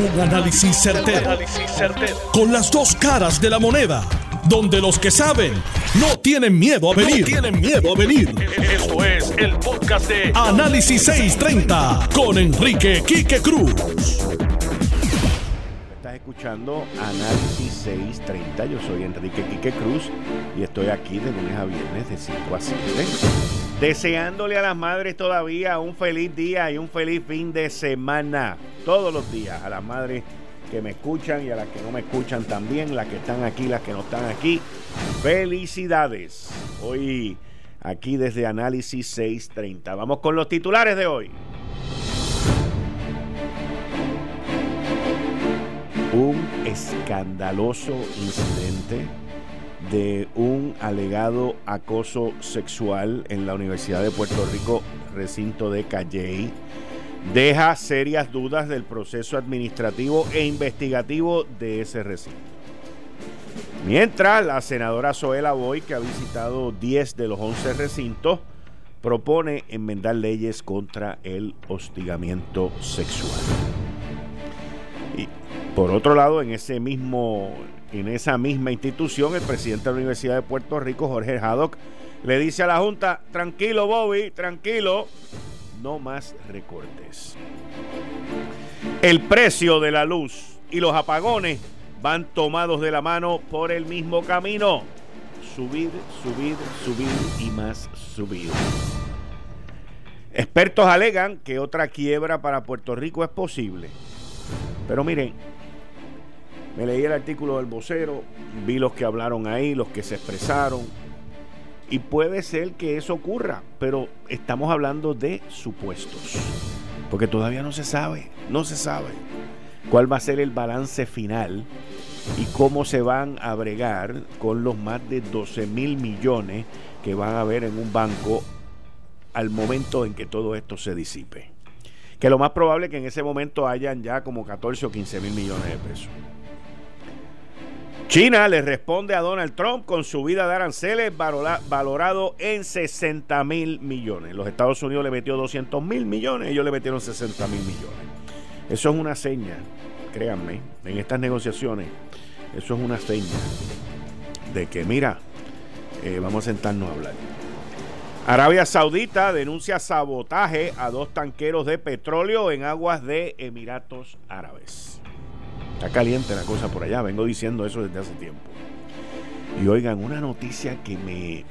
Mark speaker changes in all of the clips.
Speaker 1: Un análisis certero, Con las dos caras de la moneda. Donde los que saben no tienen miedo a venir. tienen miedo a venir. Esto es el podcast de Análisis 630 con Enrique Quique Cruz.
Speaker 2: Estás escuchando Análisis 630. Yo soy Enrique Quique Cruz y estoy aquí de lunes a viernes de 5 a 7. Deseándole a las madres todavía un feliz día y un feliz fin de semana. Todos los días a las madres que me escuchan y a las que no me escuchan también, las que están aquí, las que no están aquí. Felicidades. Hoy aquí desde Análisis 630. Vamos con los titulares de hoy. Un escandaloso incidente de un alegado acoso sexual en la Universidad de Puerto Rico, recinto de Calley, deja serias dudas del proceso administrativo e investigativo de ese recinto. Mientras, la senadora Zoela Boy, que ha visitado 10 de los 11 recintos, propone enmendar leyes contra el hostigamiento sexual. Y por otro lado, en ese mismo en esa misma institución, el presidente de la Universidad de Puerto Rico, Jorge Haddock, le dice a la Junta, tranquilo Bobby, tranquilo, no más recortes. El precio de la luz y los apagones van tomados de la mano por el mismo camino. Subir, subir, subir y más subir. Expertos alegan que otra quiebra para Puerto Rico es posible. Pero miren, me leí el artículo del vocero, vi los que hablaron ahí, los que se expresaron. Y puede ser que eso ocurra, pero estamos hablando de supuestos. Porque todavía no se sabe, no se sabe cuál va a ser el balance final y cómo se van a bregar con los más de 12 mil millones que van a haber en un banco al momento en que todo esto se disipe. Que lo más probable es que en ese momento hayan ya como 14 o 15 mil millones de pesos. China le responde a Donald Trump con subida de aranceles valorado en 60 mil millones. Los Estados Unidos le metió 200 mil millones, ellos le metieron 60 mil millones. Eso es una seña, créanme, en estas negociaciones, eso es una seña de que, mira, eh, vamos a sentarnos a hablar. Arabia Saudita denuncia sabotaje a dos tanqueros de petróleo en aguas de Emiratos Árabes. Está caliente la cosa por allá, vengo diciendo eso desde hace tiempo. Y oigan, una noticia que me,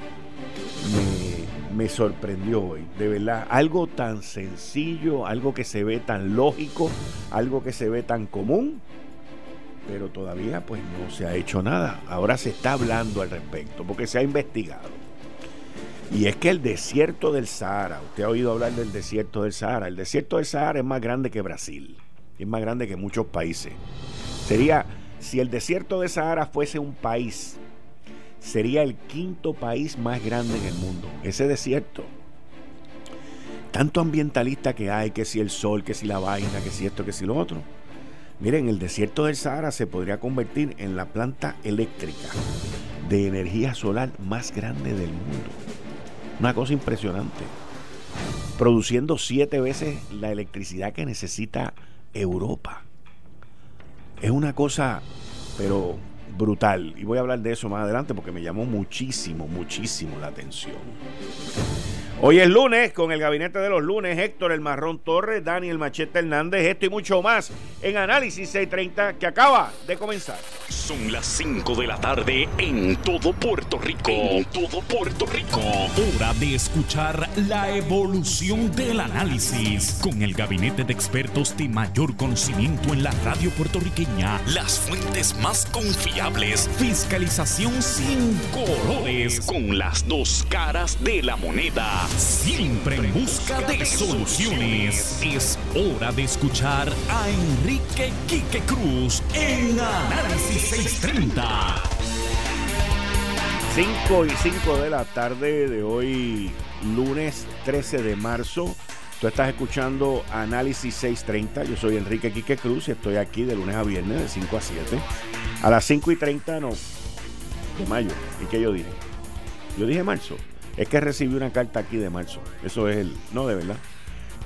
Speaker 2: me, sorprendió hoy, de verdad, algo tan sencillo, algo que se ve tan lógico, algo que se ve tan común, pero todavía pues no se ha hecho nada. Ahora se está hablando al respecto, porque se ha investigado. Y es que el desierto del Sahara, usted ha oído hablar del desierto del Sahara, el desierto del Sahara es más grande que Brasil, es más grande que muchos países. Sería, si el desierto de Sahara fuese un país, sería el quinto país más grande en el mundo. Ese desierto. Tanto ambientalista que hay, que si el sol, que si la vaina, que si esto, que si lo otro. Miren, el desierto del Sahara se podría convertir en la planta eléctrica de energía solar más grande del mundo. Una cosa impresionante. Produciendo siete veces la electricidad que necesita Europa. Es una cosa, pero brutal. Y voy a hablar de eso más adelante porque me llamó muchísimo, muchísimo la atención. Hoy es lunes con el gabinete de los lunes, Héctor El Marrón Torres, Daniel Machete Hernández, esto y mucho más en Análisis 630 que acaba de comenzar.
Speaker 1: Son las 5 de la tarde en todo Puerto Rico. En todo Puerto Rico. Hora de escuchar la evolución del análisis con el gabinete de expertos de mayor conocimiento en la radio puertorriqueña. Las fuentes más confiables. Fiscalización sin colores con las dos caras de la moneda siempre en busca de soluciones. Es hora de escuchar a Enrique Quique Cruz en Análisis 630.
Speaker 2: 5 y 5 de la tarde de hoy, lunes 13 de marzo. Tú estás escuchando Análisis 630. Yo soy Enrique Quique Cruz y estoy aquí de lunes a viernes de 5 a 7. A las 5 y 30 no, de mayo. ¿Y qué yo dije? Yo dije marzo. Es que recibí una carta aquí de marzo. Eso es el. No, de verdad.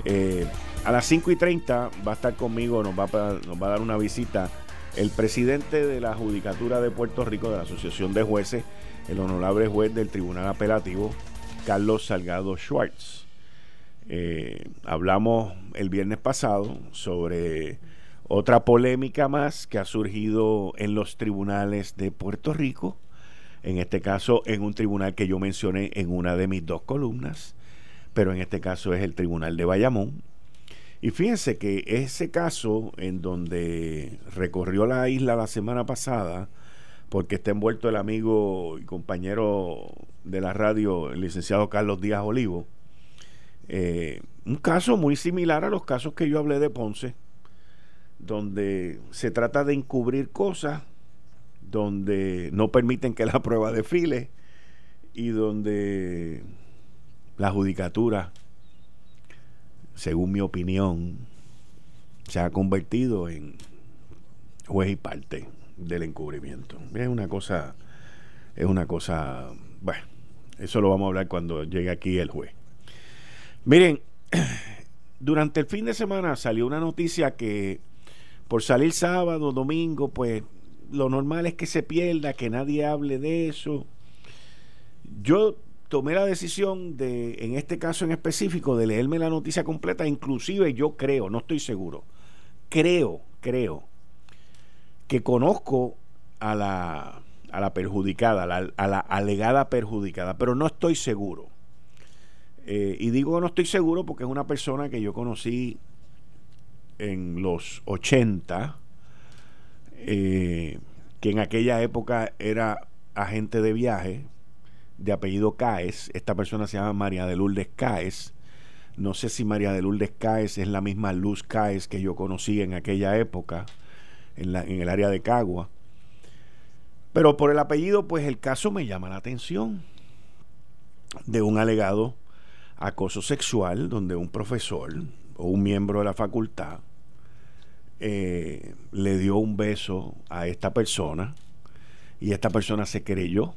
Speaker 2: Eh, a las 5 y 30 va a estar conmigo, nos va a, dar una visita el presidente de la Judicatura de Puerto Rico, de la Asociación de Jueces, el honorable juez del Tribunal Apelativo, Carlos Salgado Schwartz. Eh, hablamos el viernes pasado sobre otra polémica más que ha surgido en los tribunales de Puerto Rico, en este caso en un tribunal que yo mencioné en una de mis dos columnas, pero en este caso es el Tribunal de Bayamón. Y fíjense que ese caso en donde recorrió la isla la semana pasada, porque está envuelto el amigo y compañero de la radio, el licenciado Carlos Díaz Olivo, eh, un caso muy similar a los casos que yo hablé de Ponce, donde se trata de encubrir cosas, donde no permiten que la prueba desfile y donde la judicatura, según mi opinión, se ha convertido en juez y parte del encubrimiento. Es una cosa, es una cosa, bueno, eso lo vamos a hablar cuando llegue aquí el juez. Miren, durante el fin de semana salió una noticia que por salir sábado, domingo, pues lo normal es que se pierda, que nadie hable de eso. Yo tomé la decisión de, en este caso en específico, de leerme la noticia completa, inclusive yo creo, no estoy seguro, creo, creo, que conozco a la, a la perjudicada, a la, alegada perjudicada, pero no estoy seguro. Eh, y digo no estoy seguro porque es una persona que yo conocí en los 80, eh, que en aquella época era agente de viaje, de apellido Caes. Esta persona se llama María de Lourdes Caes. No sé si María de Lourdes Caes es la misma Luz Caes que yo conocí en aquella época, en, la, en el área de Cagua. Pero por el apellido, pues el caso me llama la atención de un alegado acoso sexual donde un profesor o un miembro de la facultad eh, le dio un beso a esta persona y esta persona se creyó.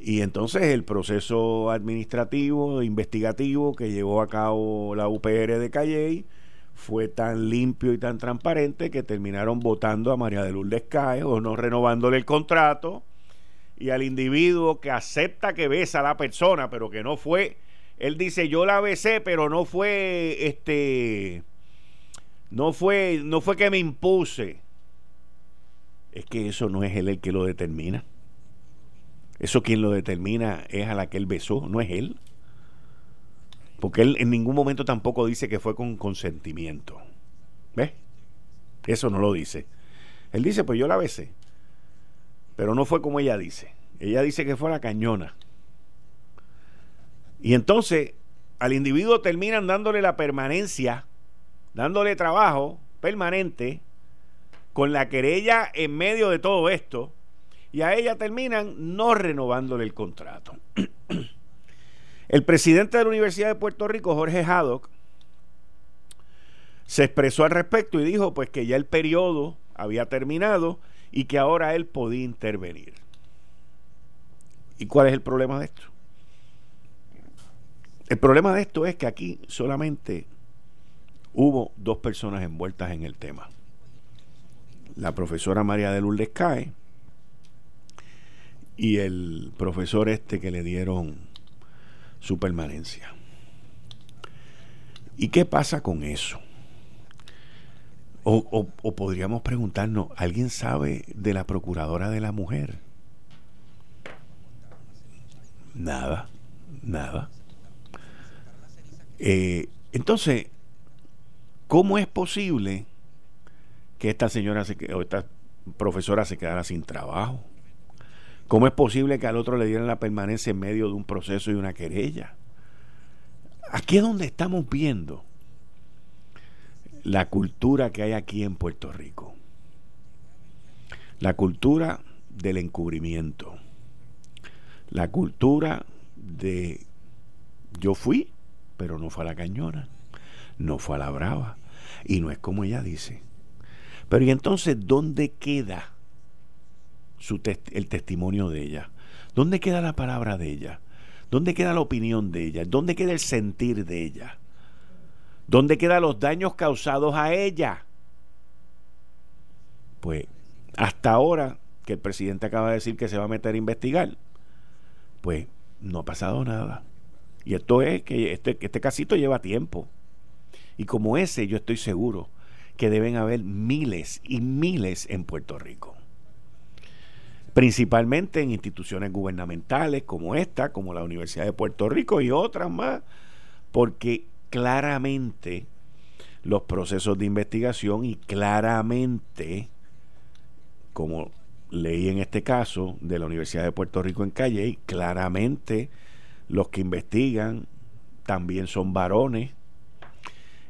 Speaker 2: Y entonces el proceso administrativo, investigativo que llevó a cabo la UPR de Calley fue tan limpio y tan transparente que terminaron votando a María de Lourdes Cae o no renovándole el contrato y al individuo que acepta que besa a la persona, pero que no fue él dice, yo la besé, pero no fue, este, no fue, no fue que me impuse. Es que eso no es él el que lo determina. Eso quien lo determina es a la que él besó, no es él. Porque él en ningún momento tampoco dice que fue con consentimiento. ¿Ves? Eso no lo dice. Él dice, pues yo la besé. Pero no fue como ella dice. Ella dice que fue la cañona. Y entonces al individuo terminan dándole la permanencia, dándole trabajo permanente con la querella en medio de todo esto y a ella terminan no renovándole el contrato. el presidente de la Universidad de Puerto Rico, Jorge Haddock, se expresó al respecto y dijo pues que ya el periodo había terminado y que ahora él podía intervenir. ¿Y cuál es el problema de esto? El problema de esto es que aquí solamente hubo dos personas envueltas en el tema. La profesora María de Lourdes Cae y el profesor este que le dieron su permanencia. ¿Y qué pasa con eso? O, podríamos preguntarnos, ¿alguien sabe de la procuradora de la mujer? Nada, nada. Eh, entonces, ¿cómo es posible que esta señora se, o esta profesora se quedara sin trabajo? ¿Cómo es posible que al otro le dieran la permanencia en medio de un proceso y una querella? Aquí es donde estamos viendo la cultura que hay aquí en Puerto Rico. La cultura del encubrimiento. La cultura de yo fui pero no fue a la cañona, no fue a la brava, y no es como ella dice. Pero y entonces, ¿dónde queda su el testimonio de ella? ¿Dónde queda la palabra de ella? ¿Dónde queda la opinión de ella? ¿Dónde queda el sentir de ella? ¿Dónde quedan los daños causados a ella? Pues hasta ahora que el presidente acaba de decir que se va a meter a investigar, pues no ha pasado nada. Y esto es que este, este casito lleva tiempo. Y como ese, yo estoy seguro que deben haber miles y miles en Puerto Rico. Principalmente en instituciones gubernamentales como esta, como la Universidad de Puerto Rico y otras más, porque claramente los procesos de investigación y claramente, como leí en este caso de la Universidad de Puerto Rico en Calle, claramente los que investigan también son varones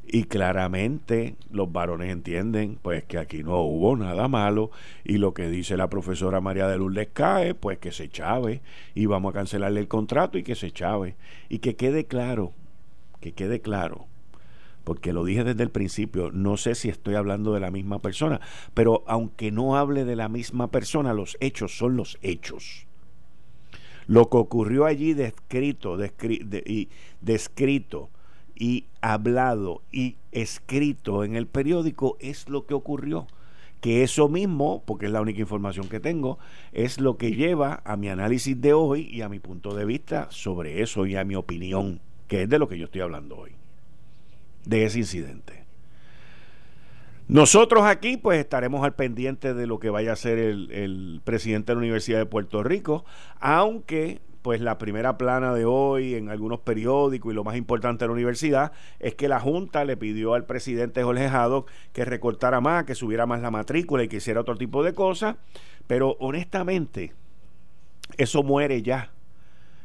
Speaker 2: y claramente los varones entienden pues que aquí no hubo nada malo. Y lo que dice la profesora María de Lourdes cae pues que se chave. Y vamos a cancelarle el contrato y que se chave. Y que quede claro que quede claro porque lo dije desde el principio, no sé si estoy hablando de la misma persona, pero aunque no hable de la misma persona, los hechos son los hechos. Lo que ocurrió allí descrito, y, descrito y hablado y escrito en el periódico es lo que ocurrió. Que eso mismo, porque es la única información que tengo, es lo que lleva a mi análisis de hoy y a mi punto de vista sobre eso y a mi opinión, que es de lo que yo estoy hablando hoy de ese incidente. Nosotros aquí pues estaremos al pendiente de lo que vaya a hacer el, presidente de la Universidad de Puerto Rico, aunque pues la primera plana de hoy en algunos periódicos y lo más importante de la universidad es que la Junta le pidió al presidente Jorge Haddock que recortara más, que subiera más la matrícula y que hiciera otro tipo de cosas, pero honestamente eso muere ya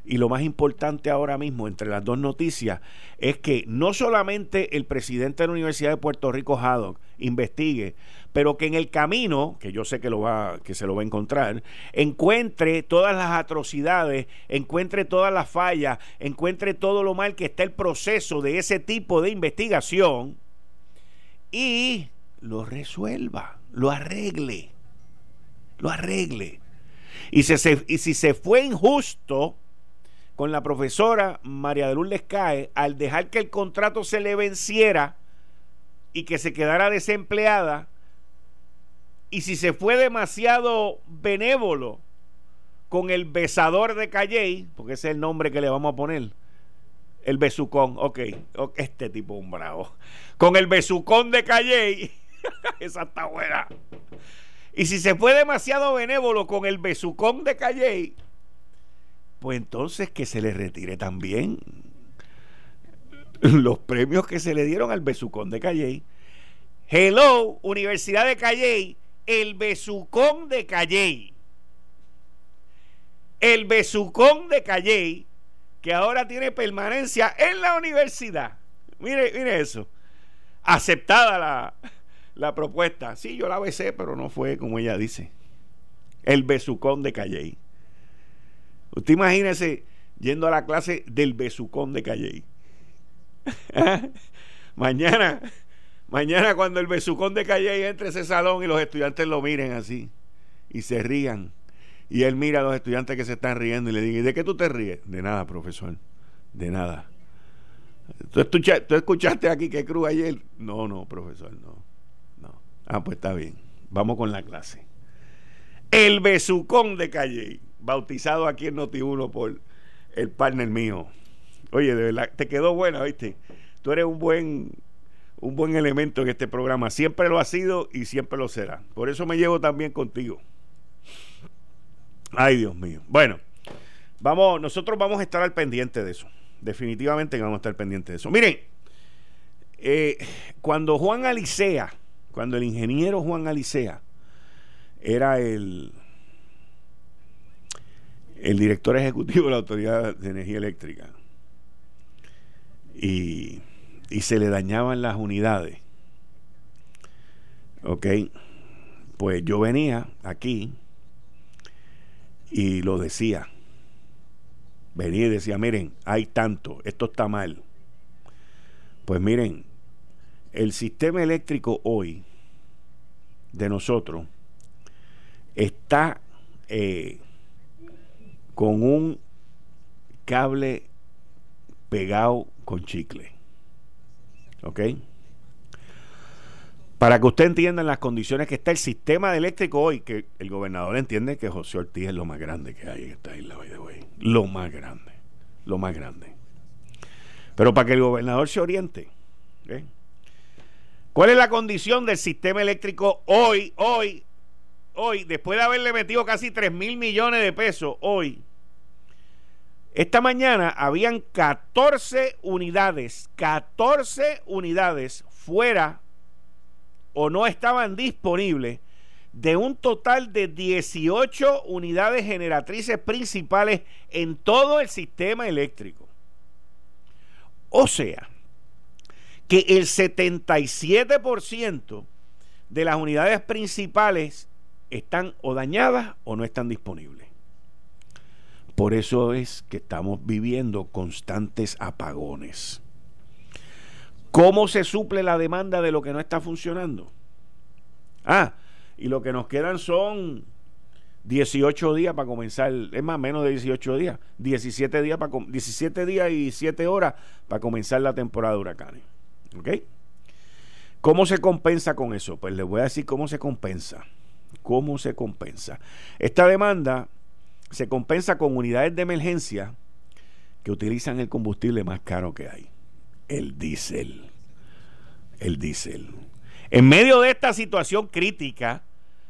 Speaker 2: y lo más importante ahora mismo entre las dos noticias es que no solamente el presidente de la Universidad de Puerto Rico, Haddock, investigue, pero que en el camino, que yo sé que, lo va, que se lo va a encontrar, encuentre todas las atrocidades, encuentre todas las fallas, encuentre todo lo mal que está el proceso de ese tipo de investigación y lo resuelva, lo arregle, lo arregle. Y, y si se fue injusto, con la profesora María de Lourdes Cae al dejar que el contrato se le venciera y que se quedara desempleada. Y si se fue demasiado benévolo con el besador de Calley, porque ese es el nombre que le vamos a poner, el besucón, ok, este tipo un bravo, con el besucón de Calley, esa está buena. Y si se fue demasiado benévolo con el besucón de Calley, pues entonces que se le retire también los premios que se le dieron al Besucón de Calley. Hello, Universidad de Calley, el Besucón de Calley. El Besucón de Calley, que ahora tiene permanencia en la universidad. Mire, mire eso. Aceptada la, la propuesta. Sí, yo la besé, pero no fue como ella dice. El Besucón de Calley. Usted imagínese yendo a la clase del besucón de Calley. mañana, mañana cuando el besucón de Calley entre ese salón y los estudiantes lo miren así y se rían. Y él mira a los estudiantes que se están riendo y le dice, ¿de qué tú te ríes? De nada, profesor. De nada. ¿Tú, escuchaste, aquí que cruz ayer? No, no, profesor, no. no. Ah, pues está bien. Vamos con la clase. El besucón de Calley bautizado aquí en Noti1 por el partner mío. Oye, de verdad, te quedó buena, ¿viste? Tú eres un buen un buen elemento en este programa. Siempre lo ha sido y siempre lo será. Por eso me llevo también contigo. Ay, Dios mío. Bueno, vamos, nosotros vamos a estar al pendiente de eso. Definitivamente vamos a estar pendiente de eso. Miren, eh, cuando Juan Alicea, cuando el ingeniero Juan Alicea era el, el director ejecutivo de la Autoridad de Energía Eléctrica y, y se le dañaban las unidades. Ok, pues yo venía aquí y lo decía. Venía y decía, miren, hay tanto, esto está mal. Pues miren, el sistema eléctrico hoy de nosotros está eh, con un cable pegado con chicle. ¿Ok? Para que usted entienda en las condiciones que está el sistema eléctrico hoy, que el gobernador entiende que José Ortiz es lo más grande que hay en esta isla, hoy de hoy. Lo más grande. Lo más grande. Pero para que el gobernador se oriente. ¿eh? ¿Cuál es la condición del sistema eléctrico hoy, hoy, hoy, después de haberle metido casi 3 mil millones de pesos hoy? Esta mañana habían 14 unidades, 14 unidades fuera o no estaban disponibles de un total de 18 unidades generatrices principales en todo el sistema eléctrico. O sea, que el 77% de las unidades principales están o dañadas o no están disponibles. Por eso es que estamos viviendo constantes apagones. ¿Cómo se suple la demanda de lo que no está funcionando? Ah, y lo que nos quedan son 18 días para comenzar, es más menos de 18 días, 17 días, para, 17 días y 7 horas para comenzar la temporada de huracanes. ¿Ok? ¿Cómo se compensa con eso? Pues les voy a decir cómo se compensa. ¿Cómo se compensa? Esta demanda se compensa con unidades de emergencia que utilizan el combustible más caro que hay, el diésel. El diésel. En medio de esta situación crítica,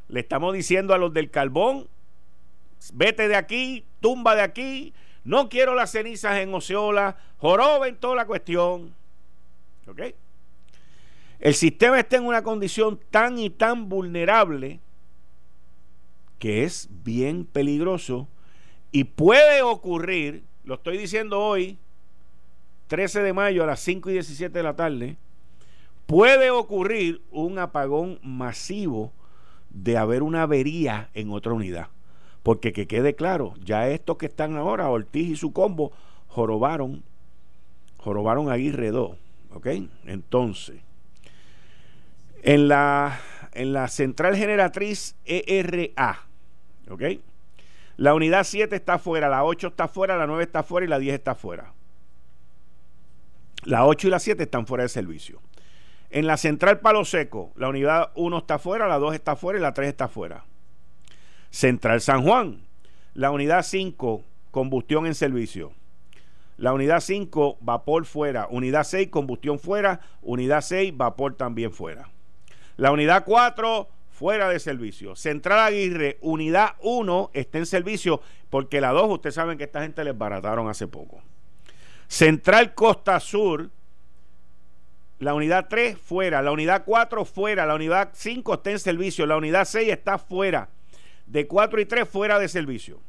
Speaker 2: le estamos diciendo a los del carbón, vete de aquí, tumba de aquí, no quiero las cenizas en Oceola, joroben toda la cuestión. ¿Ok? El sistema está en una condición tan y tan vulnerable que es bien peligroso y puede ocurrir, lo estoy diciendo hoy, 13 de mayo a las 5 y 17 de la tarde, puede ocurrir un apagón masivo de haber una avería en otra unidad. Porque que quede claro, ya estos que están ahora, Ortiz y su combo, jorobaron, jorobaron a Aguirre 2. ¿Ok? Entonces, en la, en la central generatriz ERA, ¿ok? La unidad 7 está fuera, la 8 está fuera, la 9 está fuera y la 10 está fuera. La 8 y la 7 están fuera de servicio. En la central Palo Seco, la unidad 1 está fuera, la 2 está fuera y la 3 está fuera. Central San Juan, la unidad 5, combustión en servicio. La unidad 5, vapor fuera. Unidad 6, combustión fuera. Unidad 6, vapor también fuera. La unidad 4, fuera de servicio. Central Aguirre, unidad 1 está en servicio porque la 2, ustedes saben que esta gente les barataron hace poco. Central Costa Sur, la unidad 3 fuera, la unidad 4 fuera, la unidad 5 está en servicio, la unidad 6 está fuera. De 4 y 3 fuera de servicio.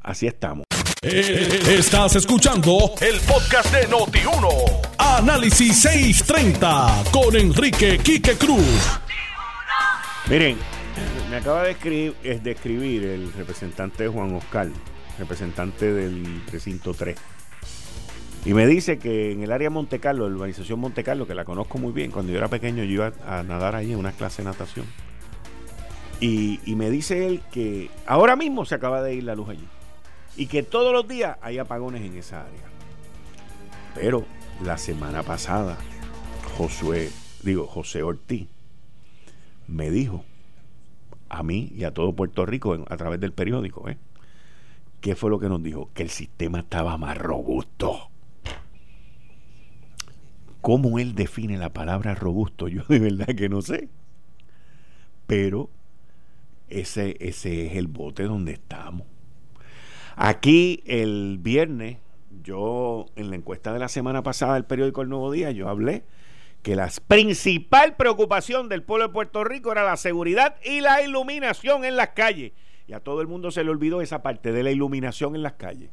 Speaker 2: Así estamos.
Speaker 1: Eh, estás escuchando el podcast de Noti1. Análisis 630 con Enrique Quique Cruz.
Speaker 2: Miren, me acaba de escribir, de escribir el representante Juan Oscar, representante del precinto 3. Y me dice que en el área Monte Carlo, la urbanización Monte Carlo, que la conozco muy bien, cuando yo era pequeño yo iba a nadar ahí en una clase de natación. Y, y me dice él que ahora mismo se acaba de ir la luz allí y que todos los días hay apagones en esa área. Pero la semana pasada, Josué, digo, José Ortiz, me dijo a mí y a todo Puerto Rico a través del periódico, ¿eh? ¿Qué fue lo que nos dijo? Que el sistema estaba más robusto. ¿Cómo él define la palabra robusto? Yo de verdad que no sé. Pero ese, ese es el bote donde estamos. Aquí el viernes, yo en la encuesta de la semana pasada del periódico El Nuevo Día, yo hablé que la principal preocupación del pueblo de Puerto Rico era la seguridad y la iluminación en las calles. Y a todo el mundo se le olvidó esa parte de la iluminación en las calles.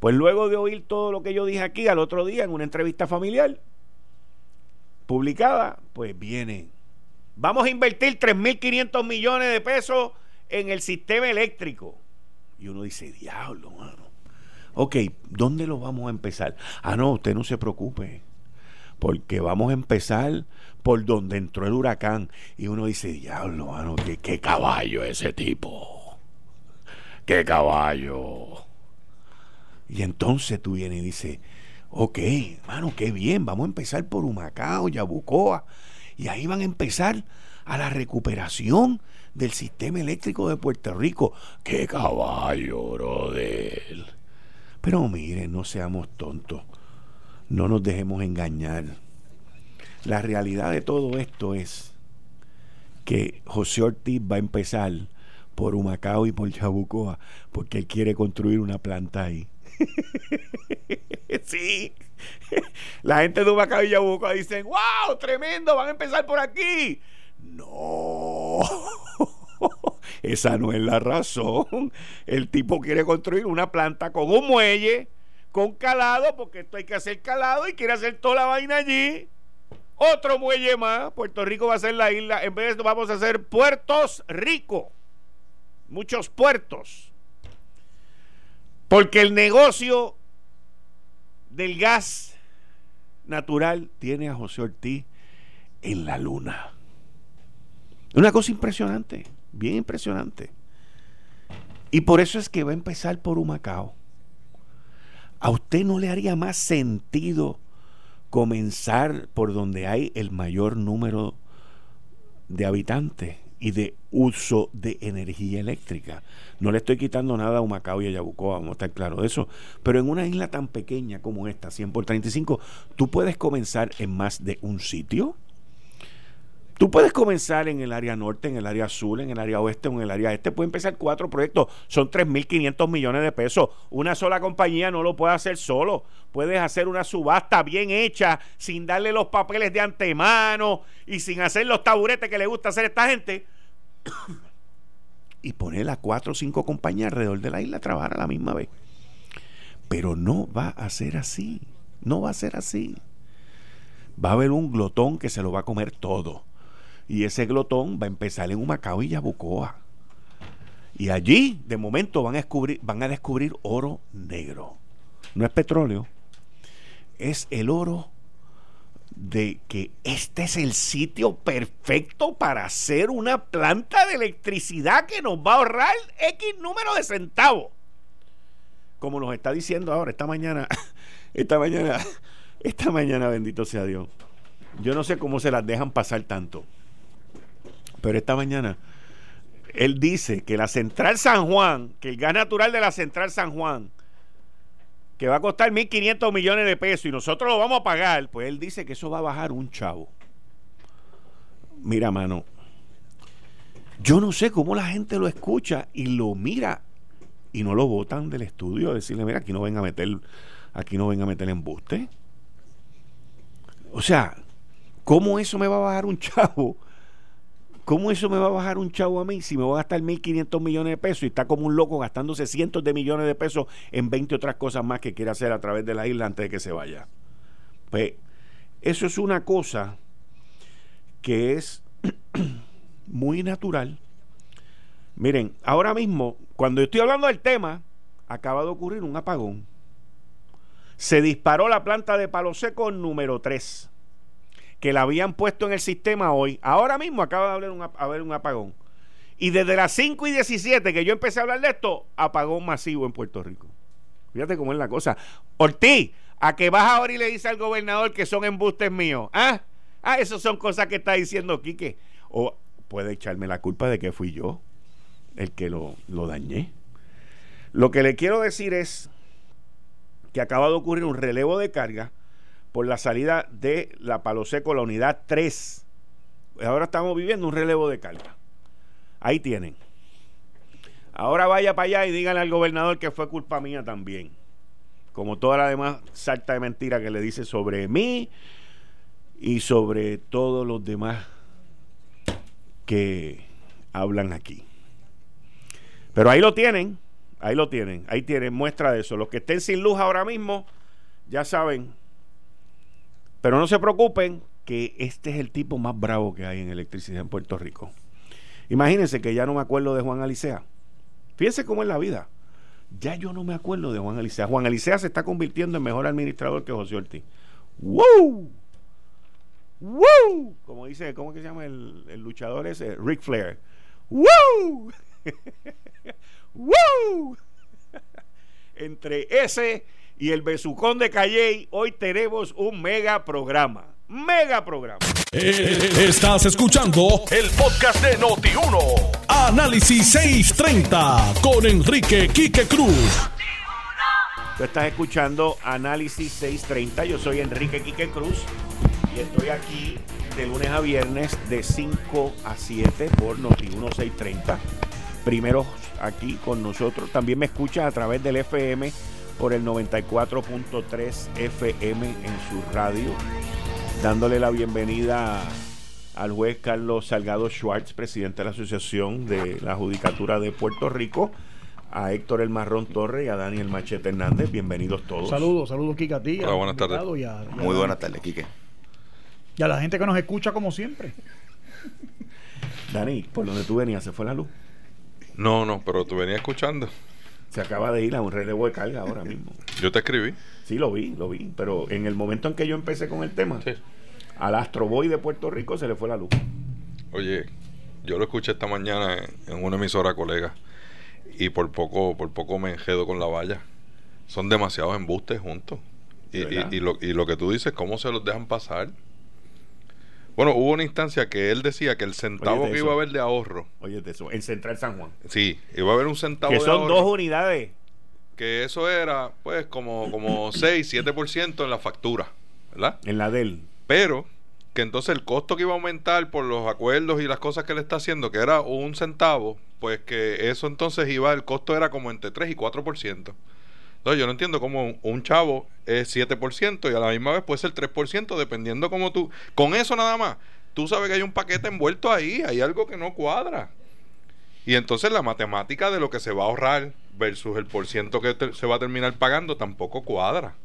Speaker 2: Pues luego de oír todo lo que yo dije aquí al otro día en una entrevista familiar publicada, pues viene. Vamos a invertir 3.500 millones de pesos en el sistema eléctrico. Y uno dice, diablo, mano. Ok, ¿dónde lo vamos a empezar? Ah, no, usted no se preocupe. Porque vamos a empezar por donde entró el huracán. Y uno dice, diablo, mano, ¿qué, qué caballo ese tipo? ¿Qué caballo? Y entonces tú vienes y dices, Ok, hermano, qué bien. Vamos a empezar por Humacao, Yabucoa. Y ahí van a empezar a la recuperación del sistema eléctrico de Puerto Rico. ¡Qué caballo, brother! Pero miren, no seamos tontos. No nos dejemos engañar. La realidad de todo esto es que José Ortiz va a empezar por Humacao y por Yabucoa porque él quiere construir una planta ahí. sí. La gente de Humacao y Yabucoa dicen, wow, tremendo, van a empezar por aquí. No. Esa no es la razón. El tipo quiere construir una planta con un muelle, con calado, porque esto hay que hacer calado y quiere hacer toda la vaina allí. Otro muelle más. Puerto Rico va a ser la isla. En vez de vamos a hacer puertos ricos. Muchos puertos. Porque el negocio del gas natural tiene a José Ortiz en la luna. Una cosa impresionante, bien impresionante. Y por eso es que va a empezar por Humacao. ¿A usted no le haría más sentido comenzar por donde hay el mayor número de habitantes y de uso de energía eléctrica? No le estoy quitando nada a Humacao y a Yabucoa, vamos a estar claros de eso. Pero en una isla tan pequeña como esta, 100 por 35, tú puedes comenzar en más de un sitio. Tú puedes comenzar en el área norte, en el área sur, en el área oeste o en el área este. Puede empezar cuatro proyectos. Son 3.500 millones de pesos. Una sola compañía no lo puede hacer solo. Puedes hacer una subasta bien hecha, sin darle los papeles de antemano y sin hacer los taburetes que le gusta hacer a esta gente. y poner a cuatro o cinco compañías alrededor de la isla a trabajar a la misma vez. Pero no va a ser así. No va a ser así. Va a haber un glotón que se lo va a comer todo y ese glotón va a empezar en Humacao y Yabucoa. Y allí, de momento, van a descubrir, van a descubrir oro negro. No es petróleo, es el oro de que este es el sitio perfecto para hacer una planta de electricidad que nos va a ahorrar X número de centavos. Como nos está diciendo ahora, esta mañana, esta mañana, esta mañana, bendito sea Dios. Yo no sé cómo se las dejan pasar tanto. Pero esta mañana él dice que la Central San Juan, que el gas natural de la Central San Juan, que va a costar 1.500 millones de pesos y nosotros lo vamos a pagar, pues él dice que eso va a bajar un chavo. Mira, mano, yo no sé cómo la gente lo escucha y lo mira y no lo votan del estudio decirle, mira, aquí no venga a meter, aquí no venga a meter embuste. O sea, ¿cómo eso me va a bajar un chavo? ¿Cómo eso me va a bajar un chavo a mí si me voy a gastar 1.500 millones de pesos y está como un loco gastándose cientos de millones de pesos en 20 otras cosas más que quiere hacer a través de la isla antes de que se vaya? Pues eso es una cosa que es muy natural. Miren, ahora mismo, cuando estoy hablando del tema, acaba de ocurrir un apagón. Se disparó la planta de palo seco número 3 que la habían puesto en el sistema hoy. Ahora mismo acaba de haber un, apagón. Y desde las 5 y 17 que yo empecé a hablar de esto, apagón masivo en Puerto Rico. Fíjate cómo es la cosa. Ortiz, a que vas ahora y le dice al gobernador que son embustes míos. Ah, ah, eso son cosas que está diciendo Quique. O puede echarme la culpa de que fui yo el que lo, lo dañé. Lo que le quiero decir es que acaba de ocurrir un relevo de carga por la salida de la Palo Seco, la unidad 3. Ahora estamos viviendo un relevo de carga. Ahí tienen. Ahora vaya para allá y díganle al gobernador que fue culpa mía también. Como toda la demás salta de mentira que le dice sobre mí y sobre todos los demás que hablan aquí. Pero ahí lo tienen, ahí lo tienen, ahí tienen muestra de eso. Los que estén sin luz ahora mismo, ya saben, pero no se preocupen que este es el tipo más bravo que hay en electricidad en Puerto Rico. Imagínense que ya no me acuerdo de Juan Alicea. Fíjense cómo es la vida. Ya yo no me acuerdo de Juan Alicea. Juan Alicea se está convirtiendo en mejor administrador que José Ortiz. ¡Woo! ¡Woo! Como dice, ¿cómo que se llama el, el luchador ese? Ric Flair. ¡Woo! ¡Woo! Entre ese y el besucón de Calley, hoy tenemos un mega programa. Mega programa.
Speaker 1: Eh, estás escuchando el podcast de Noti1. Análisis 630 con Enrique Quique Cruz.
Speaker 2: Tú estás escuchando Análisis 630. Yo soy Enrique Quique Cruz y estoy aquí de lunes a viernes de 5 a 7 por Noti1 630. Primero aquí con nosotros. También me escuchas a través del FM por el 94.3 FM en su radio. Dándole la bienvenida al juez Carlos Salgado Schwartz, presidente de la Asociación de la Judicatura de Puerto Rico, a Héctor El Marrón Torre y a Daniel Machete Hernández. Bienvenidos todos.
Speaker 3: Saludos, saludos, Kika, a ti.
Speaker 4: Hola, buenas tardes.
Speaker 5: Muy buenas tardes, Quique.
Speaker 3: Y a la gente que nos escucha como siempre.
Speaker 2: Dani, por donde tú venías, ¿se fue la luz?
Speaker 4: No, no, pero tú venías escuchando.
Speaker 2: Se acaba de ir a un relevo de carga ahora mismo.
Speaker 4: Yo te escribí.
Speaker 2: Sí, lo vi, lo vi. Pero en el momento en que yo empecé con el tema,
Speaker 4: Sí.
Speaker 2: al Astro Boy de Puerto Rico se le fue la luz.
Speaker 4: Oye, yo lo escuché esta mañana en- una emisora colega y por poco, por poco me enjedo con la valla. Son demasiados embustes juntos. Y, y lo, y lo que tú dices, ¿cómo se los dejan pasar? Bueno, hubo una instancia que él decía que el centavo
Speaker 2: Oye,
Speaker 4: que iba a haber de ahorro,
Speaker 2: Oye, de eso, en Central San Juan.
Speaker 4: sí, iba a haber un centavo
Speaker 2: Que
Speaker 4: de
Speaker 2: son
Speaker 4: ahorro,
Speaker 2: dos unidades.
Speaker 4: que eso era pues como, como 6, 7% en la factura, ¿verdad?
Speaker 2: En la del.
Speaker 4: Pero que entonces el costo que iba a aumentar por los acuerdos y las cosas que le está haciendo, que era un centavo, pues que eso entonces iba, el costo era como entre 3 y 4%. Entonces yo no entiendo cómo un, chavo es 7% y a la misma vez puede ser 3%, dependiendo cómo tú... Con eso nada más, tú sabes que hay un paquete envuelto ahí, hay algo que no cuadra. Y entonces la matemática de lo que se va a ahorrar versus el por ciento que te- se va a terminar pagando tampoco cuadra.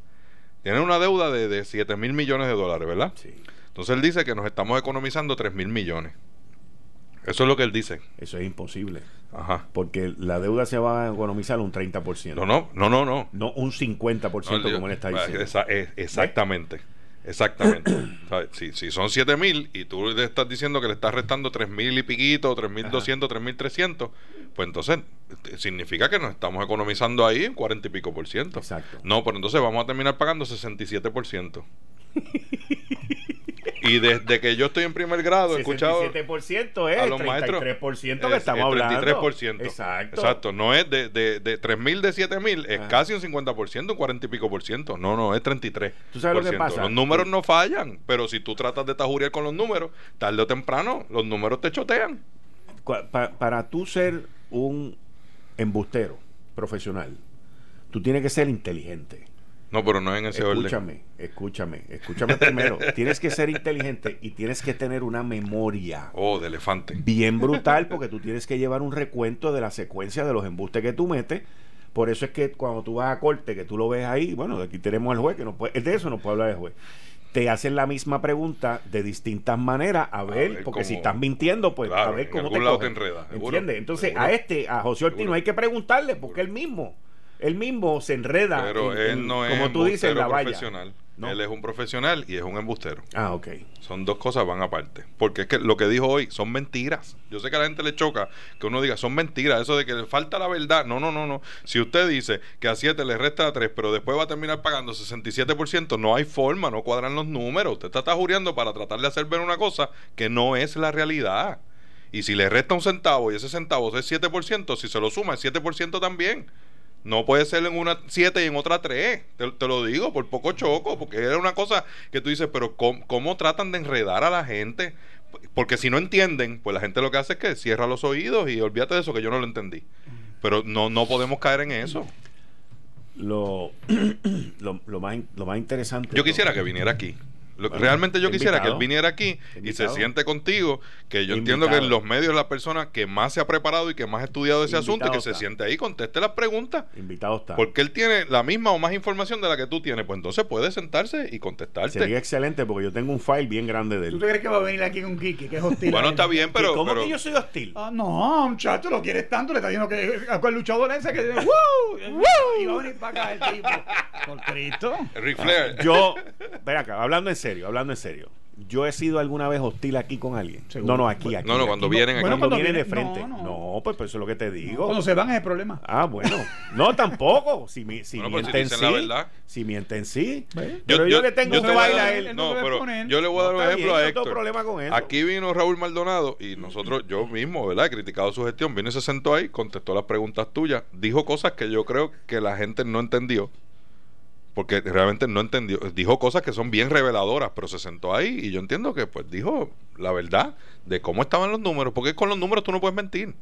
Speaker 4: Tienen una deuda de, de 7 mil millones de dólares, ¿verdad?
Speaker 2: Sí.
Speaker 4: Entonces él dice que nos estamos economizando 3 mil millones. Eso es lo que él dice.
Speaker 2: Eso es imposible.
Speaker 4: Ajá.
Speaker 2: Porque la deuda se va a economizar un 30%.
Speaker 4: No, no, no, no, no.
Speaker 2: No un 50%
Speaker 4: No,
Speaker 2: como él está
Speaker 4: ah,
Speaker 2: diciendo.
Speaker 4: esa- eh, exactamente. Exactamente. Si, si son 7 mil y tú le estás diciendo que le estás restando 3 mil y piquito, 3 mil 200, 3 mil 300, pues entonces eh, significa que nos estamos economizando ahí un 40 y pico por ciento.
Speaker 2: Exacto.
Speaker 4: No, pero entonces vamos a terminar pagando 67 por ciento. y desde que yo estoy en primer grado he escuchado
Speaker 2: 67% es
Speaker 4: a
Speaker 2: el
Speaker 4: los maestros
Speaker 2: 33% que
Speaker 4: es-
Speaker 2: estamos
Speaker 4: es
Speaker 2: hablando.
Speaker 4: 33%.
Speaker 2: Exacto.
Speaker 4: Exacto. No es de, de, de 3 mil de 7 mil, es
Speaker 2: Ajá.
Speaker 4: casi un 50%, un 40 y pico por ciento. No, no, es 33.
Speaker 2: ¿Tú sabes lo que pasa?
Speaker 4: Los números
Speaker 2: Que-
Speaker 4: no fallan, pero si tú tratas de tajuriar con los números, tarde o temprano, los números te chotean.
Speaker 2: Cua- pa- para tú ser un embustero profesional, tú tienes que ser inteligente.
Speaker 4: No, pero no es en ese orden.
Speaker 2: Escúchame, escúchame, escúchame primero. tienes que ser inteligente y tienes que tener una memoria
Speaker 4: Oh, de elefante.
Speaker 2: bien brutal porque tú tienes que llevar un recuento de la secuencia de los embustes que tú metes. Por eso es que cuando tú vas a corte, que tú lo ves ahí, bueno, aquí tenemos al juez, que no puede, de eso no puede hablar el juez. Te hacen la misma pregunta de distintas maneras, a ver,
Speaker 4: ver
Speaker 2: porque si estás mintiendo, pues
Speaker 4: Claro,
Speaker 2: a ver
Speaker 4: en
Speaker 2: cómo
Speaker 4: algún
Speaker 2: te
Speaker 4: lado te
Speaker 2: ¿Entiendes? Entonces,
Speaker 4: seguro,
Speaker 2: a este, a José Ortiz,
Speaker 4: seguro.
Speaker 2: no hay que preguntarle, porque él mismo, él mismo se enreda,
Speaker 4: Pero
Speaker 2: en-
Speaker 4: él
Speaker 2: en-
Speaker 4: no es
Speaker 2: como tú dices, en la valla.
Speaker 4: profesional.
Speaker 2: No.
Speaker 4: Él es un profesional y es un embustero.
Speaker 2: Ah, ok.
Speaker 4: Son dos cosas van aparte. Porque es que lo que dijo hoy son mentiras. Yo sé que a la gente le choca que uno diga son mentiras. Eso de que le falta la verdad. No, no, no, no. Si usted dice que a 7 le resta a 3, pero después va a terminar pagando 67%, no hay forma, no cuadran los números. Usted está tajuriando para tratar de hacer ver una cosa que no es la realidad. Y si le resta un centavo y ese centavo es 7%, si se lo suma es 7% también. No puede ser en una 7 y en otra 3. Te, te lo digo, por poco choco, porque era una cosa que tú dices, pero ¿cómo, cómo tratan de enredar a la gente? Porque si no entienden, pues la gente lo que hace es que cierra los oídos y olvídate de eso, que yo no lo entendí. Pero no, no podemos caer en eso.
Speaker 2: Lo, lo, lo más, lo más interesante.
Speaker 4: Yo quisiera que viniera aquí. Lo-
Speaker 2: Bueno,
Speaker 4: realmente yo quisiera que él viniera aquí y se siente contigo, que yo entiendo que en los medios la persona que más se ha preparado y que más ha estudiado ese
Speaker 2: Invitado
Speaker 4: asunto y que se siente ahí, conteste las preguntas.
Speaker 2: Invitado está.
Speaker 4: Porque él tiene la misma o más información de la que tú tienes, pues entonces puede sentarse y contestarte.
Speaker 2: Sería excelente porque yo tengo un file bien grande de
Speaker 3: ¿Tú
Speaker 2: él.
Speaker 3: te crees que va a venir aquí con Kiki, que es hostil?
Speaker 4: Bueno, está bien, pero.
Speaker 2: ¿Y ¿Cómo
Speaker 4: pero-
Speaker 2: que yo soy hostil?
Speaker 3: Ah, no, muchacho, lo quieres tanto, le está diciendo que a cuál luchador ese que ¡Woo! ¡Woo! y va a venir para acá el tipo. Por Cristo.
Speaker 4: Ric Flair.
Speaker 2: Yo, ven acá, hablando en serio, hablando en serio. yo he sido alguna vez hostil aquí con alguien.
Speaker 3: Seguro.
Speaker 2: No, no, aquí, aquí.
Speaker 4: No, no, cuando
Speaker 2: aquí.
Speaker 4: vienen aquí.
Speaker 2: Cuando,
Speaker 3: Bueno, cuando
Speaker 2: vienen de frente.
Speaker 3: no,
Speaker 2: No,
Speaker 3: no.
Speaker 2: pues, pues eso es lo que te digo.
Speaker 3: Cuando se van es el problema.
Speaker 2: Ah, bueno. No, tampoco. Si, mi- si
Speaker 4: Bueno, pues, si
Speaker 2: mienten
Speaker 4: dicen
Speaker 2: sí.
Speaker 4: la verdad.
Speaker 2: Si mienten sí. Pero yo, le tengo
Speaker 4: yo
Speaker 2: un baile a él.
Speaker 3: él
Speaker 4: No, pero yo le voy a dar un ejemplo
Speaker 2: bien,
Speaker 4: a
Speaker 2: yo no tengo
Speaker 4: Héctor.
Speaker 2: problema con eso.
Speaker 4: Aquí vino Raúl Maldonado y nosotros, yo mismo, ¿verdad? He criticado su gestión. Vino y se sentó ahí, contestó las preguntas tuyas, dijo cosas que yo creo que la gente no entendió. Porque realmente no entendió. Dijo cosas que son bien reveladoras, pero se sentó ahí y yo entiendo que pues dijo la verdad de cómo estaban los números. Porque con los números tú no puedes mentir.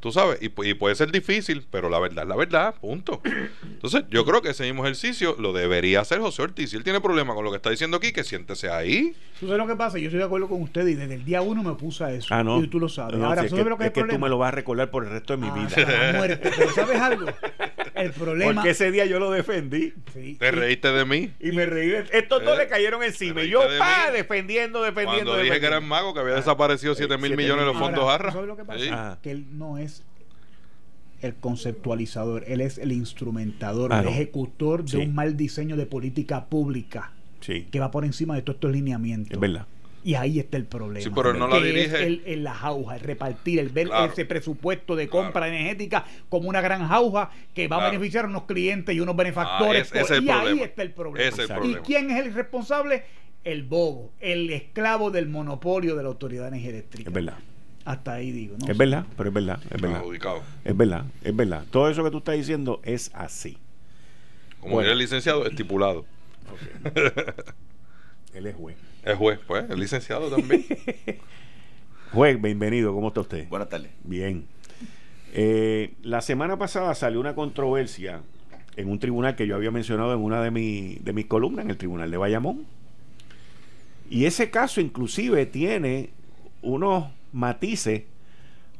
Speaker 4: Tú sabes, y, pu- y puede ser difícil, pero la verdad es la verdad, punto. Entonces, yo creo que ese mismo ejercicio lo debería hacer José Ortiz. Si él tiene problema con lo que está diciendo aquí, que siéntese ahí.
Speaker 3: ¿Tú sabes lo que pasa? Yo estoy de acuerdo con usted y desde el día uno me puse a eso.
Speaker 2: Ah, no.
Speaker 3: Y tú lo sabes.
Speaker 2: No,
Speaker 3: Ahora,
Speaker 2: si es
Speaker 3: ¿tú
Speaker 2: que,
Speaker 3: sabes lo que es
Speaker 2: que tú me
Speaker 3: problema?
Speaker 2: lo vas a recordar por el resto de mi
Speaker 3: Ah,
Speaker 2: vida.
Speaker 3: hasta la muerte. Pero ¿sabes algo? El problema...
Speaker 2: Porque ese día yo lo defendí.
Speaker 3: Sí,
Speaker 4: Te reíste de mí.
Speaker 2: Y me reí. de- Estos dos
Speaker 4: Eh,
Speaker 2: le cayeron encima. Y yo,
Speaker 4: de
Speaker 2: pa,
Speaker 4: mí.
Speaker 2: defendiendo, defendiendo.
Speaker 4: Cuando dije que era el
Speaker 2: defendiendo.
Speaker 4: mago, que había desaparecido 7 mil millones de los fondos
Speaker 3: Ahora,
Speaker 4: Jarra.
Speaker 3: ¿tú ¿Sabes lo que pasa?
Speaker 4: Sí.
Speaker 3: Que él no es el conceptualizador, él es el instrumentador,
Speaker 2: Ah,
Speaker 3: el
Speaker 2: no.
Speaker 3: ejecutor
Speaker 2: Sí.
Speaker 3: de un mal diseño de política pública
Speaker 2: Sí,
Speaker 3: que va por encima de todos estos lineamientos.
Speaker 2: es verdad.
Speaker 3: Y ahí está el problema.
Speaker 4: Sí, pero él no la
Speaker 3: que
Speaker 4: dirige.
Speaker 3: Es el, el la jauja, el repartir, el ver
Speaker 4: Claro.
Speaker 3: ese presupuesto de compra
Speaker 4: Claro.
Speaker 3: energética como una gran jauja que va
Speaker 4: Claro.
Speaker 3: a beneficiar a unos clientes y unos benefactores.
Speaker 4: Ah, ese- ese es el
Speaker 3: y ahí está el problema.
Speaker 4: Ese es el
Speaker 3: ¿Y quién es el responsable? El bobo, el esclavo del monopolio de la Autoridad de Energía Eléctrica.
Speaker 2: Es verdad.
Speaker 3: Hasta ahí digo. ¿no?
Speaker 2: Es verdad, pero es verdad. Es verdad.
Speaker 4: Adjudicado.
Speaker 2: Es verdad, es verdad. Todo eso que tú estás diciendo es así.
Speaker 4: Como
Speaker 2: Bueno.
Speaker 4: el licenciado, estipulado.
Speaker 2: Él es juez.
Speaker 4: Es juez, pues, el licenciado también.
Speaker 2: Juez, bienvenido. ¿Cómo está usted?
Speaker 5: Buenas tardes.
Speaker 2: Bien. Eh, la semana pasada salió una controversia en un tribunal que yo había mencionado en una de, mi- de mis columnas, en el tribunal de Bayamón. Y ese caso inclusive tiene unos matices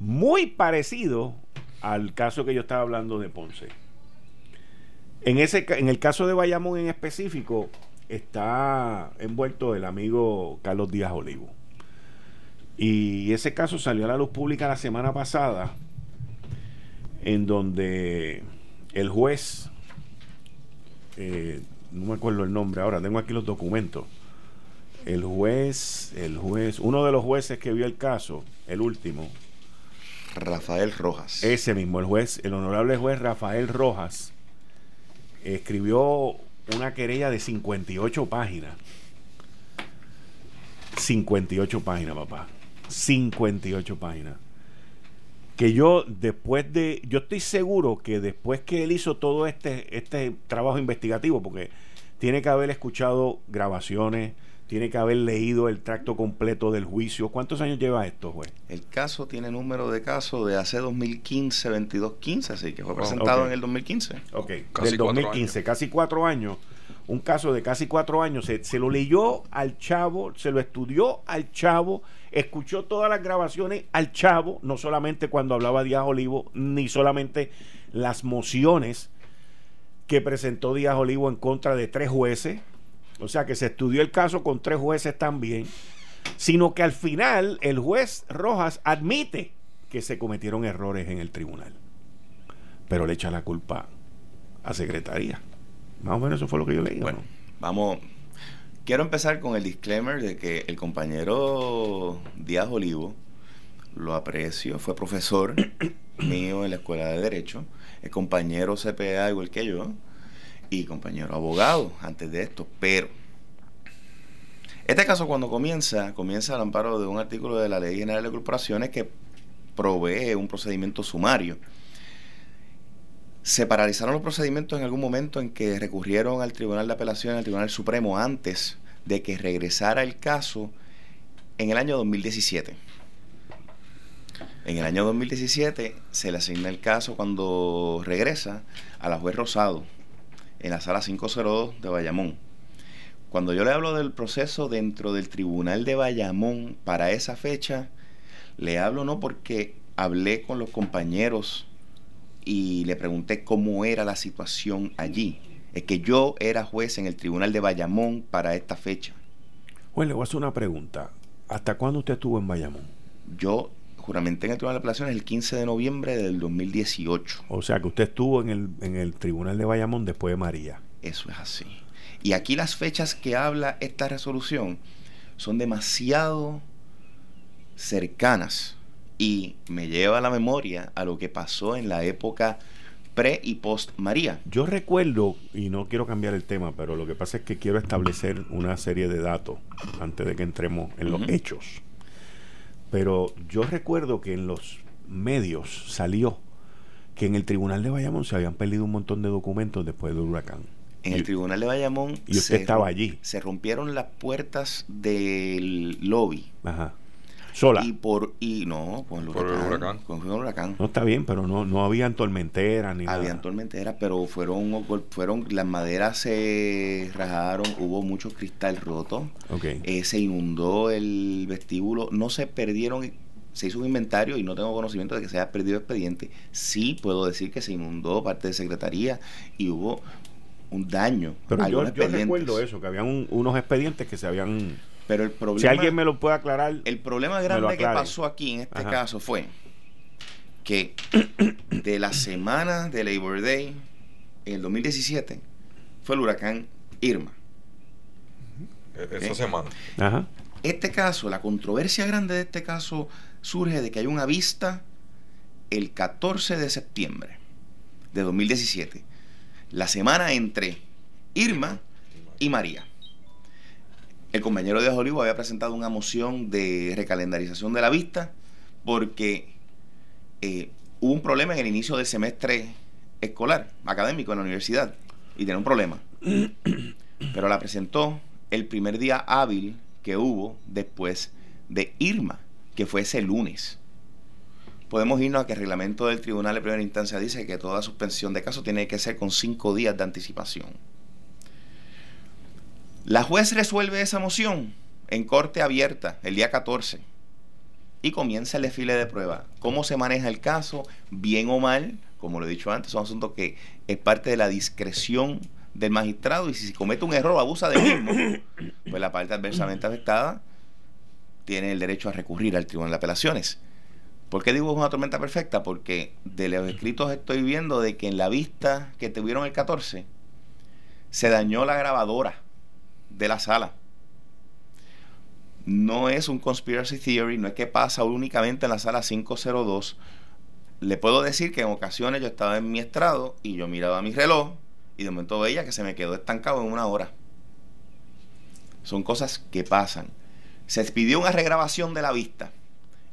Speaker 2: muy parecidos al caso que yo estaba hablando de Ponce. En, ese, en el caso de Bayamón en específico está envuelto el amigo Carlos Díaz Olivo. Y ese caso salió a la luz pública la semana pasada, en donde el juez, eh, no me acuerdo el nombre ahora, tengo aquí los documentos. El juez, el juez, uno de los jueces que vio el caso, el último,
Speaker 5: Rafael Rojas.
Speaker 2: ese mismo, el juez, el honorable juez Rafael Rojas, escribió una querella de 58 páginas. 58 páginas, papá. 58 páginas. Que yo después de, yo estoy seguro que después que él hizo todo este, este trabajo investigativo, porque tiene que haber escuchado grabaciones, tiene que haber leído el tracto completo del juicio. ¿Cuántos años lleva esto, juez?
Speaker 5: El caso tiene número de caso de hace 2015, 22, 15, así que fue
Speaker 4: Oh,
Speaker 5: presentado en el 2015.
Speaker 2: Ok,
Speaker 4: Casi
Speaker 2: del
Speaker 4: cuatro
Speaker 2: 2015, casi cuatro años. Un caso de casi cuatro años. Se, se lo leyó al chavo, se lo estudió al chavo, escuchó todas las grabaciones al chavo, no solamente cuando hablaba Díaz Olivo, ni solamente las mociones que presentó Díaz Olivo en contra de tres jueces. O sea que se estudió el caso con tres jueces también. Sino que al final el juez Rojas admite que se cometieron errores en el tribunal. Pero le echa la culpa a secretaría. Más o menos eso fue lo que yo leí. ¿o
Speaker 5: Bueno,
Speaker 2: no?
Speaker 5: vamos. Quiero empezar con el disclaimer de que el compañero Díaz Olivo lo aprecio, fue profesor mío en la escuela de Derecho, compañero CPA igual que yo y compañero abogado antes de esto, pero este caso cuando comienza, comienza al amparo de un artículo de la Ley General de Corporaciones que provee un procedimiento sumario. Se paralizaron los procedimientos en algún momento en que recurrieron al Tribunal de Apelación, al Tribunal Supremo, antes de que regresara el caso en el año 2017. En el año 2017 se le asigna el caso cuando regresa a la juez Rosado en la sala 502 de Bayamón. Cuando yo le hablo del proceso dentro del Tribunal de Bayamón para esa fecha, le hablo no porque hablé con los compañeros y le pregunté cómo era la situación allí. Es que yo era juez en el Tribunal de Bayamón para esta fecha.
Speaker 2: Juez, le voy a hacer una pregunta. ¿Hasta cuándo usted estuvo en Bayamón?
Speaker 5: Yo juramenté en el Tribunal de Apelaciones el 15 de noviembre del 2018.
Speaker 2: O sea que usted estuvo en el, en el tribunal de Bayamón después de María.
Speaker 5: Eso es así. Y aquí las fechas que habla esta resolución son demasiado cercanas y me lleva a la memoria a lo que pasó en la época pre y post María.
Speaker 2: Yo recuerdo, y no quiero cambiar el tema, pero lo que pasa es que quiero establecer una serie de datos antes de que entremos en los hechos. Pero yo recuerdo que en los medios salió que en el tribunal de Bayamón se habían perdido un montón de documentos después del huracán.
Speaker 5: En el tribunal de Bayamón
Speaker 2: y usted
Speaker 5: se
Speaker 2: estaba allí.
Speaker 5: Se rompieron las puertas del lobby.
Speaker 2: Ajá. Sola.
Speaker 5: Y por y no, con el
Speaker 4: Por el
Speaker 5: huracán.
Speaker 4: huracán.
Speaker 5: Con el huracán.
Speaker 2: No está bien, pero no, no habían tormenteras ni
Speaker 5: Habían
Speaker 2: nada.
Speaker 5: tormenteras, pero fueron, fueron las maderas se rajaron, hubo mucho cristal roto,
Speaker 2: Ok.
Speaker 5: eh, se inundó el vestíbulo, no se perdieron, se hizo un inventario y no tengo conocimiento de que se haya perdido expediente. Sí puedo decir que se inundó parte de secretaría y hubo un daño.
Speaker 2: Pero yo, yo recuerdo eso, que habían un- unos expedientes que se habían...
Speaker 5: Pero el problema,
Speaker 2: Si alguien me lo puede aclarar,
Speaker 5: el problema grande que pasó aquí en este
Speaker 2: Ajá.
Speaker 5: caso fue que de la semana de Labor Day en el 2017 fue el huracán Irma.
Speaker 4: E- Esa semana.
Speaker 2: Ajá.
Speaker 5: Este caso, la controversia grande de este caso surge de que hay una vista el 14 de septiembre de 2017, la semana entre Irma y María. El compañero de Olivo había presentado una moción de recalendarización de la vista porque eh, hubo un problema en el inicio del semestre escolar, académico en la universidad, y tenía un problema. Pero la presentó el primer día hábil que hubo después de Irma, que fue ese lunes. Podemos irnos a que el reglamento del tribunal de primera instancia dice que toda suspensión de caso tiene que ser con cinco días de anticipación. La juez resuelve esa moción en corte abierta el día 14 y comienza el desfile de prueba. ¿Cómo se maneja el caso? Bien o mal, como lo he dicho antes, son asuntos que es parte de la discreción del magistrado y si se comete un error o abusa del mismo, pues la parte adversamente afectada tiene el derecho a recurrir al Tribunal de Apelaciones. ¿Por qué digo una tormenta perfecta? Porque de los escritos estoy viendo de que en la vista que tuvieron el 14 se dañó la grabadora de la sala. No es un conspiracy theory, no es que pasa únicamente en la sala 502. Le puedo decir que en ocasiones yo estaba en mi estrado y yo miraba mi reloj y de momento veía que se me quedó estancado en una hora. Son cosas que pasan. Se pidió una regrabación de la vista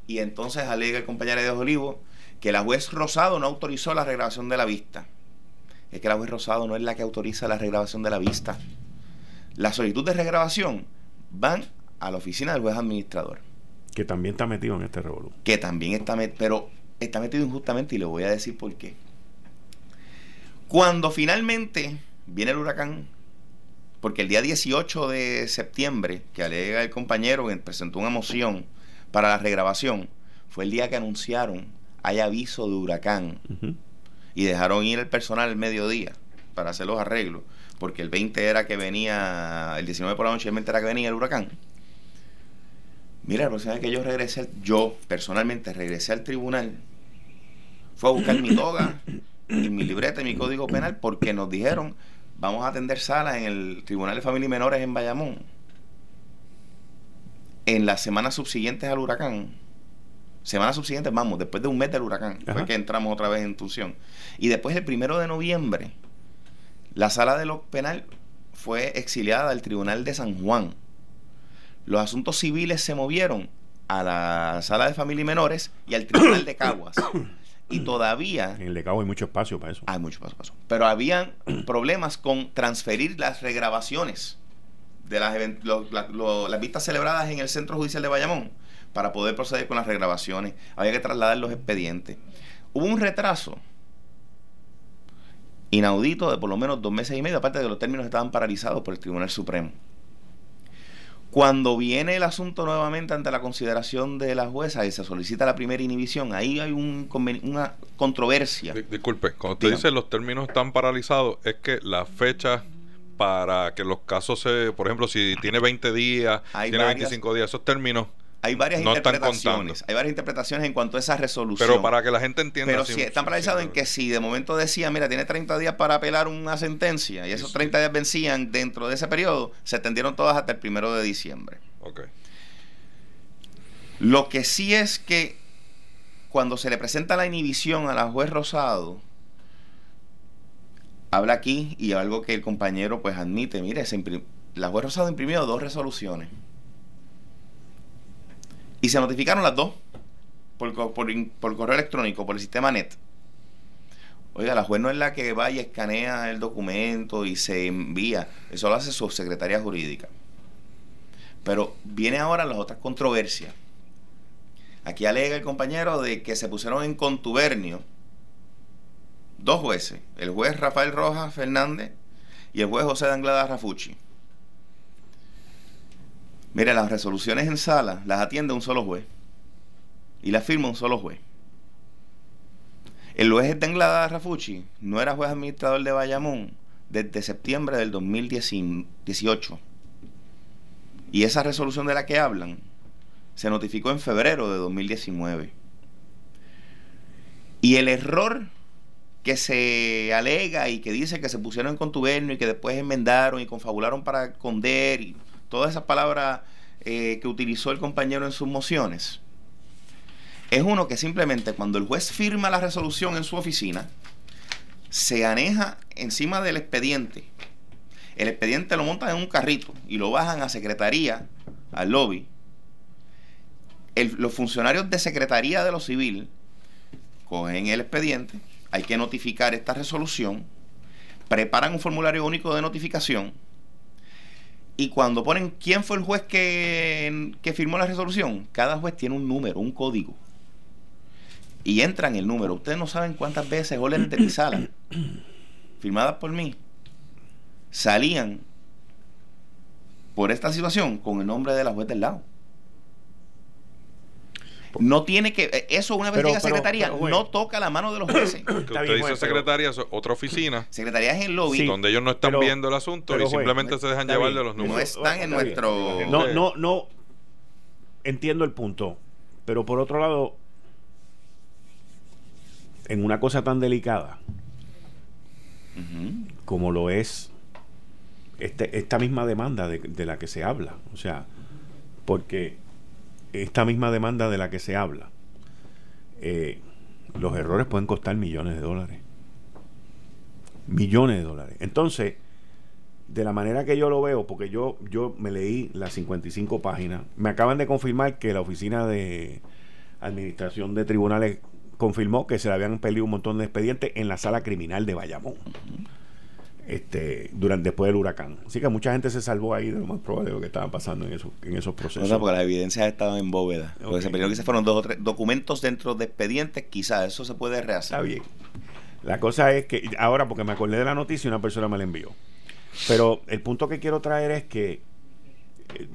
Speaker 5: y entonces alega el compañero de Olivo que la juez Rosado no autorizó la regrabación de la vista. Es que la juez Rosado no es la que autoriza la regrabación de la vista. La solicitud de regrabación van a la oficina del juez administrador,
Speaker 2: que también está metido en este revolú.
Speaker 5: que también está metido, pero está metido injustamente y le voy a decir por qué. Cuando finalmente viene el huracán, porque el día 18 de septiembre, que alega el compañero que presentó una moción para la regrabación, fue el día que anunciaron hay aviso de huracán y dejaron ir el personal el mediodía para hacer los arreglos, porque el 20 era que venía, el 19 por la noche, el 20 era que venía el huracán. Mira, la próxima vez que yo regresé, yo personalmente regresé al tribunal, fue a buscar mi toga y mi libreta y mi código penal porque nos dijeron, vamos a atender salas en el Tribunal de Familia y Menores en Bayamón. En las semanas subsiguientes al huracán, semanas subsiguientes, vamos, después de un mes del huracán,
Speaker 2: Ajá.
Speaker 5: fue que entramos otra vez en función. Y después, el primero de noviembre, la sala de lo penal fue exiliada al Tribunal de San Juan. Los asuntos civiles se movieron a la sala de familia y menores y al Tribunal de Caguas. Y todavía
Speaker 2: En el de Cabo hay mucho espacio para eso.
Speaker 5: hay mucho paso a paso. Pero habían problemas con transferir las regrabaciones de las, lo- la- lo- las vistas celebradas en el Centro Judicial de Bayamón para poder proceder con las regrabaciones. Había que trasladar los expedientes. Hubo un retraso inaudito de por lo menos dos meses y medio, aparte de que los términos estaban paralizados por el Tribunal Supremo. Cuando viene el asunto nuevamente ante la consideración de la jueza y se solicita la primera inhibición, ahí hay un una controversia.
Speaker 4: Di- Disculpe, cuando usted
Speaker 5: Dígame.
Speaker 4: dice los términos están paralizados, es que las fechas para que los casos se, por ejemplo, si tiene 20 días,
Speaker 5: Hay
Speaker 4: tiene
Speaker 5: varias-
Speaker 4: 25 días, esos términos,
Speaker 5: Hay varias
Speaker 4: No
Speaker 5: interpretaciones. Hay varias interpretaciones en cuanto a esa resolución.
Speaker 4: pero para que la gente entienda.
Speaker 5: Pero
Speaker 4: sí,
Speaker 5: sí, están paralizados en que si de momento decía, mira, tiene 30 días para apelar una sentencia y esos
Speaker 4: Sí.
Speaker 5: 30 días vencían dentro de ese periodo, se extendieron todas hasta el primero de diciembre.
Speaker 4: Ok.
Speaker 5: Lo que sí es que cuando se le presenta la inhibición a la juez Rosado, habla aquí y algo que el compañero pues admite, mire, se la juez Rosado imprimió dos resoluciones y se notificaron las dos por, por por correo electrónico, por el sistema NET. Oiga, la juez no es la que va y escanea el documento y se envía, eso lo hace su secretaria jurídica. Pero viene ahora las otras controversias. Aquí alega el compañero de que se pusieron en contubernio dos jueces, el juez Rafael Rojas Fernández y el juez José de Anglada Rafucci. Mire, las resoluciones en sala las atiende un solo juez y las firma un solo juez. El juez de Anglada Rafucci no era juez administrador de Bayamón desde septiembre del 2018. Y esa resolución de la que hablan se notificó en febrero de 2019. Y el error que se alega y que dice que se pusieron en contubernio y que después enmendaron y confabularon para esconder y todas esas palabras eh, que utilizó el compañero en sus mociones, es uno que simplemente cuando el juez firma la resolución en su oficina, se aneja encima del expediente. El expediente lo montan en un carrito y lo bajan a secretaría, al lobby. Los funcionarios de secretaría de lo civil cogen el expediente, hay que notificar esta resolución, preparan un formulario único de notificación y cuando ponen quién fue el juez que, que firmó la resolución, cada juez tiene un número, un código. Y entran el número. Ustedes no saben cuántas veces órdenes de mi sala, firmadas por mí, salían por esta situación con el nombre de la juez del lado. No tiene que. eh, Eso, una vez
Speaker 2: Pero-
Speaker 5: llega a secretaría,
Speaker 2: pero,
Speaker 5: no toca la mano de los jueces.
Speaker 4: Que usted
Speaker 2: bien,
Speaker 4: dice
Speaker 2: juez, pero-
Speaker 4: secretaria, es otra oficina,
Speaker 5: secretaría es el lobby.
Speaker 2: Sí.
Speaker 4: donde ellos no están
Speaker 2: pero-
Speaker 4: viendo el asunto
Speaker 2: pero,
Speaker 4: y
Speaker 2: juez,
Speaker 4: simplemente se dejan llevar
Speaker 2: bien.
Speaker 4: de los
Speaker 5: No
Speaker 4: números.
Speaker 5: están en nuestro.
Speaker 2: No, no, no. Entiendo el punto. Pero por otro lado, en una cosa tan delicada como lo es este, esta misma demanda de, de la que se habla. O sea, porque esta misma demanda de la que se habla, eh, los errores pueden costar millones de dólares. Millones de dólares. Entonces, de la manera que yo lo veo, porque yo, yo me leí las 55 páginas, me acaban de confirmar que la oficina de administración de tribunales confirmó que se le habían pedido un montón de expedientes en la sala criminal de Bayamón. Este, durante después del huracán. Así que mucha gente se salvó ahí de lo más probable de lo que estaba pasando en esos, en esos procesos.
Speaker 5: No sé, porque las evidencias estaban en bóveda. Porque
Speaker 2: Ok.
Speaker 5: se que se fueron dos o tres documentos dentro de expedientes, quizás eso se puede rehacer.
Speaker 2: Está bien. La cosa es que, ahora porque me acordé de la noticia y una persona me la envió. Pero el punto que quiero traer es que, eh,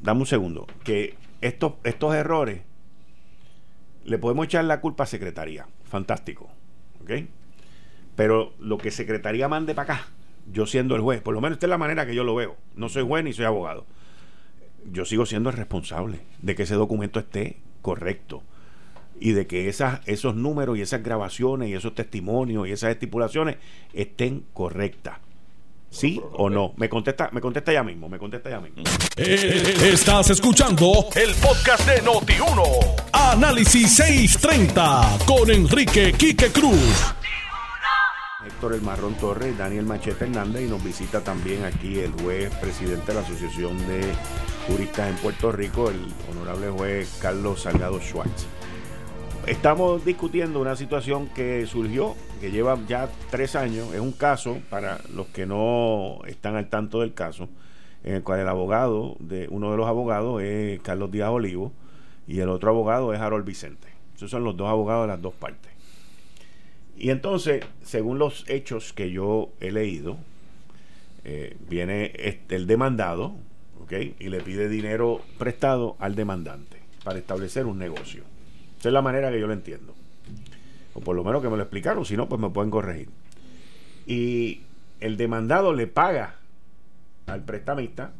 Speaker 2: dame un segundo, que estos, estos errores le podemos echar la culpa a Secretaría. Fantástico. ¿Ok? Pero lo que Secretaría mande para acá, yo siendo el juez, por lo menos esta es la manera que yo lo veo. No soy juez ni soy abogado. Yo sigo siendo el responsable de que ese documento esté correcto y de que esas, esos números y esas grabaciones y esos testimonios y esas estipulaciones estén correctas. ¿Sí o no? Me contesta, me contesta ya mismo, me contesta ya mismo.
Speaker 1: Eh, Estás escuchando el podcast de Noti1. Análisis 630 con Enrique Quique Cruz.
Speaker 2: Héctor El Marrón Torres, Daniel Machete Hernández y nos visita también aquí el juez presidente de la Asociación de Juristas en Puerto Rico, el honorable juez Carlos Salgado Schwartz. Estamos discutiendo una situación que surgió, que lleva ya tres años, es un caso, para los que no están al tanto del caso, en el cual el abogado, de uno de los abogados es Carlos Díaz Olivo y el otro abogado es Harold Vicente. Esos son los dos abogados de las dos partes. Y entonces, según los hechos que yo he leído, eh, viene el demandado, ¿ok? Y le pide dinero prestado al demandante para establecer un negocio. Esa es la manera que yo lo entiendo. O por lo menos que me lo explicaron, si no, pues me pueden corregir. Y el demandado le paga al prestamista,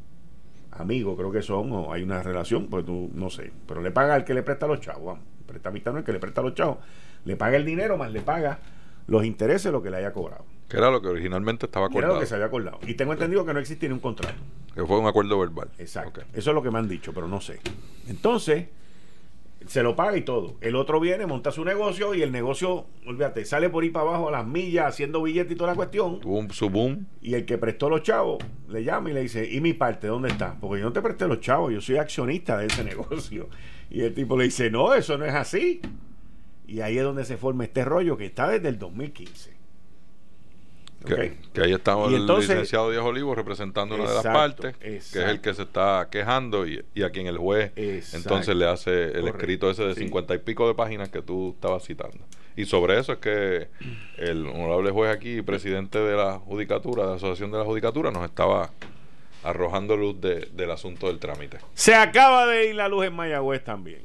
Speaker 2: amigo creo que son, o hay una relación, pues tú no sé, pero le paga al que le presta los chavos, vamos. El prestamista no es el que le presta los chavos, le paga el dinero más le paga los intereses lo que le haya cobrado.
Speaker 4: Que era lo que originalmente estaba
Speaker 2: Era
Speaker 4: acordado.
Speaker 2: lo que se había acordado. Y tengo entendido que no existe ni un contrato.
Speaker 4: Que fue un acuerdo verbal.
Speaker 2: Exacto. Eso es lo que me han dicho, pero no sé. Entonces, se lo paga y todo. El otro viene, monta su negocio y el negocio, olvídate, sale por ahí para abajo a las millas haciendo billetes y toda la cuestión.
Speaker 4: Un, su boom.
Speaker 2: Y el que prestó los chavos le llama y le dice, ¿y mi parte dónde está? Porque yo no te presté los chavos, yo soy accionista de ese negocio. Y el tipo le dice, no, eso no es así. Y ahí es donde se forma este rollo que está desde el 2015.
Speaker 4: Que,
Speaker 2: Ok.
Speaker 4: que ahí estaba
Speaker 2: Y
Speaker 4: el
Speaker 2: entonces-
Speaker 4: licenciado Díaz Olivo representando una de las
Speaker 2: Exacto,
Speaker 4: partes, que es el que se está quejando y, y a quien el juez
Speaker 2: Exacto.
Speaker 4: entonces le hace el
Speaker 2: Correcto,
Speaker 4: escrito ese de
Speaker 2: sí.
Speaker 4: cincuenta y pico de páginas que tú estabas citando. Y sobre eso es que el honorable juez aquí, presidente de la judicatura, de la Asociación de la Judicatura, nos estaba arrojando luz de- del asunto del trámite.
Speaker 2: Se acaba de ir la luz en Mayagüez también.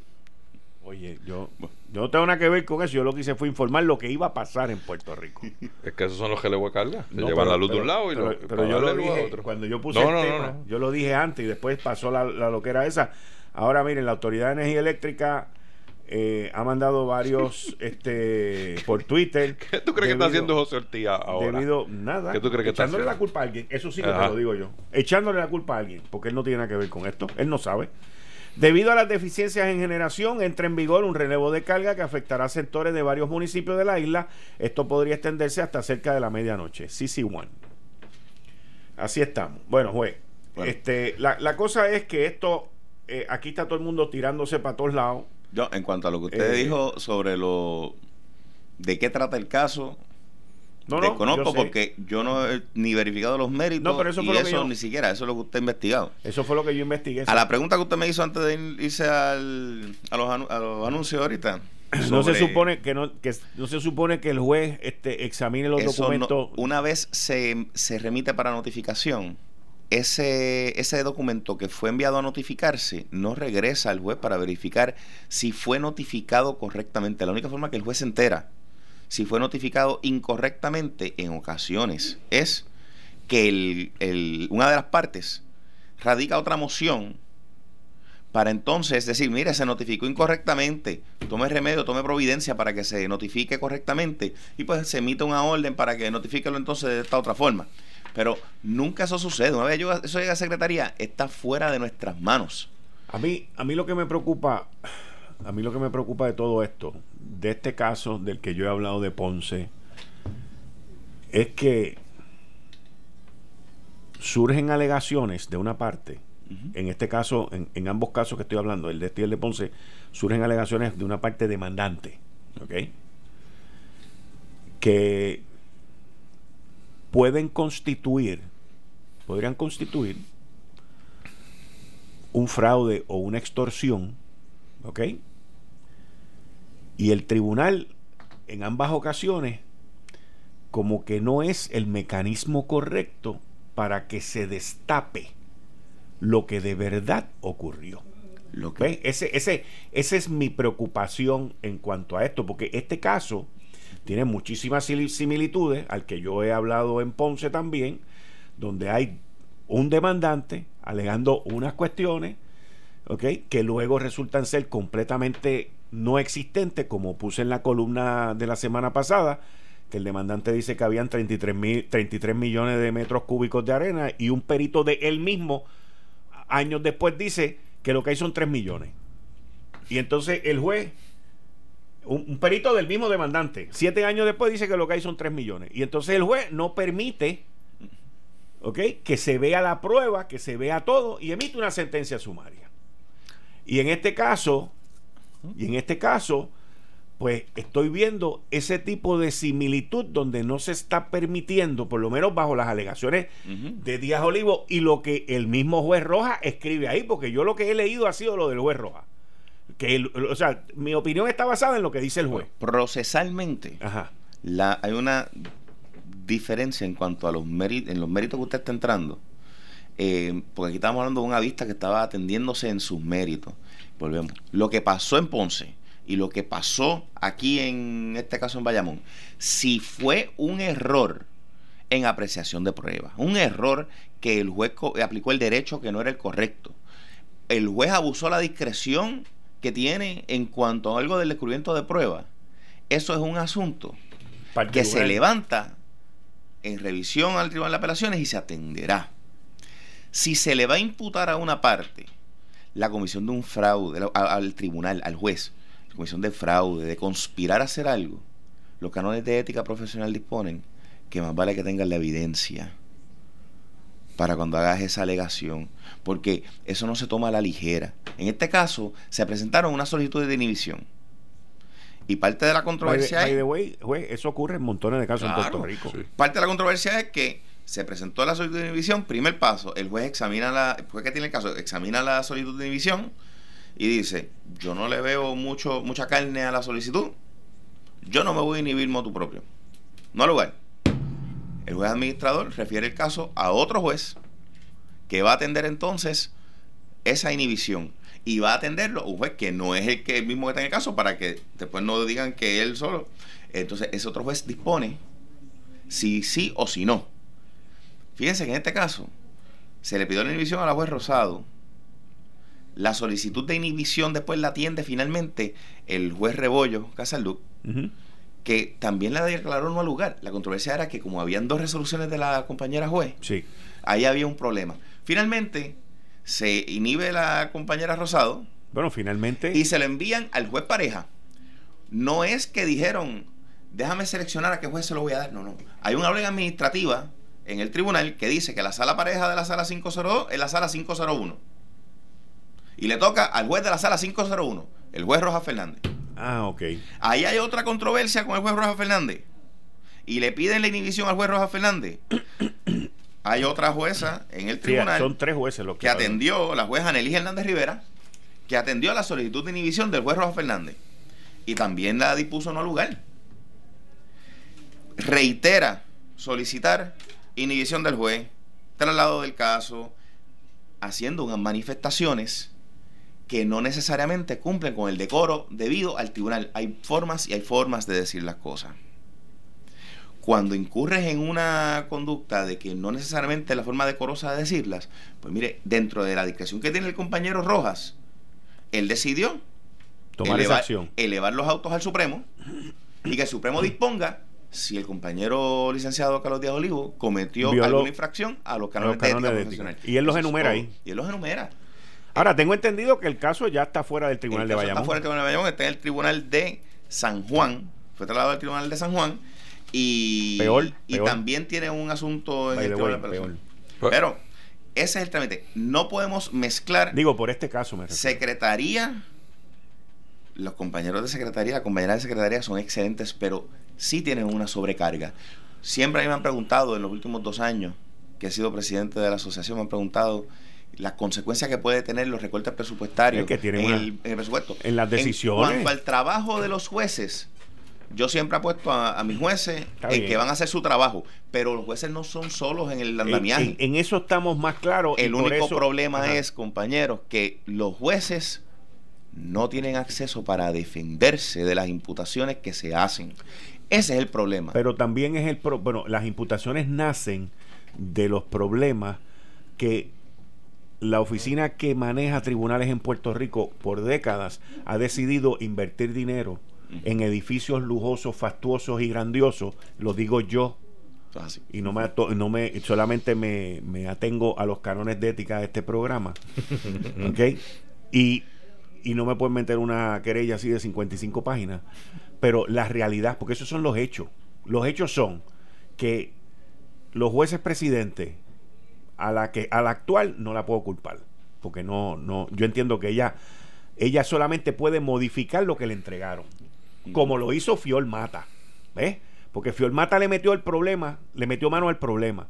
Speaker 2: Oye, yo, yo no tengo nada que ver con eso. Yo lo que hice fue informar lo que iba a pasar en Puerto Rico.
Speaker 4: Es que esos son los que le voy a cargar. Se
Speaker 2: No,
Speaker 4: llevan
Speaker 2: pero-
Speaker 4: la luz de un lado y
Speaker 2: pero,
Speaker 4: lo,
Speaker 2: pero yo lo dije
Speaker 4: otro.
Speaker 2: cuando yo puse
Speaker 4: No,
Speaker 2: el tema, yo lo dije antes y después pasó la, la loquera esa. Ahora miren, la Autoridad de Energía Eléctrica eh, ha mandado varios este por Twitter.
Speaker 4: ¿Qué tú crees que está haciendo José Ortiz ahora?
Speaker 2: Debido nada.
Speaker 4: ¿Qué tú crees que está
Speaker 2: echándole la culpa a alguien. Eso sí que te lo digo yo. Echándole la culpa a alguien, porque él no tiene nada que ver con esto. Él no sabe. Debido a las deficiencias en generación, entra en vigor un relevo de carga que afectará a sectores de varios municipios de la isla. Esto podría extenderse hasta cerca de la medianoche. CC1. Así estamos. Bueno, juez.
Speaker 5: Bueno.
Speaker 2: Este, la, la cosa es que esto, eh, aquí está todo el mundo tirándose para todos lados.
Speaker 5: Yo, en cuanto a lo que usted
Speaker 2: Eh,
Speaker 5: dijo sobre lo de qué trata el caso,
Speaker 2: No, no,
Speaker 5: desconozco
Speaker 2: yo sé.
Speaker 5: porque yo no he ni verificado los méritos
Speaker 2: No, pero eso
Speaker 5: y eso
Speaker 2: yo-
Speaker 5: ni siquiera, eso es lo que usted ha investigado.
Speaker 2: Eso fue lo que yo investigué.
Speaker 5: A la pregunta que usted me hizo antes de irse al, a, los, anu- a los anuncios ahorita.
Speaker 2: no se supone que no que no se supone que el juez este examine los
Speaker 5: eso no-
Speaker 2: documentos
Speaker 5: una vez se, se remite para notificación, ese, ese documento que fue enviado a notificarse no regresa al juez para verificar si fue notificado correctamente. La única forma que el juez se entera si fue notificado incorrectamente en ocasiones es que el, el- una de las partes radica otra moción para entonces decir, mire, se notificó incorrectamente, tome remedio, tome providencia para que se notifique correctamente y pues se emite una orden para que notifíquelo entonces de esta otra forma. Pero nunca eso sucede. Una vez yo- eso llega a secretaría, está fuera de nuestras manos.
Speaker 2: a mí a mí lo que me preocupa a mí lo que me preocupa de todo esto de este caso del que yo he hablado de Ponce es que surgen alegaciones de una parte en este caso, en, en ambos casos que estoy hablando, el de este y el de Ponce, surgen alegaciones de una parte demandante, ¿ok? Que pueden constituir, podrían constituir un fraude o una extorsión, ¿ok? Y el tribunal, en ambas ocasiones, como que no es el mecanismo correcto para que se destape lo que de verdad ocurrió.
Speaker 5: Lo.
Speaker 2: Ese, ese, esa es mi preocupación en cuanto a esto, porque este caso tiene muchísimas similitudes al que yo he hablado en Ponce también, donde hay un demandante alegando unas cuestiones. Que luego resultan ser completamente no existentes, como puse en la columna de la semana pasada, que el demandante dice que habían 33, mil, 33 millones de metros cúbicos de arena y un perito de él mismo años después dice que lo que hay son 3 millones. Y entonces el juez, un, un perito del mismo demandante, siete años después dice que lo que hay son 3 millones. Y entonces el juez no permite ¿ok? que se vea la prueba, que se vea todo y emite una sentencia sumaria. Y en este caso, y en este caso, pues estoy viendo ese tipo de similitud donde no se está permitiendo, por lo menos bajo las alegaciones de Díaz Olivo y lo que el mismo juez Roja escribe ahí, porque yo lo que he leído ha sido lo del juez Roja. Que el- o sea, mi opinión está basada en lo que dice el juez.
Speaker 5: Procesalmente,
Speaker 2: Ajá.
Speaker 5: la, hay una diferencia en cuanto a los méritos, en los méritos que usted está entrando. Eh, porque aquí estamos hablando de una vista que estaba atendiéndose en sus méritos. Volvemos. Lo que pasó en Ponce y lo que pasó aquí en este caso en Bayamón, si fue un error en apreciación de pruebas, un error que el juez aplicó el derecho que no era el correcto, el juez abusó la discreción que tiene en cuanto a algo del descubrimiento de pruebas, eso es un asunto que se levanta en revisión al Tribunal de Apelaciones y se atenderá. Si se le va a imputar a una parte la comisión de un fraude, al, al tribunal, al juez, la comisión de fraude, de conspirar a hacer algo, los cánones de ética profesional disponen que más vale que tengan la evidencia para cuando hagas esa alegación, porque eso no se toma a la ligera. En este caso, se presentaron una solicitud de inhibición. Y parte de la controversia
Speaker 2: By the-
Speaker 5: es,
Speaker 2: by the way, juez, eso ocurre en montones de casos en Puerto Rico.
Speaker 4: sí.
Speaker 5: parte de la controversia es que se presentó la solicitud de inhibición, primer paso, el juez examina la, el juez que tiene el caso, examina la solicitud de inhibición y dice, yo no le veo mucho, mucha carne a la solicitud, yo no me voy a inhibir motu propio. No al lugar. El juez administrador refiere el caso a otro juez que va a atender entonces esa inhibición. Y va a atenderlo un juez que no es el que mismo que está en el caso para que después no digan que él solo. Entonces ese otro juez dispone si sí o si no. Fíjense que en este caso se le pidió la inhibición a la juez Rosado. La solicitud de inhibición después la atiende finalmente el juez Rebollo Casalduc. Que también la declaró no al lugar. La controversia era que como habían dos resoluciones de la compañera juez,
Speaker 2: Sí.
Speaker 5: ahí había un problema. Finalmente, se inhibe la compañera Rosado
Speaker 2: Bueno, finalmente.
Speaker 5: y se lo envían al juez pareja. No es que dijeron, déjame seleccionar a qué juez se lo voy a dar. No, no. Hay una orden administrativa en el tribunal que dice que la sala pareja de la sala 502 es la sala 501. Y le toca al juez de la sala 501, el juez Rojas Fernández.
Speaker 2: Ah, ok.
Speaker 5: Ahí hay otra controversia con el juez Rojas Fernández. Y le piden la inhibición al juez Rojas Fernández. hay otra jueza en el
Speaker 2: Sí,
Speaker 5: tribunal
Speaker 2: son tres jueces los que.
Speaker 5: que atendió, la jueza Anelis Hernández Rivera, que atendió la solicitud de inhibición del juez Rojas Fernández. Y también la dispuso no lugar. Reitera solicitar inhibición del juez, traslado del caso, haciendo unas manifestaciones que no necesariamente cumplen con el decoro debido al tribunal. Hay formas y hay formas de decir las cosas. Cuando incurres en una conducta de que no necesariamente es la forma decorosa de decirlas, pues mire, dentro de la discreción que tiene el compañero Rojas, él decidió
Speaker 2: Tomar esa
Speaker 5: elevar,
Speaker 2: acción.
Speaker 5: elevar los autos al Supremo y que el Supremo disponga si el compañero licenciado Carlos Díaz Olivo cometió
Speaker 2: Violó
Speaker 5: alguna infracción a los cánones, de ética profesional.
Speaker 2: Y él los enumera ahí.
Speaker 5: Y él los enumera.
Speaker 2: Ahora, tengo entendido que el caso ya está fuera del Tribunal
Speaker 5: El
Speaker 2: de
Speaker 5: caso está
Speaker 2: Bayamón.
Speaker 5: fuera del Tribunal de Bayamón, está en el Tribunal de San Juan. Fue trasladado al Tribunal de San Juan. Y,
Speaker 2: Peor,
Speaker 5: y
Speaker 2: peor.
Speaker 5: también tiene un asunto en
Speaker 2: By
Speaker 5: el
Speaker 2: the
Speaker 5: Tribunal
Speaker 2: way,
Speaker 5: de
Speaker 2: peor.
Speaker 5: Pero ese es el trámite. No podemos mezclar
Speaker 2: Digo, por este caso me refiero.
Speaker 5: secretaría. Los compañeros de secretaría, las compañeras de secretaría son excelentes, pero sí tienen una sobrecarga. Siempre a mí me han preguntado en los últimos dos años, que he sido presidente de la asociación, me han preguntado las consecuencias que puede tener los recortes presupuestarios
Speaker 2: Es que tienen
Speaker 5: en,
Speaker 2: una-
Speaker 5: el, en el presupuesto.
Speaker 2: en las decisiones.
Speaker 5: En cuanto al trabajo de los jueces, yo siempre apuesto a, a mis jueces
Speaker 2: Está
Speaker 5: en
Speaker 2: bien.
Speaker 5: que van a hacer su trabajo, pero los jueces no son solos en el andamiaje.
Speaker 2: en- en eso estamos más claros.
Speaker 5: El único
Speaker 2: eso-
Speaker 5: problema
Speaker 2: Ajá.
Speaker 5: es, compañeros, que los jueces no tienen acceso para defenderse de las imputaciones que se hacen. Ese es el problema.
Speaker 2: Pero también es el... pro- bueno, las imputaciones nacen de los problemas que la oficina que maneja tribunales en Puerto Rico por décadas ha decidido invertir dinero en edificios lujosos, fastuosos y grandiosos, lo digo yo, y no me, ato- no me solamente me, me atengo a los cánones de ética de este programa ¿ok? y, y no me pueden meter una querella así de 55 páginas. Pero la realidad porque esos son los hechos. Los hechos son que los jueces presidentes a la que a la actual no la puedo culpar porque no no yo entiendo que ella ella solamente puede modificar lo que le entregaron como lo hizo Fiol Mata ¿ves? porque Fiol Mata le metió el problema le metió mano al problema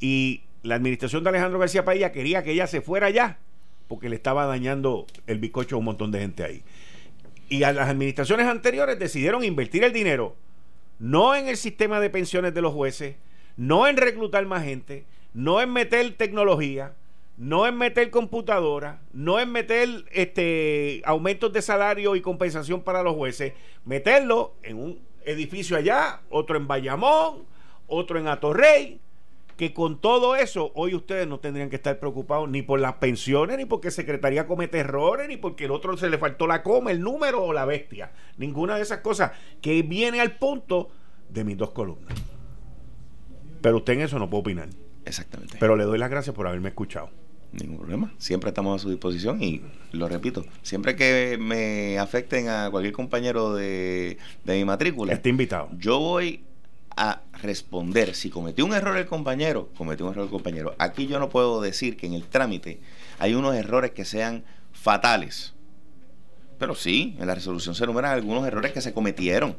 Speaker 2: y la administración de Alejandro García Padilla quería que ella se fuera ya porque le estaba dañando el bizcocho a un montón de gente ahí y a las administraciones anteriores decidieron invertir el dinero no en el sistema de pensiones de los jueces, no en reclutar más gente, no en meter tecnología, no en meter computadora, no en meter este aumentos de salario y compensación para los jueces, meterlo en un edificio allá, otro en Bayamón, otro en Atorrey, que con todo eso hoy ustedes no tendrían que estar preocupados ni por las pensiones, ni porque Secretaría comete errores, ni porque el otro se le faltó la coma, el número o la bestia. Ninguna de esas cosas que viene al punto de mis dos columnas. Pero usted en eso no puede opinar.
Speaker 5: Exactamente.
Speaker 2: Pero le doy las gracias por haberme escuchado.
Speaker 5: Ningún problema. Siempre estamos a su disposición y lo repito, siempre que me afecten a cualquier compañero de, de mi matrícula,
Speaker 2: Está invitado.
Speaker 5: yo voy a responder. Si cometió un error el compañero, cometió un error el compañero. Aquí yo no puedo decir que en el trámite hay unos errores que sean fatales. Pero sí, en la resolución se enumeran algunos errores que se cometieron.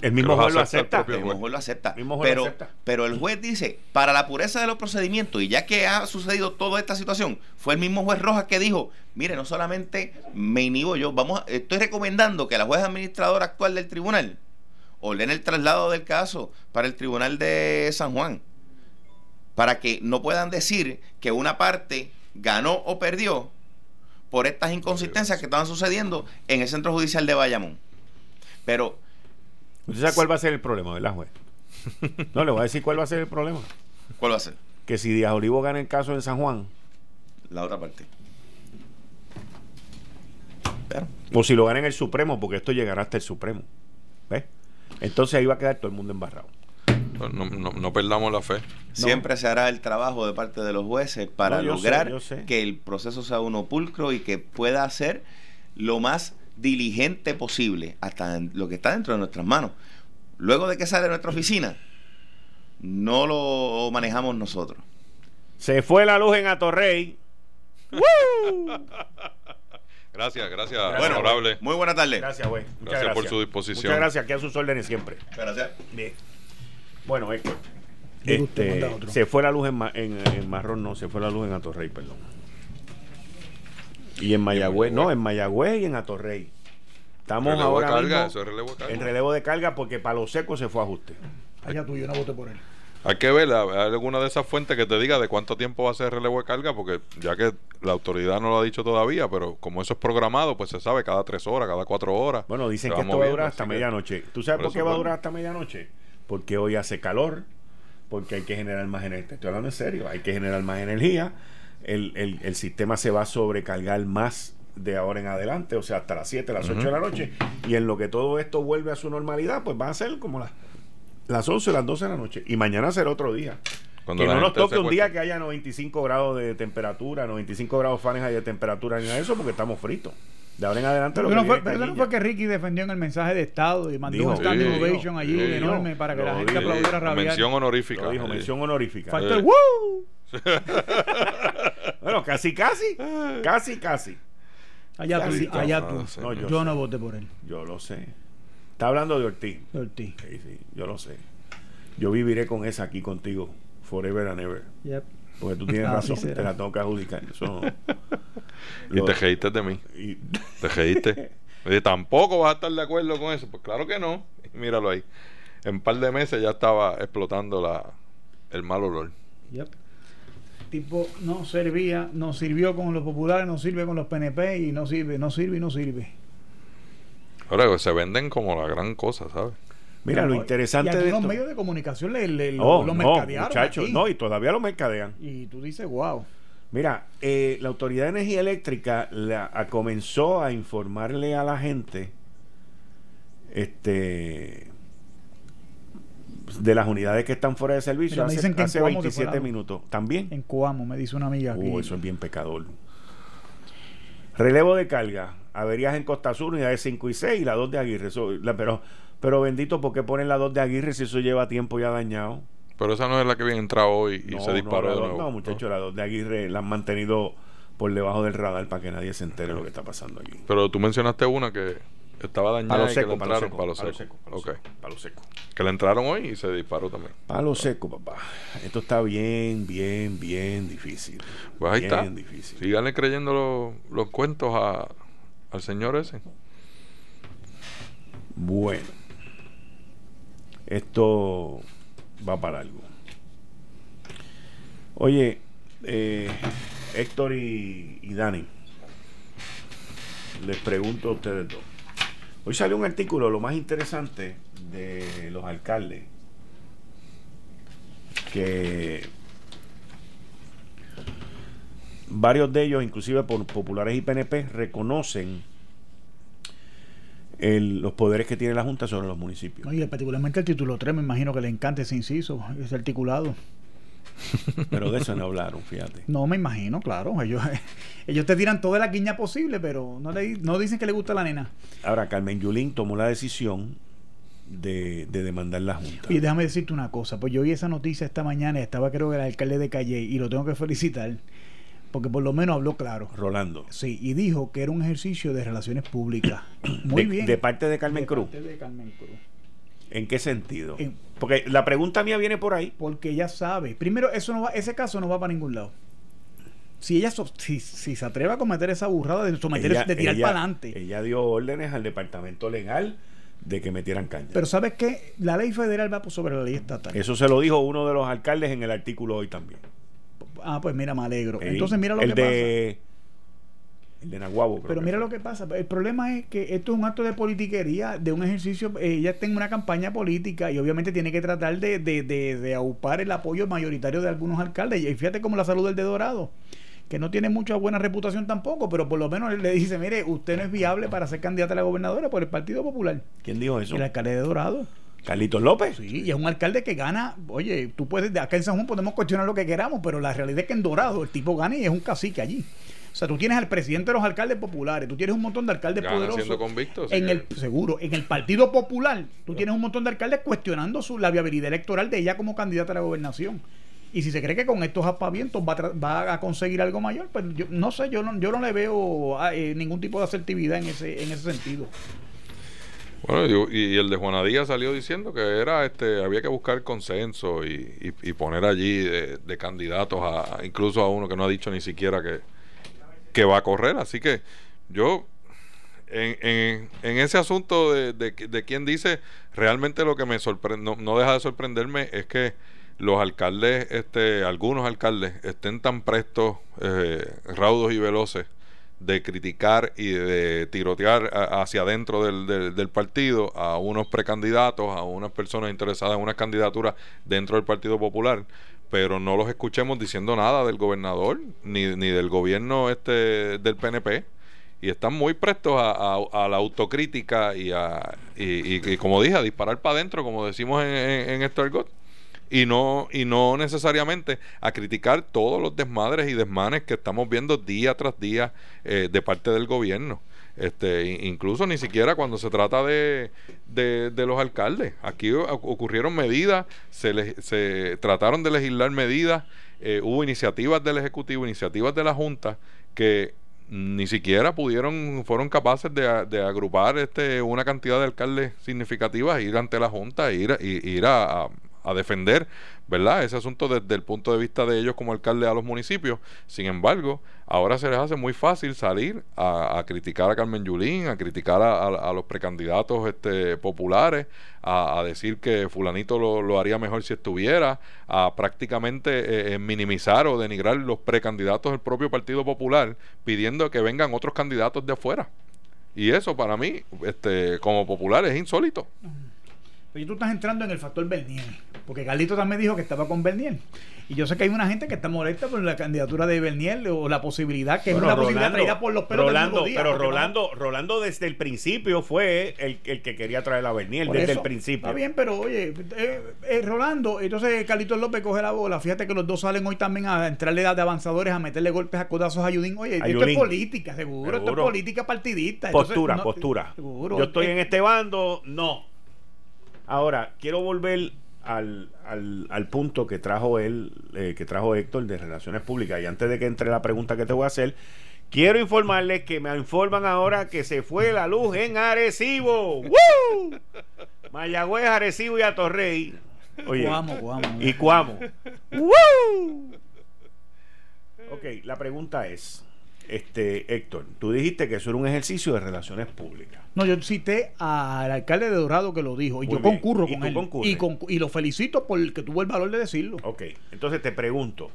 Speaker 2: El mismo juez lo
Speaker 4: acepta el
Speaker 5: juez. lo acepta.
Speaker 2: Mismo juez lo
Speaker 5: Pero,
Speaker 2: acepta.
Speaker 5: pero el juez dice, para la pureza de los procedimientos, y ya que ha sucedido toda esta situación, fue el mismo juez Rojas que dijo, mire, no solamente me inhibo yo, vamos, a- estoy recomendando que la juez administradora actual del tribunal ordene el traslado del caso para el tribunal de San Juan, para que no puedan decir que una parte ganó o perdió por estas inconsistencias que estaban sucediendo en el centro judicial de Bayamón. Pero
Speaker 2: ¿Usted sabe cuál va a ser el problema, verdad, juez? No, le voy a decir cuál va a ser el problema.
Speaker 5: ¿cuál va a ser?
Speaker 2: Que si Díaz Olivo gana el caso en San Juan,
Speaker 5: La otra parte. Pero,
Speaker 2: o si lo gana en el Supremo, porque esto llegará hasta el Supremo. ¿Ves? Entonces ahí va a quedar todo el mundo embarrado.
Speaker 4: No, no- no perdamos la fe.
Speaker 5: siempre se hará el trabajo de parte de los jueces para
Speaker 2: No, yo sé,
Speaker 5: lograr
Speaker 2: yo sé.
Speaker 5: que el proceso sea uno pulcro y que pueda ser lo más diligente posible hasta lo que está dentro de nuestras manos. Luego de que sale de nuestra oficina, no lo manejamos nosotros.
Speaker 2: Se fue la luz en Atorrey.
Speaker 4: Gracias, gracias,
Speaker 2: Bueno,
Speaker 4: honorable.
Speaker 5: Muy buena tarde.
Speaker 2: Gracias, güey.
Speaker 4: Gracias
Speaker 2: gracias
Speaker 4: por su disposición.
Speaker 2: Muchas gracias, aquí a sus órdenes siempre.
Speaker 5: Gracias.
Speaker 2: Bien. Bueno, Héctor. Este, se fue la luz en, Ma- en, en Marrón, no, se fue la luz en Atorrey, perdón. Y en Mayagüez, no, en Mayagüez y en Atorrey. Estamos
Speaker 4: Relevo de
Speaker 2: ahora
Speaker 4: carga,
Speaker 2: mismo
Speaker 4: eso es relevo de carga.
Speaker 2: en relevo de carga porque Palo Seco se fue a ajuste.
Speaker 3: Allá tú, yo no voté por él.
Speaker 4: Hay que ver, hay alguna de esas fuentes que te diga de cuánto tiempo va a ser el relevo de carga, porque ya que la autoridad no lo ha dicho todavía, pero como eso es programado, pues se sabe cada tres horas, cada cuatro horas.
Speaker 2: Bueno, dicen que esto va a durar hasta medianoche. ¿Tú sabes
Speaker 4: por
Speaker 2: por, qué va a durar hasta medianoche? Porque hoy hace calor, porque hay que generar más energía. Estoy hablando en serio, hay que generar más energía. El, el- el sistema se va a sobrecargar más de ahora en adelante, o sea, hasta las 7, las 8 de la noche. Y en lo que todo esto vuelve a su normalidad, pues va a ser como las, las 11, las 12 de la noche. Y mañana será otro día.
Speaker 4: Cuando
Speaker 2: que no nos toque un día que haya 95 grados de temperatura, 95 grados Fahrenheit de temperatura, ni nada de eso, porque estamos fritos. De ahora en adelante lo
Speaker 3: Pero
Speaker 2: que
Speaker 3: no fue, pero no fue que Ricky defendió en el mensaje de Estado y mandó
Speaker 2: Dijo,
Speaker 3: un standing
Speaker 4: sí,
Speaker 3: ovation allí
Speaker 4: sí,
Speaker 3: enorme para que la
Speaker 2: lo
Speaker 3: gente
Speaker 2: dijo.
Speaker 3: aplaudiera rabiar.
Speaker 4: mención honorífica.
Speaker 2: Lo dijo, mención honorífica.
Speaker 3: Faltó
Speaker 4: Eh.
Speaker 3: el ¡Woo!
Speaker 2: Bueno, casi, casi. Casi, casi.
Speaker 3: Allá tú,
Speaker 2: Casi,
Speaker 3: allá tú.
Speaker 4: Ah, sí.
Speaker 2: No, yo
Speaker 3: yo no voté por él.
Speaker 2: Yo lo sé. Está hablando de Ortiz.
Speaker 3: de Ortiz.
Speaker 2: Sí, sí, yo lo sé. Yo viviré con esa aquí contigo. Forever and ever.
Speaker 3: Yep.
Speaker 2: Porque tú tienes
Speaker 3: Así
Speaker 2: razón.
Speaker 3: será.
Speaker 2: Te la tengo que adjudicar. Eso no.
Speaker 4: Y
Speaker 2: Lo-
Speaker 4: te reíste de mí.
Speaker 2: y-
Speaker 4: Te reíste. Oye, tampoco vas a estar de acuerdo con eso. Pues claro que no. Míralo ahí. En un par de meses ya estaba explotando la, el mal olor.
Speaker 3: Yep. Tipo, no servía, no sirvió con los populares, no sirve con los PNP y no sirve, no sirve y no sirve.
Speaker 4: Ahora pues, se venden como la gran cosa, ¿sabes?
Speaker 2: Mira, lo
Speaker 3: No,
Speaker 2: interesante
Speaker 3: y aquí
Speaker 2: de
Speaker 3: los
Speaker 2: esto.
Speaker 3: medios de comunicación le, le- lo,
Speaker 2: Oh,
Speaker 3: lo
Speaker 2: no,
Speaker 3: mercadearon
Speaker 2: muchachos.
Speaker 3: aquí.
Speaker 2: No, y todavía lo mercadean.
Speaker 3: Y tú dices, wow.
Speaker 2: Mira, eh, la Autoridad de Energía Eléctrica la- a- comenzó a informarle a la gente este de las unidades que están fuera de servicio
Speaker 3: Mira, me
Speaker 2: hace,
Speaker 3: dicen que
Speaker 2: hace
Speaker 3: Cuamo se
Speaker 2: 27
Speaker 3: fue la-
Speaker 2: minutos. ¿También?
Speaker 3: En Coamo, me dice una amiga aquí.
Speaker 2: Uh, eso es bien pecador. Relevo de carga. Averías en Costa Sur, unidades 5 y 6 y la 2 de Aguirre. Eso- la- pero, pero bendito, ¿por qué ponen la 2 de Aguirre si eso lleva tiempo ya dañado?
Speaker 4: Pero esa no es la que había entrado hoy y
Speaker 2: No,
Speaker 4: se disparó
Speaker 2: no, la
Speaker 4: de nuevo.
Speaker 2: No, muchachos, la 2 de Aguirre la han mantenido por debajo del radar para que nadie se entere lo que está pasando aquí.
Speaker 4: Pero tú mencionaste una que estaba dañada
Speaker 2: Palo
Speaker 4: y que
Speaker 2: seco,
Speaker 4: le
Speaker 2: palo
Speaker 4: entraron
Speaker 2: seco,
Speaker 4: palo
Speaker 2: palo
Speaker 4: seco.
Speaker 2: seco, palo
Speaker 4: Ok.
Speaker 2: seco, palo seco.
Speaker 4: Que le entraron hoy y se disparó también.
Speaker 2: Palo seco, papá. Esto está bien, bien, bien difícil.
Speaker 4: Pues ahí
Speaker 2: bien
Speaker 4: está.
Speaker 2: difícil.
Speaker 4: Síganle creyendo los- los cuentos a, al señor ese.
Speaker 2: Bueno, esto va para algo. Oye, eh, Héctor y, y Dani, les pregunto a ustedes dos. Hoy salió un artículo, lo más interesante, de los alcaldes, que varios de ellos, inclusive por populares y PNP, reconocen el- los poderes que tiene la Junta sobre los municipios.
Speaker 3: Y particularmente el título 3, me imagino que le encanta ese inciso, ese articulado.
Speaker 2: Pero de eso no hablaron, fíjate.
Speaker 3: No, me imagino, claro. Ellos, ellos te tiran toda la guiña posible, pero no, le, no dicen que le gusta la nena.
Speaker 2: Ahora, Carmen Yulín tomó la decisión de, de demandar la Junta.
Speaker 3: Y déjame decirte una cosa, pues yo vi esa noticia esta mañana, estaba creo que el alcalde de Calle, y lo tengo que felicitar, porque por lo menos habló claro.
Speaker 2: Rolando.
Speaker 3: Sí, y dijo que era un ejercicio de relaciones públicas. Muy
Speaker 2: de,
Speaker 3: bien.
Speaker 2: de parte de Carmen
Speaker 3: De
Speaker 2: Cruz.
Speaker 3: parte de Carmen Cruz.
Speaker 2: ¿En qué sentido?
Speaker 3: En-
Speaker 2: Porque la pregunta mía viene por ahí.
Speaker 3: Porque ella sabe. Primero, eso no va, ese caso no va para ningún lado. Si ella so- si, si se atreve a cometer esa burrada de someter
Speaker 2: Ella-
Speaker 3: de tirar para adelante.
Speaker 2: Ella dio órdenes al departamento legal de que metieran caña.
Speaker 3: Pero sabes qué, la ley federal va por sobre la ley estatal.
Speaker 2: Eso se lo dijo uno de los alcaldes en el artículo hoy también.
Speaker 3: Ah, pues mira, me alegro. Entonces mira lo
Speaker 2: el
Speaker 3: que
Speaker 2: de, El de Nahuabo. creo
Speaker 3: Pero
Speaker 2: que
Speaker 3: mira
Speaker 2: fue.
Speaker 3: lo que pasa. El problema es que esto es un acto de politiquería, de un ejercicio. Ella está en una campaña política y obviamente tiene que tratar de, de, de, de aupar el apoyo mayoritario de algunos alcaldes. Y fíjate como la salud del de Dorado, que no tiene mucha buena reputación tampoco, pero por lo menos le dice: Mire, usted no es viable para ser candidata a la gobernadora por el Partido Popular.
Speaker 2: ¿Quién dijo eso?
Speaker 3: El alcalde de Dorado.
Speaker 2: Carlitos López.
Speaker 3: Sí, y es un alcalde que gana. Oye, tú puedes, de acá en San Juan podemos cuestionar lo que queramos, pero la realidad es que en Dorado el tipo gana y es un cacique allí. O sea, tú tienes al presidente de los alcaldes populares, tú tienes un montón de alcaldes
Speaker 4: Ganan
Speaker 3: poderosos.
Speaker 4: siendo convictos,
Speaker 3: En
Speaker 4: que-
Speaker 3: el, seguro, en el Partido Popular, tú tienes un montón de alcaldes cuestionando su, la viabilidad electoral de ella como candidata a la gobernación. Y si se cree que con estos aspavientos va va a conseguir algo mayor, pues yo no sé, yo no, yo no le veo ah, eh, ningún tipo de asertividad en ese, en ese sentido.
Speaker 4: Bueno, y, y el de Juana Díaz salió diciendo que era este había que buscar consenso y, y- poner allí de, candidatos a incluso a uno que no ha dicho ni siquiera que, que va a correr. Así que yo en, en, en ese asunto de, de, de dice, realmente lo que me sorprende, no, no deja de sorprenderme es que los alcaldes, este, algunos alcaldes, estén tan prestos, eh, raudos y veloces de criticar y de tirotear hacia adentro del, del- del partido a unos precandidatos, a unas personas interesadas en unas candidaturas dentro del Partido Popular, pero no los escuchemos diciendo nada del gobernador ni, ni del gobierno este del PNP y están muy prestos a, a- a la autocrítica y a y, y- y como dije a disparar para adentro como decimos en, en, en este y no y no necesariamente a criticar todos los desmadres y desmanes que estamos viendo día tras día eh, de parte del gobierno. Este incluso ni siquiera cuando se trata de, de, los alcaldes. Aquí ocurrieron medidas se, le- se trataron de legislar medidas eh, hubo iniciativas del ejecutivo iniciativas de la junta que ni siquiera pudieron fueron capaces de, agrupar este una cantidad de alcaldes significativas ir ante la junta ir ir a, a- a defender verdad ese asunto desde el punto de vista de ellos como alcaldes a los municipios. Sin embargo ahora se les hace muy fácil salir a, a criticar a Carmen Yulín a criticar a, los precandidatos este populares a, decir que fulanito lo, lo haría mejor si estuviera a prácticamente eh, eh, minimizar o denigrar los precandidatos del propio Partido Popular pidiendo que vengan otros candidatos de afuera. Y eso para mí este como popular es insólito
Speaker 3: Pero tú estás entrando en el factor Bernier, porque Carlito también dijo que estaba con Bernier. Y yo sé que hay una gente que está molesta por la candidatura de Bernier o la posibilidad, que
Speaker 2: Bueno,
Speaker 3: es una posibilidad
Speaker 2: Rolando,
Speaker 3: traída por los pelos
Speaker 2: Rolando,
Speaker 3: Día,
Speaker 2: pero
Speaker 3: no-
Speaker 2: Rolando, Rolando desde el principio fue el, el que quería traer a Bernier,
Speaker 3: Por
Speaker 2: desde
Speaker 3: eso,
Speaker 2: el principio.
Speaker 3: Está bien, pero oye, eh, eh, Rolando, entonces Carlitos López coge la bola. Fíjate que los dos salen hoy también a entrarle de avanzadores, a meterle golpes a codazos a Yudín. Oye, esto es política, seguro, esto es política partidista. Entonces,
Speaker 2: Postura,
Speaker 3: no-
Speaker 2: postura.
Speaker 3: Seguro.
Speaker 2: Yo estoy
Speaker 3: Eh,
Speaker 2: en este bando, no. Ahora, quiero volver al, al, al punto que trajo él, eh, que trajo Héctor de Relaciones Públicas. Y antes de que entre la pregunta que te voy a hacer, quiero informarles que me informan ahora que se fue la luz en Arecibo. ¡Woo! Mayagüez, Arecibo y Atorrey. Oye,
Speaker 3: Cuamo, Cuamo.
Speaker 2: y Cuamo. ¡Woo! Ok, la pregunta es, este Héctor, tú dijiste que eso era un ejercicio de relaciones públicas.
Speaker 3: No, yo cité al alcalde de Dorado que lo dijo y
Speaker 2: Muy
Speaker 3: yo
Speaker 2: bien.
Speaker 3: concurro
Speaker 2: ¿Y
Speaker 3: con
Speaker 2: tú
Speaker 3: él.
Speaker 2: concurres?
Speaker 3: Y, con- y lo felicito por que tuvo el valor de decirlo.
Speaker 2: Ok, entonces te pregunto,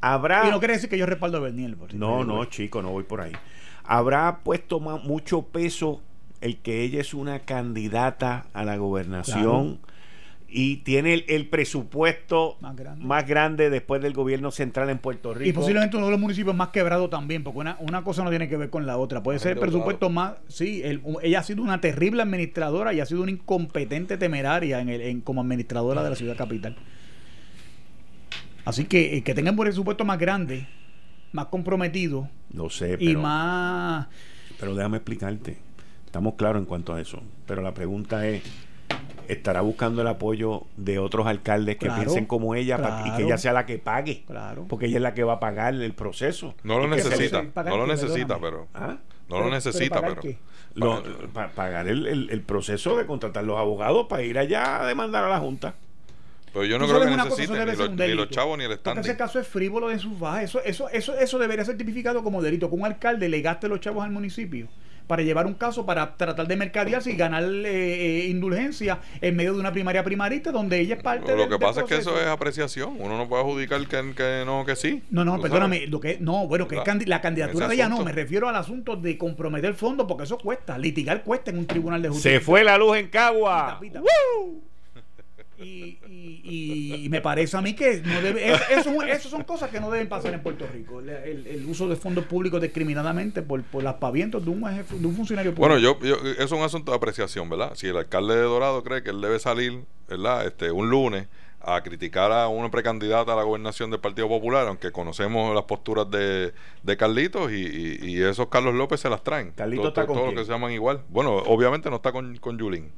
Speaker 2: ¿habrá...
Speaker 3: Y no quiere decir que yo respaldo a Bernier. por si
Speaker 2: no,
Speaker 3: te digo
Speaker 2: no, chico, no voy por ahí. ¿Habrá puesto ma- mucho peso el que ella es una candidata a la gobernación y tiene el, el presupuesto
Speaker 3: Más grande.
Speaker 2: más grande después del gobierno central en Puerto Rico.
Speaker 3: Y posiblemente uno de los municipios más quebrados también, porque una, una cosa no tiene que ver con la otra. Puede ser el presupuesto más. Sí, el- ella ha sido una terrible administradora y ha sido una incompetente temeraria en el, en, como administradora de la ciudad capital. Así que eh, que tengan un presupuesto más grande, más comprometido
Speaker 2: No sé,
Speaker 3: y
Speaker 2: pero,
Speaker 3: más.
Speaker 2: pero déjame explicarte. Estamos claros en cuanto a eso. Pero la pregunta es, ¿estará buscando el apoyo de otros alcaldes que
Speaker 3: Claro,
Speaker 2: piensen como ella y que ella sea la que pague?
Speaker 3: Claro.
Speaker 2: Porque ella es la que va a pagar el proceso.
Speaker 4: No lo necesita,
Speaker 3: pagar
Speaker 4: no lo necesita, pero
Speaker 2: ¿Ah?
Speaker 4: no lo necesita,
Speaker 3: pagar
Speaker 4: pero
Speaker 3: qué?
Speaker 2: Lo- pa- pagar el, el- el proceso de contratar los abogados para ir allá a demandar a la Junta.
Speaker 4: pero yo no creo que necesiten ni los, ni chavos ni el
Speaker 3: Porque
Speaker 4: standing.
Speaker 3: ese caso es frívolo en sus bajas. Eso, eso, eso, eso debería ser tipificado como delito. Que un alcalde le gaste los chavos al municipio para llevar un caso para tratar de mercadearse y ganar eh, eh, indulgencia en medio de una primaria primarista donde ella es parte
Speaker 4: Lo
Speaker 3: del-
Speaker 4: que
Speaker 3: del
Speaker 4: pasa es que eso es apreciación. Uno no puede adjudicar que, que no, que sí.
Speaker 3: No, no,
Speaker 4: ¿Tú
Speaker 3: perdóname,
Speaker 4: sabes?
Speaker 3: lo que no, bueno, que candi- la candidatura de ella no, me refiero al asunto de comprometer fondos porque eso cuesta, litigar cuesta en un tribunal de justicia.
Speaker 2: Se fue la luz en Cagua.
Speaker 3: Pita, pita. Y, y- y me parece a mí que no debe, es- eso, eso son cosas que no deben pasar en Puerto Rico. El, el- el uso de fondos públicos discriminadamente por, por las pavientos de un, jefe- de un funcionario público.
Speaker 4: Bueno, yo, yo, eso es un asunto de apreciación, ¿verdad? Si el alcalde de Dorado cree que él debe salir, ¿verdad? Este, un lunes a criticar a una precandidata a la gobernación del Partido Popular, aunque conocemos las posturas de, de Carlitos y, y- y esos Carlos López se las traen.
Speaker 2: Carlitos
Speaker 4: Todo-
Speaker 2: está
Speaker 4: todo-
Speaker 2: con
Speaker 4: todos los que se llaman igual. Bueno, obviamente no está con, con Yulín.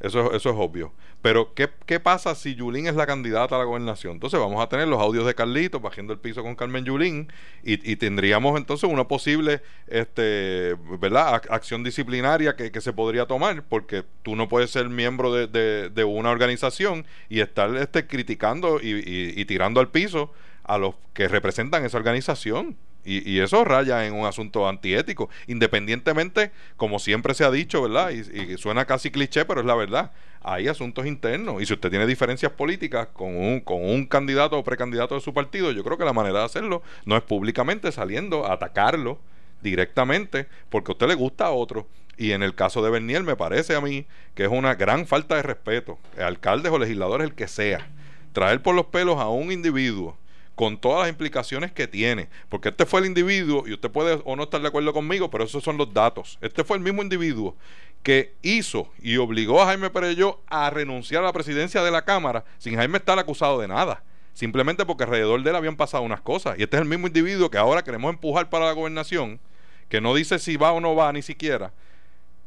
Speaker 4: Eso, es- eso es obvio. Pero, ¿qué, ¿qué pasa si Yulín es la candidata a la gobernación? Entonces vamos a tener los audios de Carlitos bajando el piso con Carmen Yulín y, y tendríamos entonces una posible este, ¿verdad? Ac- acción disciplinaria que, que se podría tomar porque tú no puedes ser miembro de, de- de una organización y estar este, criticando y- y tirando al piso a los que representan esa organización. Y, y eso raya en un asunto antiético, independientemente, como siempre se ha dicho, ¿verdad? Y, suena casi cliché, pero es la verdad. Hay asuntos internos. Y si usted tiene diferencias políticas con un, con un candidato o precandidato de su partido, yo creo que la manera de hacerlo no es públicamente saliendo a atacarlo directamente porque a usted le gusta a otro. Y en el caso de Bernier me parece a mí que es una gran falta de respeto, alcaldes o legisladores, el que sea, traer por los pelos a un individuo con todas las implicaciones que tiene, porque este fue el individuo, y usted puede o no estar de acuerdo conmigo, pero esos son los datos. Este fue el mismo individuo que hizo y obligó a Jaime Perello a renunciar a la presidencia de la Cámara sin Jaime estar acusado de nada. Simplemente porque alrededor de él habían pasado unas cosas. Y este es el mismo individuo que ahora queremos empujar para la gobernación, que no dice si va o no va ni siquiera,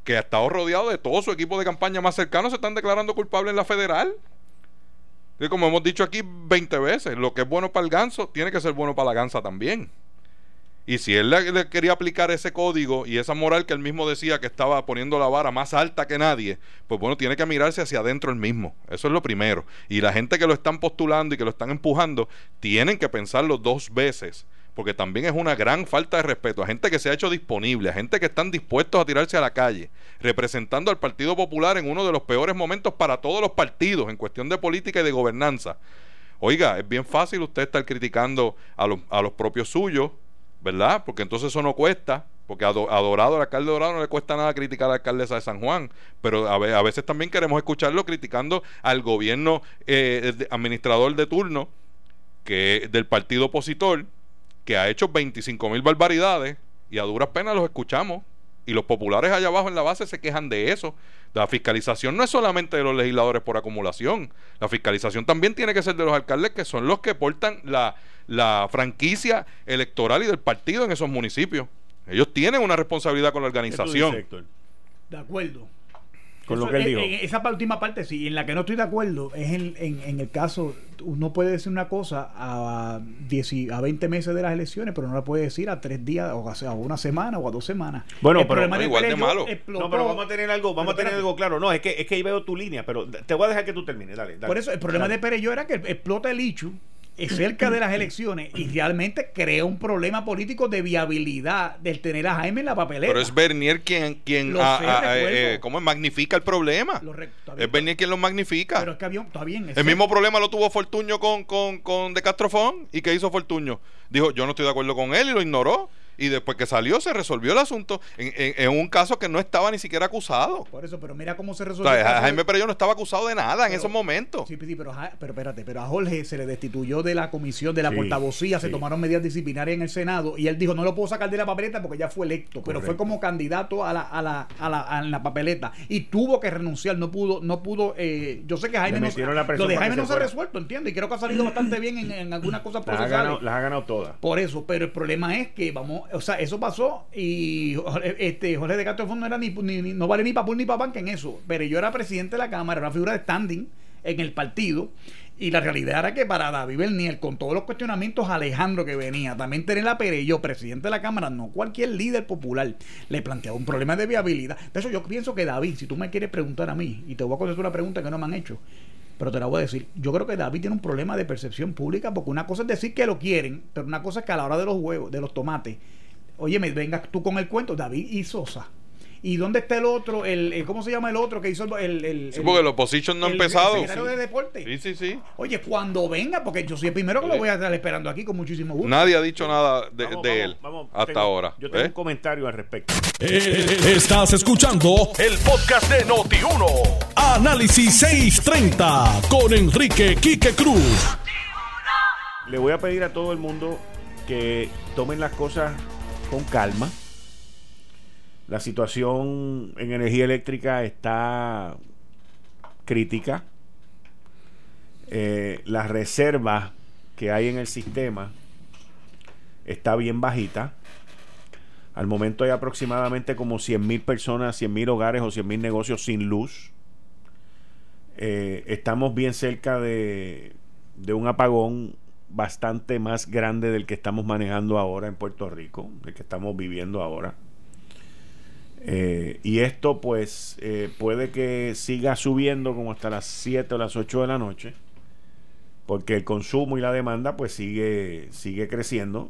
Speaker 4: que ha estado rodeado de todo su equipo de campaña más cercano, se están declarando culpables en la federal. Como hemos dicho aquí 20 veces, lo que es bueno para el ganso tiene que ser bueno para la gansa también. Y si él le, le quería aplicar ese código y esa moral que él mismo decía que estaba poniendo la vara más alta que nadie, pues bueno, tiene que mirarse hacia adentro él mismo. Eso es lo primero. Y la gente que lo están postulando y que lo están empujando, tienen que pensarlo dos veces. Porque también es una gran falta de respeto a gente que se ha hecho disponible, a gente que están dispuestos a tirarse a la calle, representando al Partido Popular en uno de los peores momentos para todos los partidos en cuestión de política y de gobernanza. Oiga, es bien fácil usted estar criticando a los, a los propios suyos, ¿verdad? Porque entonces eso no cuesta, porque a, Do- a Dorado, al alcalde de Dorado no le cuesta nada criticar a la alcaldesa de San Juan, pero a, ve- a veces también queremos escucharlo criticando al gobierno eh, administrador de turno que del partido opositor que ha hecho 25 mil barbaridades y a duras penas los escuchamos y los populares allá abajo en la base se quejan de eso. La fiscalización no es solamente de los legisladores por acumulación. La fiscalización también tiene que ser de los alcaldes que son los que portan la, la franquicia electoral y del partido en esos municipios. Ellos tienen una responsabilidad con la
Speaker 2: ¿Qué tú
Speaker 4: organización.
Speaker 2: dices?
Speaker 3: De acuerdo.
Speaker 2: Con lo
Speaker 3: Eso,
Speaker 2: que él
Speaker 3: en-
Speaker 2: dijo.
Speaker 3: en esa última parte, sí, en la que no estoy de acuerdo es en, en- en el caso, uno puede decir una cosa a, 10 y- a 20 meses de las elecciones, pero no la puede decir a tres días, o a, sea, a una semana o a dos semanas.
Speaker 2: Bueno,
Speaker 3: El
Speaker 2: pero-
Speaker 3: problema
Speaker 4: no, igual de malo.
Speaker 3: explotó-
Speaker 2: No, pero vamos a tener algo, vamos a tener algo claro. No, es que, es que ahí veo tu línea, pero te voy a dejar que tú termines. Dale, dale.
Speaker 3: Por eso, el problema
Speaker 2: Dale.
Speaker 3: de Perello era que explota el Ichu cerca de las elecciones y realmente crea un problema político de viabilidad del tener a Jaime en la papeleta.
Speaker 4: Pero es Bernier quien, quien
Speaker 3: Lo
Speaker 4: ah,
Speaker 3: sé,
Speaker 4: ah, eh, eh, ¿cómo magnifica el problema.
Speaker 3: Re-
Speaker 4: Es Bernier quien lo magnifica.
Speaker 3: pero es que había, está bien. es
Speaker 4: El mismo problema lo tuvo Fortuño con, con, con De Castrofón. ¿Y qué hizo Fortuño? Dijo, yo no estoy de acuerdo con él y lo ignoró. Y después que salió se resolvió el asunto en, en- en un caso que no estaba ni siquiera acusado.
Speaker 3: Por eso, pero mira cómo se
Speaker 4: O
Speaker 3: resolvió.
Speaker 4: sea,
Speaker 3: el caso
Speaker 4: Jaime Perello no estaba acusado de nada en esos momentos.
Speaker 3: Sí, sí, pero, pero espérate, pero a Jorge se le destituyó de la comisión de la
Speaker 2: Sí,
Speaker 3: portavocía, se tomaron medidas disciplinarias en el Senado y él dijo no lo puedo sacar de la papeleta porque ya fue electo, pero fue como candidato a la, a la, a la, a la papeleta y tuvo que renunciar, no pudo, no pudo, eh, yo sé que Jaime no, lo de Jaime no
Speaker 2: se
Speaker 3: ha resuelto, entiendo, y creo que ha salido bastante bien en, en algunas cosas
Speaker 2: Las ha
Speaker 3: procesales.
Speaker 2: ganado, las ha ganado todas.
Speaker 3: Por eso, pero el problema es que vamos, o sea, eso pasó y este, Jorge de Castro Fondo no era ni, no vale ni papul ni papanca en eso. Pero yo era presidente de la Cámara, era una figura de standing en el partido. Y la realidad era que para David Bernier, con todos los cuestionamientos Alejandro que venía, también tener la yo presidente de la Cámara, no cualquier líder popular, le planteaba un problema de viabilidad. De eso yo pienso que David, si tú me quieres preguntar a mí, y te voy a contestar una pregunta que no me han hecho, pero te la voy a decir. Yo creo que David tiene un problema de percepción pública, porque una cosa es decir que lo quieren, pero una cosa es que a la hora de los huevos, de los tomates, oye, me vengas tú con el cuento, David y Sosa. ¿Y dónde está el otro? El, el- ¿Cómo se llama el otro que hizo el. el,
Speaker 4: Sí,
Speaker 3: el-
Speaker 4: porque la oposition no ha
Speaker 3: el-
Speaker 4: empezado.
Speaker 3: El secretario de deporte.
Speaker 4: Sí, sí, sí.
Speaker 3: Oye, cuando venga, porque yo soy el primero que lo voy a estar esperando aquí con muchísimo gusto.
Speaker 4: Nadie ha dicho nada de,
Speaker 2: Vamos,
Speaker 4: de
Speaker 2: vamos,
Speaker 4: él
Speaker 2: vamos.
Speaker 4: hasta
Speaker 2: Tengo-
Speaker 4: ahora.
Speaker 2: Yo tengo
Speaker 4: ¿eh?
Speaker 2: un comentario al respecto.
Speaker 1: Eh, Estás escuchando el podcast de Noti1. Análisis 630 con Enrique Quique Cruz.
Speaker 2: Le voy a pedir a todo el mundo que tomen las cosas con calma. La situación en energía eléctrica está crítica. Eh, las reservas que hay en el sistema está bien bajita. Al momento hay aproximadamente como 100.000 personas, 100.000 hogares o 100.000 negocios sin luz. Eh, estamos bien cerca de, de un apagón bastante más grande del que estamos manejando ahora en Puerto Rico, del que estamos viviendo ahora. Eh, y esto pues eh, puede que siga subiendo como hasta las 7 o las 8 de la noche, porque el consumo y la demanda pues sigue, sigue creciendo.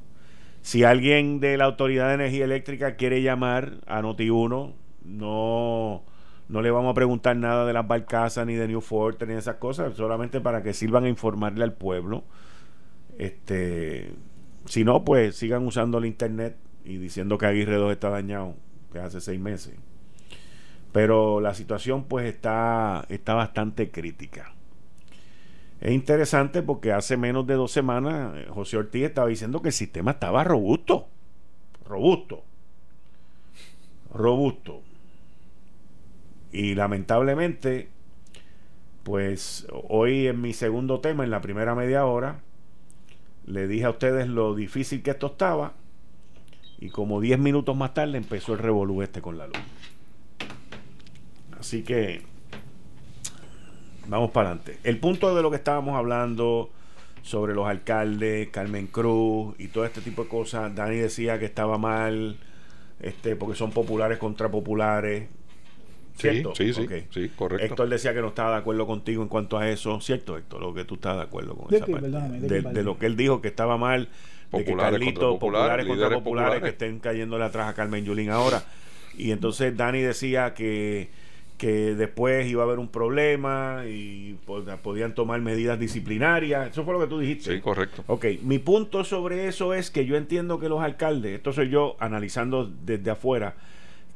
Speaker 2: Si alguien de la Autoridad de Energía Eléctrica quiere llamar a Noti1, no, no le vamos a preguntar nada de las barcazas ni de New Forte ni de esas cosas, solamente para que sirvan a informarle al pueblo. Este, si no, pues sigan usando el internet y diciendo que Aguirre 2 está dañado, que hace seis meses. Pero la situación pues está, está bastante crítica. Es interesante porque hace menos de dos semanas eh, José Ortiz estaba diciendo que el sistema estaba robusto. Robusto. Robusto. Y lamentablemente, pues hoy en mi segundo tema, en la primera media hora, le dije a ustedes lo difícil que esto estaba. Y como 10 minutos más tarde empezó el revolú este con la luz. Así que vamos para adelante. El punto de lo que estábamos hablando sobre los alcaldes, Carmen Cruz y todo este tipo de cosas, Dani decía que estaba mal, este, porque son populares contra populares.
Speaker 4: Sí,
Speaker 2: ¿Cierto?
Speaker 4: sí, sí, sí, correcto.
Speaker 2: Héctor decía que no estaba de acuerdo contigo en cuanto a eso, ¿cierto, Héctor? Lo que tú estás de acuerdo con
Speaker 3: ¿De
Speaker 2: esa
Speaker 3: qué?
Speaker 2: parte.
Speaker 3: ¿de
Speaker 2: de,
Speaker 3: qué
Speaker 2: de
Speaker 3: parte?
Speaker 2: lo que él dijo que estaba mal, de que
Speaker 4: Populares
Speaker 2: Carlito,
Speaker 4: contra populares,
Speaker 2: populares contra populares, que estén cayéndole atrás a Carmen Yulín ahora. Y entonces Dani decía que, que después iba a haber un problema y pod- podían tomar medidas disciplinarias. Eso fue lo que tú dijiste.
Speaker 4: Sí, correcto.
Speaker 2: Ok, mi punto sobre eso es que yo entiendo que los alcaldes, esto soy yo analizando desde afuera,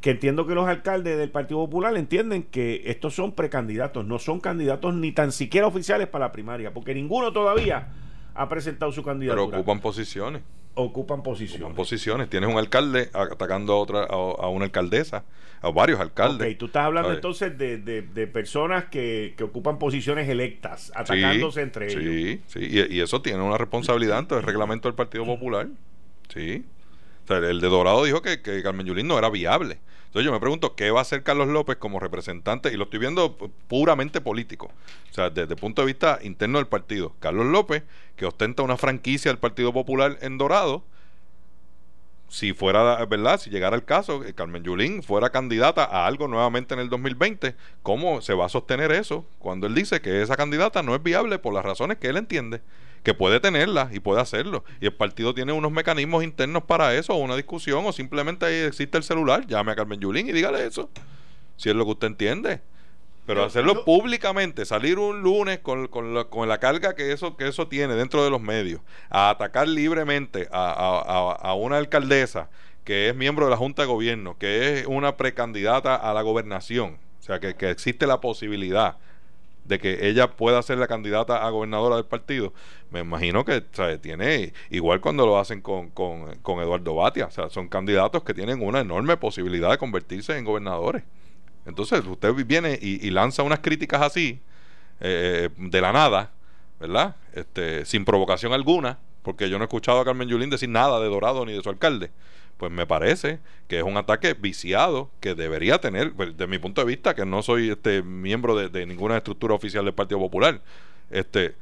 Speaker 2: que entiendo que los alcaldes del Partido Popular entienden que estos son precandidatos, no son candidatos ni tan siquiera oficiales para la primaria, porque ninguno todavía ha presentado su
Speaker 4: Pero
Speaker 2: candidatura.
Speaker 4: ocupan posiciones.
Speaker 2: Ocupan posiciones.
Speaker 4: Ocupan posiciones. Tienes un alcalde atacando a otra, a, a una alcaldesa, a varios alcaldes.
Speaker 2: Ok, tú estás hablando entonces de, de- de personas que, que ocupan posiciones electas, atacándose entre ellos.
Speaker 4: Sí, sí, y, y eso tiene una responsabilidad ante el reglamento del Partido Popular. Sí. O sea, el de Dorado dijo que, que Carmen Yulín no era viable. Entonces yo me pregunto, ¿qué va a hacer Carlos López como representante? Y lo estoy viendo pu- puramente político. O sea, desde el punto de vista interno del partido. Carlos López, que ostenta una franquicia del Partido Popular en Dorado, si fuera verdad, si llegara el caso, que Carmen Yulín fuera candidata a algo nuevamente en el 2020, ¿cómo se va a sostener eso cuando él dice que esa candidata no es viable por las razones que él entiende? Que puede tenerla y puede hacerlo. Y el partido tiene unos mecanismos internos para eso, o una discusión, o simplemente ahí existe el celular, llame a Carmen Yulín y dígale eso. Si es lo que usted entiende. Pero hacerlo públicamente, salir un lunes con, con, la, con, la, carga que eso, que eso tiene dentro de los medios, a atacar libremente a, a, a, una alcaldesa que es miembro de la Junta de Gobierno, que es una precandidata a la gobernación, o sea, que, que existe la posibilidad de que ella pueda ser la candidata a gobernadora del partido, me imagino que tiene, igual cuando lo hacen con, con, con Eduardo Batia, o sea, son candidatos que tienen una enorme posibilidad de convertirse en gobernadores. Entonces, usted viene y, lanza unas críticas así, eh, de la nada, ¿verdad? Este, sin provocación alguna, porque yo no he escuchado a Carmen Yulín decir nada de Dorado ni de su alcalde. Pues me parece que es un ataque viciado que debería tener, pues, de mi punto de vista, que no soy este miembro de, ninguna estructura oficial del Partido Popular, este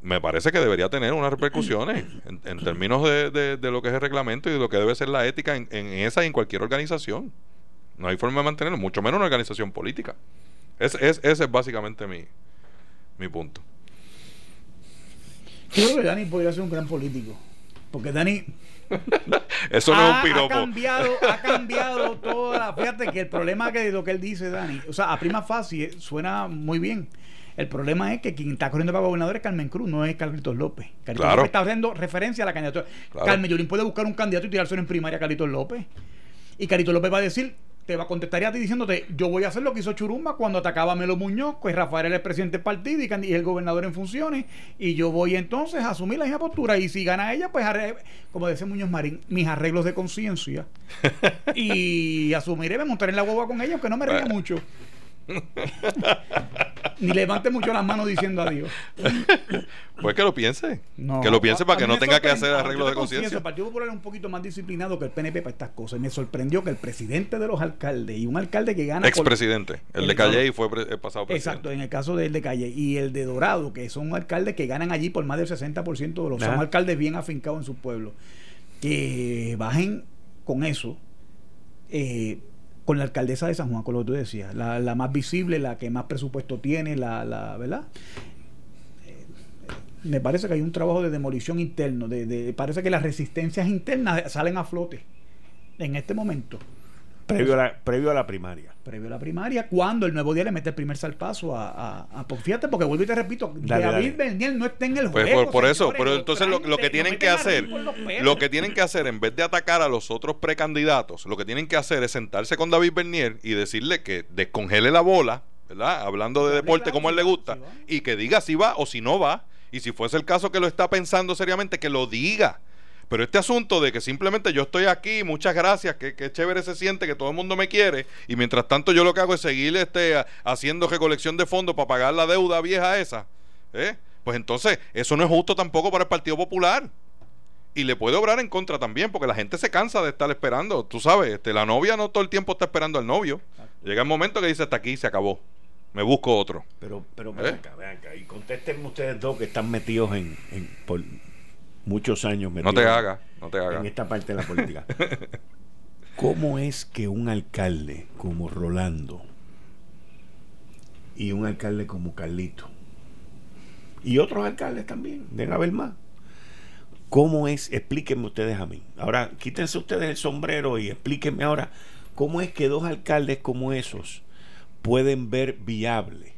Speaker 4: me parece que debería tener unas repercusiones en, términos de, lo que es el reglamento y de lo que debe ser la ética en, en esa y en cualquier organización. No hay forma de mantenerlo, mucho menos una organización política. Es, es, ese es básicamente mi, mi punto.
Speaker 3: Creo que Dani podría ser un gran político. Porque Dani.
Speaker 4: Eso no es un piropo.
Speaker 3: Ha cambiado, ha cambiado toda. Fíjate que el problema que lo que él dice, Dani. O sea, a prima fácil suena muy bien. El problema es que quien está corriendo para gobernador es Carmen Cruz, no es Carlitos López. Carlitos López está haciendo referencia a la candidatura. Carmen Yulín puede buscar un candidato y tirárselo en primaria a Carlitos López. Y Carlitos López va a decir, te va a contestar a ti diciéndote, yo voy a hacer lo que hizo Churumba cuando atacaba a Melo Muñoz, pues Rafael era el presidente del partido y, el gobernador en funciones, y yo voy entonces a asumir la misma postura, y si gana ella, pues como decía Muñoz Marín, mis arreglos de conciencia, y asumiré, me montaré en la guagua con ella, aunque no me ría mucho. Ni levante mucho las manos diciendo adiós.
Speaker 4: Pues que lo piense. que lo piense para que no tenga que hacer arreglos de conciencia.
Speaker 3: El Partido Popular es un poquito más disciplinado que el PNP para estas cosas. Me sorprendió que el presidente de los alcaldes y un alcalde que gana.
Speaker 4: Expresidente. El, de Calle y fue el pasado presidente.
Speaker 3: Exacto, en el caso del de Calle. Y el de Dorado, que son alcaldes que ganan allí por más del 60% de los. Son alcaldes bien afincados en su pueblo. Que bajen con eso. Eh, con la alcaldesa de San Juan, con lo que tú decías, la, la más visible, la que más presupuesto tiene, la, la ¿verdad? Eh, me parece que hay un trabajo de demolición interno, de, de, parece que las resistencias internas salen a flote en este momento.
Speaker 2: Previo a, la, previo a la primaria.
Speaker 3: Previo a la primaria, cuando el nuevo día le mete el primer salpazo a, a, pues fíjate, porque vuelvo y te repito, David Bernier no está en el
Speaker 4: pues juego. por, eso, pero entonces lo, lo que tienen que hacer, lo que tienen que hacer, en vez de atacar a los otros precandidatos, lo que tienen que hacer es sentarse con David Bernier y decirle que descongele la bola, ¿verdad? Hablando de deporte como a él le gusta, y que diga si va o si no va. Y si fuese el caso que lo está pensando seriamente, que lo diga pero este asunto de que simplemente yo estoy aquí, muchas gracias, que, chévere se siente, que todo el mundo me quiere, y mientras tanto yo lo que hago es seguir este, haciendo recolección de fondos para pagar la deuda vieja esa, ¿eh? pues entonces eso no es justo tampoco para el Partido Popular. Y le puede obrar en contra también, porque la gente se cansa de estar esperando. Tú sabes, este, la novia no todo el tiempo está esperando al novio. Llega el momento que dice, hasta aquí, se acabó. Me busco otro.
Speaker 2: Pero, pero, ¿Eh? vean acá, vean acá. Y contéstenme ustedes dos que están metidos en, en muchos años
Speaker 4: no te haga, no te haga.
Speaker 2: en esta parte de la política. ¿Cómo es que un alcalde como Rolando y un alcalde como Carlito y otros alcaldes también, deben haber más, ¿cómo es? Explíquenme ustedes a mí. Ahora, quítense ustedes el sombrero y explíquenme ahora cómo es que dos alcaldes como esos pueden ver viable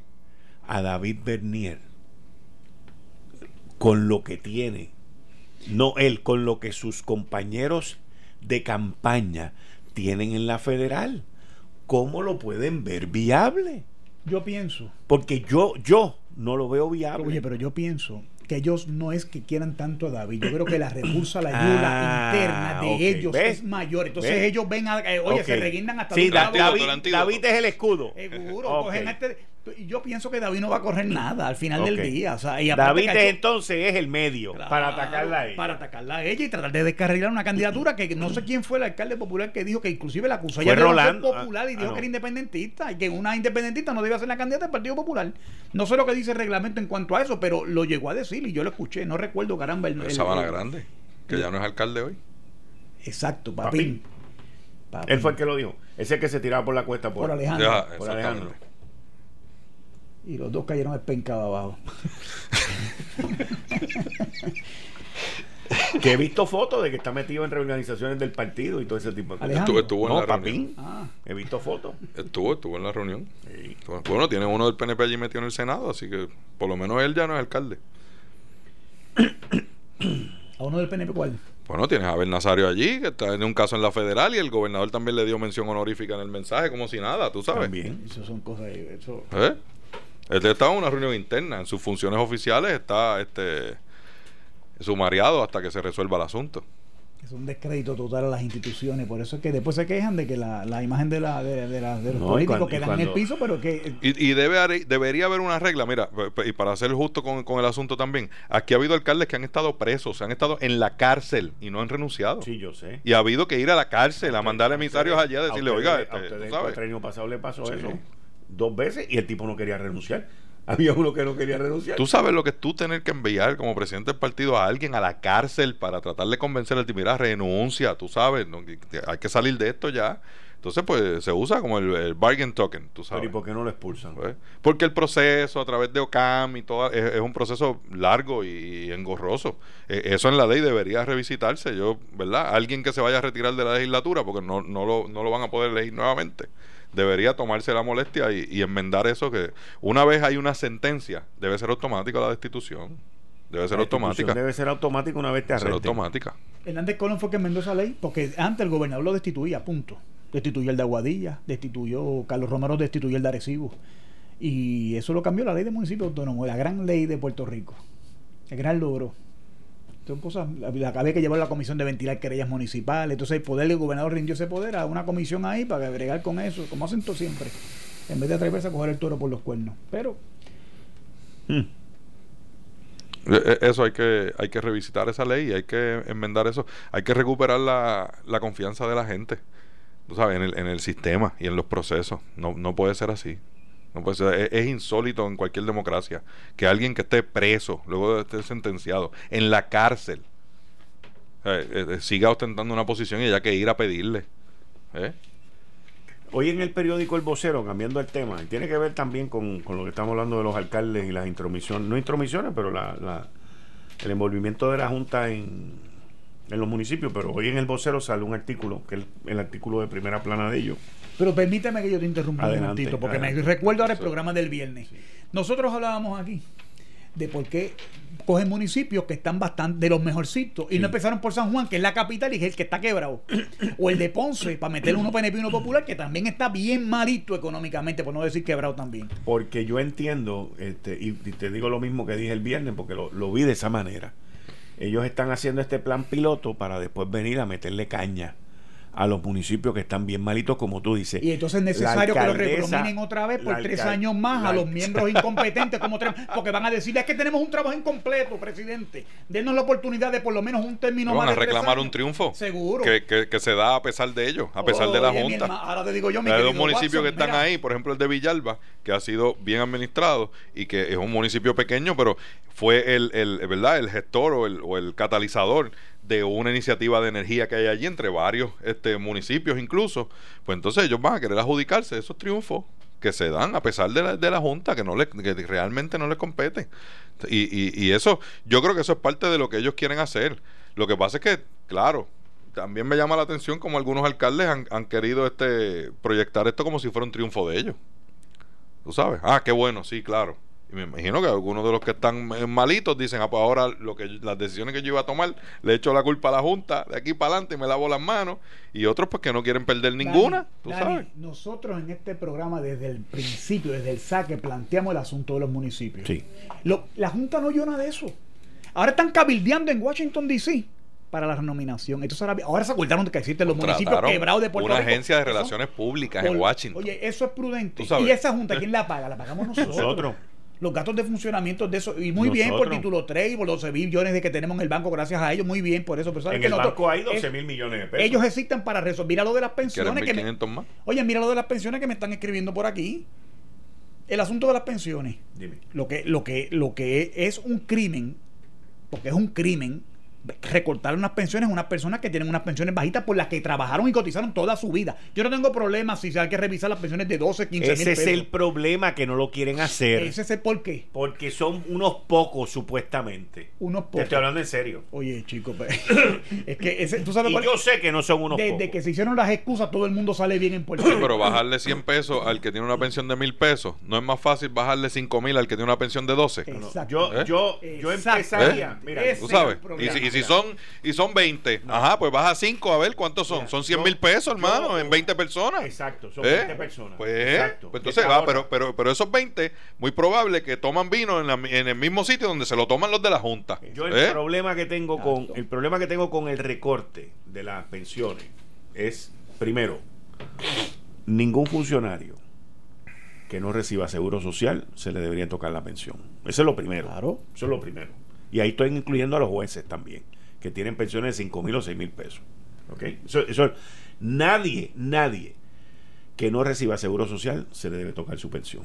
Speaker 2: a David Bernier con lo que tiene no él, con lo que sus compañeros de campaña tienen en la federal. ¿Cómo lo pueden ver viable?
Speaker 3: Yo pienso.
Speaker 2: Porque yo, yo no lo veo viable.
Speaker 3: Oye, pero yo pienso que ellos no es que quieran tanto a David. Yo creo que la repulsa, la ayuda ah, interna de ellos es mayor. Entonces ellos ven, a, eh, oye, se reguindan hasta
Speaker 2: sí, David, David, es el escudo.
Speaker 3: Seguro, cogen este, y yo pienso que David no va a correr nada al final del día. O sea, y
Speaker 2: David entonces es el medio para atacarla a ella.
Speaker 3: Para atacarla a ella y tratar de descarrilar una candidatura que no sé quién fue el alcalde popular que dijo que inclusive la acusó ella de ser popular y ah, dijo ah, que era independentista y que una independentista no debía ser la candidata del Partido Popular. No sé lo que dice el reglamento en cuanto a eso, pero lo llegó a decir y yo lo escuché. No recuerdo, caramba.
Speaker 4: El, Sabana Grande, que ya no es alcalde hoy.
Speaker 3: Exacto, papi.
Speaker 2: Él fue el que lo dijo. Ese que se tiraba por la cuesta por,
Speaker 3: Alejandro. por Alejandro y los dos cayeron espencados abajo.
Speaker 2: que he visto fotos de que está metido en reorganizaciones del partido y todo ese tipo de cosas.
Speaker 4: Estuvo, estuvo en
Speaker 2: No,
Speaker 4: la reunión.
Speaker 3: Ah.
Speaker 2: He visto fotos.
Speaker 4: Estuvo, estuvo en la reunión.
Speaker 2: Sí.
Speaker 4: Bueno, tiene uno del PNP allí metido en el Senado, así que por lo menos él ya no es alcalde.
Speaker 3: A uno del PNP, ¿cuál?
Speaker 4: Bueno, tienes a Abel Nazario allí, que está en un caso en la federal, y el gobernador también le dio mención honorífica en el mensaje, como si nada, tú sabes.
Speaker 2: También.
Speaker 3: Eso son cosas. Eso,
Speaker 4: ¿Eh? Este está en una reunión interna. En sus funciones oficiales está este sumariado hasta que se resuelva el asunto.
Speaker 3: es un descrédito total a las instituciones. Por eso es que después se quejan de que la, la imagen de, la, de, de la- de los
Speaker 2: No,
Speaker 3: políticos quedan en el piso, pero que.
Speaker 4: Y, y debe debería haber una regla, mira, y para ser justo con, con el asunto también, aquí ha habido alcaldes que han estado presos, han estado en la cárcel y no han renunciado.
Speaker 2: Sí, yo sé.
Speaker 4: Y ha habido que ir a la cárcel a mandar emisarios allá a decirle,
Speaker 2: ustedes-
Speaker 4: oiga,
Speaker 2: a
Speaker 4: este,
Speaker 2: ustedes
Speaker 4: tú
Speaker 2: el pasado le pasó
Speaker 4: Sí.
Speaker 2: eso dos veces y el tipo no quería renunciar. Había uno que no quería renunciar.
Speaker 4: Tú sabes lo que tú tener que enviar como presidente del partido a alguien a la cárcel para tratar de convencer al tipo, mira, renuncia, tú sabes, hay que salir de esto ya. Entonces, pues se usa como el, el bargain token, tú
Speaker 2: Pero
Speaker 4: sabes.
Speaker 2: ¿y por qué no lo expulsan?
Speaker 4: Pues, Porque el proceso a través de OCAM y todo es, es un proceso largo y, engorroso. Eh, eso en la ley debería revisitarse. Yo, ¿verdad? Alguien que se vaya a retirar de la legislatura, porque no, no, lo, no lo van a poder elegir nuevamente, debería tomarse la molestia y, y enmendar eso que una vez hay una sentencia, debe ser automática la destitución. Debe ser
Speaker 2: La
Speaker 4: automática.
Speaker 2: Debe ser automática una vez te
Speaker 4: Debe ser
Speaker 2: arresten.
Speaker 4: automática.
Speaker 3: Hernández Colón fue que enmendó esa ley, porque antes el gobernador lo destituía, punto. Destituyó el de Aguadilla, destituyó, Carlos Romero destituyó el de Arecibo. Y eso lo cambió la ley de municipio autónomo, la gran ley de Puerto Rico. El gran logro. Son cosas, la, había que llevar la comisión de ventilar querellas municipales. Entonces el poder del gobernador rindió ese poder a una comisión ahí para bregar con eso, como hacen todos siempre. En vez de atreverse a coger el toro por los cuernos. Pero
Speaker 2: Hmm.
Speaker 4: Eh, eh, Eso hay que, hay que revisitar esa ley hay que enmendar eso. Hay que recuperar la, la confianza de la gente, tú sabes, en el, en el sistema y en los procesos. No, no puede ser así. No puede ser. Es, insólito en cualquier democracia que alguien que esté preso, luego de estar sentenciado, en la cárcel, eh, eh, eh, siga ostentando una posición y haya que ir a pedirle.
Speaker 2: Hoy en el periódico El Vocero, cambiando el tema, tiene que ver también con, con lo que estamos hablando de los alcaldes y las intromisiones, no intromisiones, pero la, la- el envolvimiento de la Junta en, en los municipios. Pero hoy en El Vocero sale un artículo, que es el, el artículo de primera plana de ellos.
Speaker 3: Pero permíteme que yo te interrumpa un momentito, porque
Speaker 2: adelante.
Speaker 3: me recuerdo ahora el
Speaker 4: Sí.
Speaker 3: programa del viernes. Nosotros hablábamos aquí de por qué cogen municipios que están bastante de los mejorcitos y no empezaron por San Juan, que es la capital y es el que está quebrado. o el de Ponce, para meter uno PNP y uno popular, que también está bien malito económicamente, por no decir quebrado también.
Speaker 2: Porque yo entiendo, este, y, y te digo lo mismo que dije el viernes, porque lo, lo vi de esa manera. Ellos están haciendo este plan piloto para después venir a meterle caña a los municipios que están bien malitos, como tú dices.
Speaker 3: Y entonces es necesario que lo reprominen otra vez por tres años más a los miembros incompetentes, como tres- porque van a decir, es que tenemos un trabajo incompleto, presidente. Denos la oportunidad de por lo menos un término
Speaker 4: ¿No
Speaker 3: más
Speaker 4: van a
Speaker 3: de tres
Speaker 4: reclamar
Speaker 3: años".
Speaker 4: un triunfo?
Speaker 3: Seguro.
Speaker 4: Que, que- que se da a pesar de ellos, a pesar de la
Speaker 3: Oye,
Speaker 4: Junta.
Speaker 3: herma- ahora te digo yo, mi
Speaker 4: Hay dos municipios que están
Speaker 3: mira,
Speaker 4: ahí, por ejemplo el de Villalba, que ha sido bien administrado y que es un municipio pequeño, pero fue el, el ¿verdad? el gestor o el, o el catalizador de una iniciativa de energía que hay allí entre varios este, municipios incluso. Pues entonces ellos van a querer adjudicarse esos triunfos que se dan a pesar de la, de la Junta, que, no le, que realmente no les compete. Y, y, y eso, yo creo que eso es parte de lo que ellos quieren hacer. Lo que pasa es que, claro, también me llama la atención como algunos alcaldes han, han querido este proyectar esto como si fuera un triunfo de ellos. ¿Tú sabes? Ah, qué bueno, sí, claro. Me imagino que algunos de los que están malitos dicen, ah, pues ahora lo que yo- las decisiones que yo iba a tomar, le echo la culpa a la Junta de aquí para adelante y me lavo las manos. Y otros pues que no quieren perder
Speaker 3: Dani,
Speaker 4: ninguna, tú
Speaker 3: Dani,
Speaker 4: sabes.
Speaker 3: Nosotros en este programa desde el principio, desde el saque, planteamos el asunto de los municipios.
Speaker 2: Sí.
Speaker 3: Lo- la Junta no oyó nada de eso. Ahora están cabildeando en Washington, D.C. para la renominación. Entonces ahora, ahora se acordaron de que existen los municipios quebrados de Puerto
Speaker 4: una
Speaker 3: Rico.
Speaker 4: agencia de relaciones públicas en Washington.
Speaker 3: Oye, eso es prudente. ¿Y esa junta quién la paga? La pagamos nosotros.
Speaker 2: Nosotros.
Speaker 3: Los gastos de funcionamiento de eso. Y muy bien por título 3 y por los 12 billones de que tenemos en el banco, gracias a ellos. Muy bien por eso. Pero ¿sabes
Speaker 2: En
Speaker 3: que
Speaker 2: el
Speaker 3: nosotros-
Speaker 2: banco hay 12
Speaker 3: es-
Speaker 2: mil millones de pesos.
Speaker 3: Ellos existen para resolver. Mira lo de las
Speaker 4: ¿Quieren
Speaker 3: pensiones. Que me-
Speaker 4: 1500 más?
Speaker 3: Oye, mira lo de las pensiones que me están escribiendo por aquí. El asunto de las pensiones.
Speaker 2: Dime.
Speaker 3: Lo que, lo que, lo que es un crimen, porque es un crimen recortar unas pensiones a unas personas que tienen unas pensiones bajitas por las que trabajaron y cotizaron toda su vida. Yo no tengo problema si se hay que revisar las pensiones de 12, 15
Speaker 2: Ese es el problema que no lo quieren hacer.
Speaker 3: Ese es el por qué.
Speaker 2: Porque son unos pocos, supuestamente.
Speaker 3: Unos
Speaker 2: Te
Speaker 3: pocos.
Speaker 2: estoy hablando en serio.
Speaker 3: Oye, chico, pero- es que ese, tú sabes
Speaker 2: Y
Speaker 3: cuál-
Speaker 2: yo sé que no son unos
Speaker 3: desde
Speaker 2: pocos.
Speaker 3: que se hicieron las excusas todo el mundo sale bien en Puerto
Speaker 4: Sí, pero bajarle 100 pesos al que tiene una pensión de mil pesos, ¿no es más fácil bajarle 5 mil al que tiene una pensión de 12?
Speaker 3: Exacto.
Speaker 2: Yo,
Speaker 4: ¿Eh?
Speaker 2: yo, yo empezaría.
Speaker 4: ¿Eh?
Speaker 2: Mira,
Speaker 3: Ese
Speaker 4: Tú
Speaker 3: es
Speaker 4: sabes. si, y si son y son 20, ajá, pues baja 5 a ver cuántos son.
Speaker 2: Mira,
Speaker 4: son 100
Speaker 2: yo-
Speaker 4: mil pesos, hermano,
Speaker 2: yo-
Speaker 4: en 20 personas.
Speaker 2: Exacto, son
Speaker 4: ¿Eh?
Speaker 2: 20 personas.
Speaker 4: Pues,
Speaker 2: Exacto.
Speaker 4: pues entonces, ah, pero, pero, pero esos 20, muy probable que toman vino en, la- en el mismo sitio donde se lo toman los de la Junta.
Speaker 2: Yo el
Speaker 4: ¿Eh?
Speaker 2: problema que tengo con el problema que tengo con el recorte de las pensiones es primero ningún funcionario que no reciba seguro social se le debería tocar la pensión. Eso es lo primero.
Speaker 3: Claro.
Speaker 2: Eso es lo primero. Y ahí estoy incluyendo a los jueces también, que tienen pensiones de 5 mil o 6 mil pesos. ¿Ok? Eso, eso- nadie, nadie que no reciba seguro social se le debe tocar su pensión.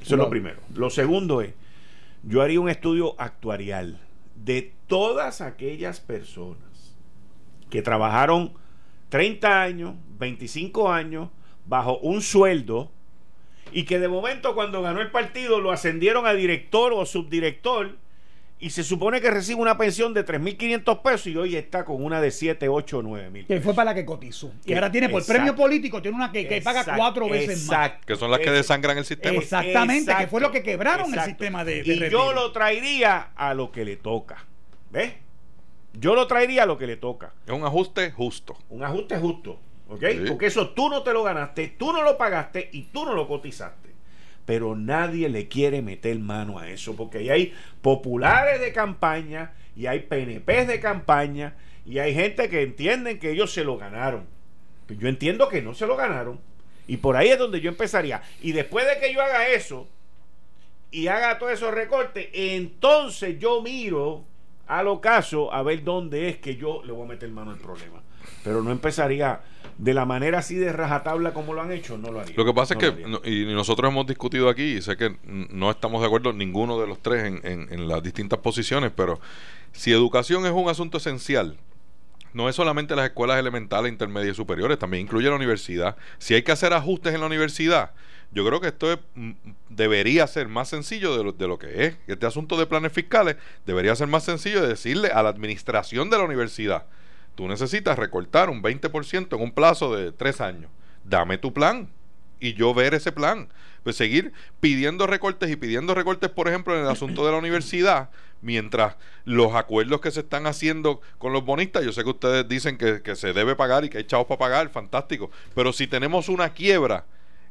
Speaker 2: Eso es lo primero. Lo segundo es, yo haría un estudio actuarial de todas aquellas personas que trabajaron 30 años, 25 años, bajo un sueldo y que de momento cuando ganó el partido lo ascendieron a director o subdirector y se supone que recibe una pensión de 3.500 pesos y hoy está con una de 7, 8, 9 mil.
Speaker 3: Que fue para la que cotizó. Y ahora tiene por
Speaker 2: exacto.
Speaker 3: premio político, tiene una que, que paga cuatro veces más.
Speaker 2: exacto.
Speaker 4: Que son las que desangran el sistema.
Speaker 3: Exactamente, que fue lo que
Speaker 2: Exacto,
Speaker 3: quebraron el sistema de, de
Speaker 2: Y
Speaker 3: retiro.
Speaker 2: yo lo traería a lo que le toca. ¿Ves? Yo lo traería a lo que le toca.
Speaker 4: Es un ajuste justo.
Speaker 2: Un ajuste justo. ¿Ok?
Speaker 4: Sí.
Speaker 2: Porque eso tú no te lo ganaste, tú no lo pagaste y tú no lo cotizaste. Pero nadie le quiere meter mano a eso. Porque ahí hay populares de campaña y hay PNPs de campaña y hay gente que entienden que ellos se lo ganaron. Yo entiendo que no se lo ganaron. Y por ahí es donde yo empezaría. Y después de que yo haga eso y haga todos esos recortes, entonces yo miro al ocaso a ver dónde es que yo le voy a meter mano al problema. Pero no empezaría de la manera así de rajatabla como lo han hecho, no lo haría.
Speaker 4: Lo que pasa
Speaker 2: No
Speaker 4: es que, no- y nosotros hemos discutido aquí, y sé que no estamos de acuerdo ninguno de los tres en, en- en las distintas posiciones, pero si educación es un asunto esencial, no es solamente las escuelas elementales, intermedias y superiores, también incluye la universidad. Si hay que hacer ajustes en la universidad, yo creo que esto es, debería ser más sencillo de lo, de lo que es. Este asunto de planes fiscales debería ser más sencillo de decirle a la administración de la universidad, tú necesitas recortar un 20% en un plazo de tres años. Dame tu plan y yo ver ese plan. Pues seguir pidiendo recortes y pidiendo recortes, por ejemplo, en el asunto de la universidad, mientras los acuerdos que se están haciendo con los bonistas, yo sé que ustedes dicen que, que se debe pagar y que hay chavos para pagar, fantástico, pero si tenemos una quiebra,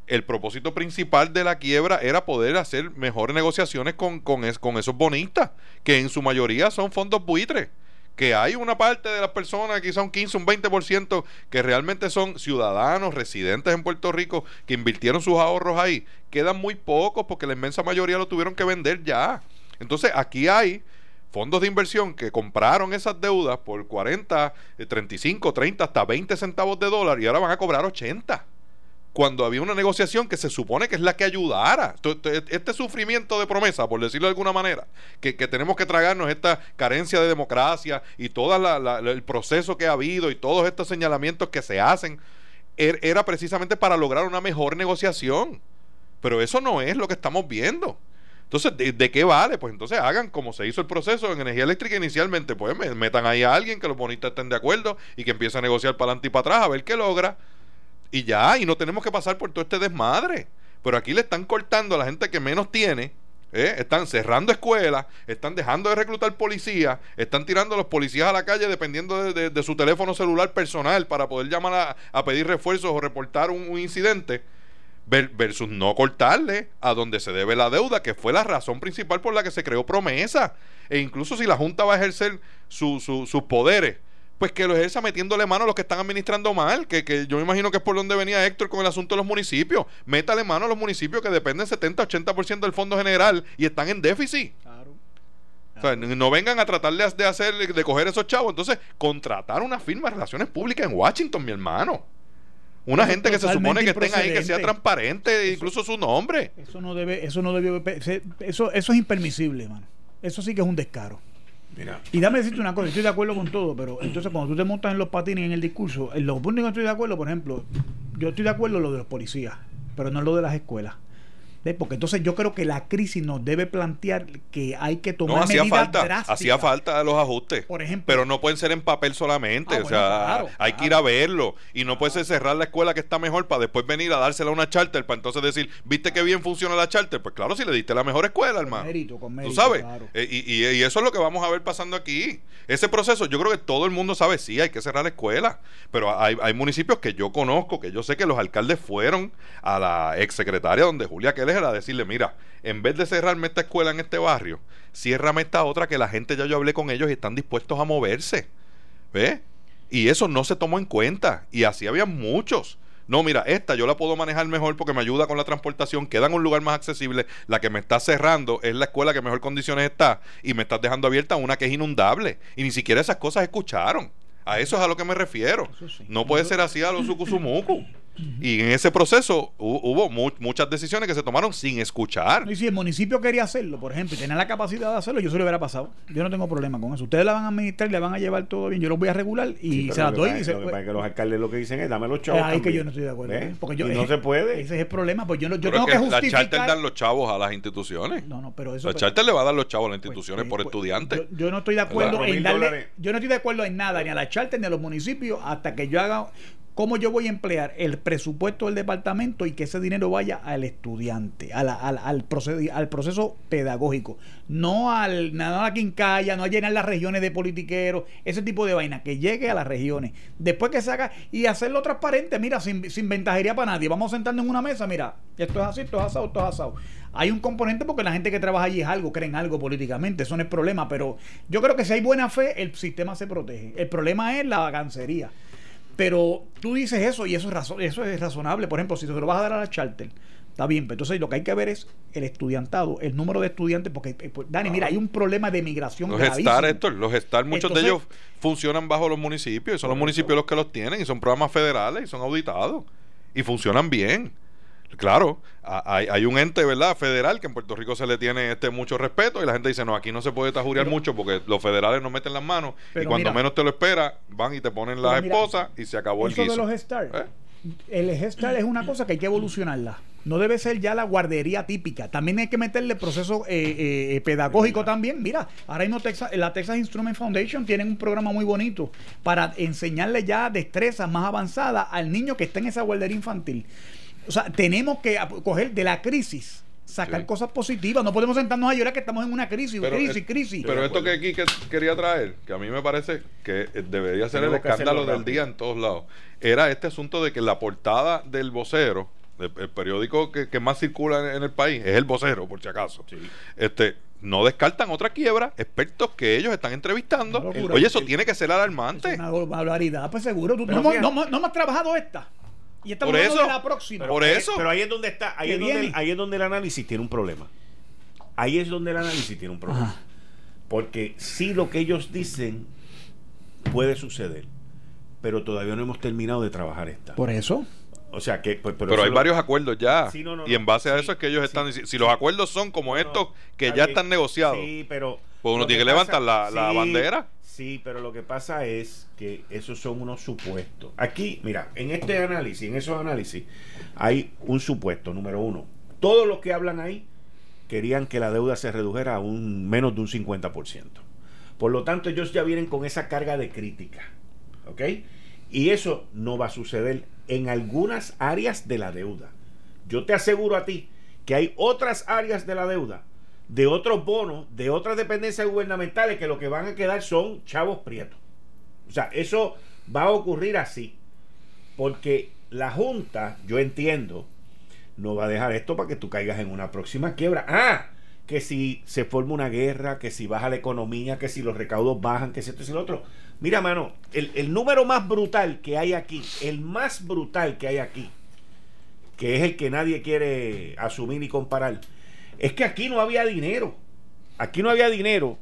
Speaker 4: el propósito principal de la quiebra era poder hacer mejores negociaciones con, con, es- con esos bonistas, que en su mayoría son fondos buitres que hay una parte de las personas, quizá un 15, un 20%, que realmente son ciudadanos, residentes en Puerto Rico, que invirtieron sus ahorros ahí. Quedan muy pocos porque la inmensa mayoría lo tuvieron que vender ya. Entonces aquí hay fondos de inversión que compraron esas deudas por 40, eh, 35, 30, hasta 20 centavos de dólar y ahora van a cobrar 80 cuando había una negociación que se supone que es la que ayudara. Este sufrimiento de promesa, por decirlo de alguna manera, que, tenemos que tragarnos esta carencia de democracia y todo el proceso que ha habido y todos estos señalamientos que se hacen, er- era precisamente para lograr una mejor negociación. Pero eso no es lo que estamos viendo. Entonces, ¿de, qué vale? Pues entonces hagan como se hizo el proceso en energía eléctrica inicialmente. Pues me- metan ahí a alguien que los bonistas estén de acuerdo y que empiece a negociar para adelante y para atrás a ver qué logra y ya, y no tenemos que pasar por todo este desmadre. Pero aquí le están cortando a la gente que menos tiene, ¿eh? están cerrando escuelas, están dejando de reclutar policías, están tirando a los policías a la calle dependiendo de, de- su teléfono celular personal para poder llamar a, pedir refuerzos o reportar un, incidente. ver- Versus no cortarle a donde se debe la deuda, que fue la razón principal por la que se creó promesa. E incluso si la Junta va a ejercer su- su- sus poderes pues que lo ejerza metiéndole mano a los que están administrando mal, que, que yo me imagino que es por donde venía Héctor con el asunto de los municipios. Métale mano a los municipios que dependen 70-80% del fondo general y están en déficit.
Speaker 3: Claro.
Speaker 4: O sea, no vengan a tratar de, hacer, de coger esos chavos. Entonces, contratar una firma de relaciones públicas en Washington, mi hermano. Una
Speaker 3: es
Speaker 4: gente que se supone que estén ahí, que sea transparente, incluso su nombre.
Speaker 3: Eso no debe, eso no debe, eso, eso es impermisible, mano. Eso sí que es un descaro. Y dame decirte una cosa, estoy de acuerdo con todo, pero entonces cuando tú te montas en los patines en el discurso, en los puntos estoy de acuerdo, por ejemplo, yo estoy de acuerdo en lo de los policías, pero no en lo de las escuelas. Porque entonces yo creo que la crisis nos debe plantear que hay que tomar
Speaker 4: no, hacía
Speaker 3: medidas
Speaker 4: falta,
Speaker 3: drásticas.
Speaker 4: Hacía falta los ajustes.
Speaker 3: Por ejemplo.
Speaker 4: Pero no pueden ser en papel solamente.
Speaker 3: Ah,
Speaker 4: o
Speaker 3: bueno,
Speaker 4: sea,
Speaker 3: claro,
Speaker 4: hay
Speaker 3: claro.
Speaker 4: que ir a verlo. Y no puede ser cerrar la escuela que está mejor para después venir a dársela a una charter para entonces decir, ¿viste qué bien funciona la charter? Pues claro, si le diste la mejor escuela, hermano.
Speaker 3: mérito, con mérito,
Speaker 4: Tú sabes.
Speaker 3: claro.
Speaker 4: Eh, y, y- y eso es lo que vamos a ver pasando aquí. Ese proceso, yo creo que todo el mundo sabe, sí, hay que cerrar la escuela. Pero hay, hay municipios que yo conozco, que yo sé que los alcaldes fueron a la exsecretaria donde Julia Keller a decirle, mira, en vez de cerrarme esta escuela en este barrio, ciérrame esta otra que la gente ya yo hablé con ellos y están dispuestos a moverse. ¿Ves? Y eso no se tomó en cuenta. Y así había muchos. No, mira, esta yo la puedo manejar mejor porque me ayuda con la transportación, queda en un lugar más accesible. La que me está cerrando es la escuela que en mejor condiciones está y me estás dejando abierta una que es inundable. Y ni siquiera esas cosas escucharon. A eso es a lo que me refiero.
Speaker 3: Sí.
Speaker 4: No puede ser así a los sucusumucu. Y en ese proceso hu- hubo mu- muchas decisiones que se tomaron sin escuchar.
Speaker 3: Y si el municipio quería hacerlo, por ejemplo, y tenía la capacidad de hacerlo, yo se lo hubiera pasado. Yo no tengo problema con eso. Ustedes la van a administrar la van a llevar todo bien. Yo los voy a regular y
Speaker 2: Sí,
Speaker 3: se
Speaker 2: que
Speaker 3: doy.
Speaker 2: pasa-
Speaker 3: y se-
Speaker 2: lo que pasa es que los alcaldes lo que dicen es dame los chavos.
Speaker 3: Ahí que yo no estoy de acuerdo. Porque yo,
Speaker 2: y no se puede.
Speaker 3: Ese es el problema. Pues yo, no- yo
Speaker 4: Pero
Speaker 3: tengo
Speaker 4: es
Speaker 3: que
Speaker 4: que la charter
Speaker 3: justificar.
Speaker 4: dan los chavos a las instituciones.
Speaker 3: No, no, pero eso.
Speaker 4: La
Speaker 3: pero-
Speaker 4: charter le va a dar los chavos a las
Speaker 3: pues,
Speaker 4: instituciones
Speaker 3: pues,
Speaker 4: por
Speaker 3: pues,
Speaker 4: estudiantes.
Speaker 3: Yo, yo no estoy de acuerdo en darle. Yo no estoy de acuerdo en nada, ni a la charter ni a los municipios, hasta que yo haga cómo yo voy a emplear el presupuesto del departamento y que ese dinero vaya al estudiante, a la- al, procedi- al proceso pedagógico, no al nada a quincalla, no a llenar las regiones de politiqueros, ese tipo de vaina, que llegue a las regiones. Después que se haga y hacerlo transparente, mira, sin, sin ventajería para nadie. Vamos a sentarnos en una mesa, mira, esto es así, esto es asado, esto es asado. Hay un componente porque la gente que trabaja allí es algo, creen algo políticamente, eso no es problema, pero yo creo que si hay buena fe, el sistema se protege. El problema es la vacancería. Pero tú dices eso y eso es, razo- eso es razonable. Por ejemplo, si te lo vas a dar a la charter, está bien, pero entonces lo que hay que ver es el estudiantado, el número de estudiantes, porque, eh, pues, Dani, mira, hay un problema de migración
Speaker 4: Los
Speaker 3: gravísimo.
Speaker 4: STAR, Héctor, los STAR, muchos de ellos funcionan bajo los municipios y son los municipios los que los tienen y son programas federales y son auditados y funcionan bien. Claro, hay, hay un ente, ¿verdad? Federal que en Puerto Rico se le tiene este mucho respeto y la gente dice, no, aquí no se puede tajurear
Speaker 3: Pero-
Speaker 4: mucho porque los federales nos meten las manos y cuando
Speaker 3: mira-
Speaker 4: menos te lo esperas, van y te ponen las esposas y se acabó el
Speaker 3: Eso de
Speaker 4: guiso.
Speaker 3: los STAR.
Speaker 4: ¿Eh?
Speaker 3: El STAR es una cosa que hay que evolucionarla. No debe ser ya la guardería típica. También hay que meterle proceso eh, eh, pedagógico también. Mira, ahora mismo Texas, la Texas Instrument Foundation tiene un programa muy bonito para enseñarle ya destrezas más avanzadas al niño que está en esa guardería infantil. O sea, tenemos que coger de la crisis, sacar
Speaker 4: Sí.
Speaker 3: cosas positivas. No podemos sentarnos a llorar que estamos en una crisis,
Speaker 4: Pero,
Speaker 3: crisis, crisis.
Speaker 4: Pero esto que aquí que quería traer, que a mí me parece que eh, debería ser el
Speaker 2: Tenemos
Speaker 4: escándalo del día en todos lados, era este asunto de que la portada del vocero, el, el periódico que, que más circula en, en el país, es el vocero, por si acaso. Este, no descartan otra quiebra, expertos que ellos están entrevistando.
Speaker 3: Locura.
Speaker 4: Oye, eso
Speaker 2: El-
Speaker 4: tiene que ser alarmante.
Speaker 3: Es una barbaridad. Pues seguro, tú- no, no no hemos trabajado esta. Y estamos
Speaker 4: Por
Speaker 3: hablando
Speaker 4: eso.
Speaker 3: de la próxima.
Speaker 4: Por eso.
Speaker 2: Pero ahí es donde está, ahí
Speaker 3: ¿Qué
Speaker 2: es donde, ahí es donde el análisis tiene un problema. Ahí es donde el análisis tiene un problema.
Speaker 3: Ajá.
Speaker 2: Porque sí lo que ellos dicen puede suceder, pero todavía no hemos terminado de trabajar esta.
Speaker 3: Por eso.
Speaker 2: O sea que, pues, pero,
Speaker 4: hay
Speaker 2: lo-
Speaker 4: varios acuerdos ya.
Speaker 2: Sí, no, no,
Speaker 4: y en
Speaker 2: no.
Speaker 4: base a
Speaker 2: Sí,
Speaker 4: eso es que ellos están diciendo, si los acuerdos son como estos, que ya están negociados,
Speaker 2: Sí, pero.
Speaker 4: Pues uno tiene que levantar la- la bandera.
Speaker 2: Sí, pero lo que pasa es que esos son unos supuestos. Aquí, mira, en este análisis, en esos análisis, hay un supuesto, número uno. Todos los que hablan ahí querían que la deuda se redujera a un menos de un 50%. Por lo tanto, ellos ya vienen con esa carga de crítica. ¿Ok? Y eso no va a suceder en algunas áreas de la deuda. Yo te aseguro a ti que hay otras áreas de la deuda, de otros bonos, de otras dependencias gubernamentales que lo que van a quedar son chavos prietos. O sea, eso va a ocurrir así. Porque la Junta, yo entiendo, no va a dejar esto para que tú caigas en una próxima quiebra. Ah, que si se forma una guerra, que si baja la economía, que si los recaudos bajan, que si esto y si lo otro. Mira, mano, el, el número más brutal que hay aquí, el más brutal que hay aquí, que es el que nadie quiere asumir y comparar, es que aquí no había dinero. Aquí no había dinero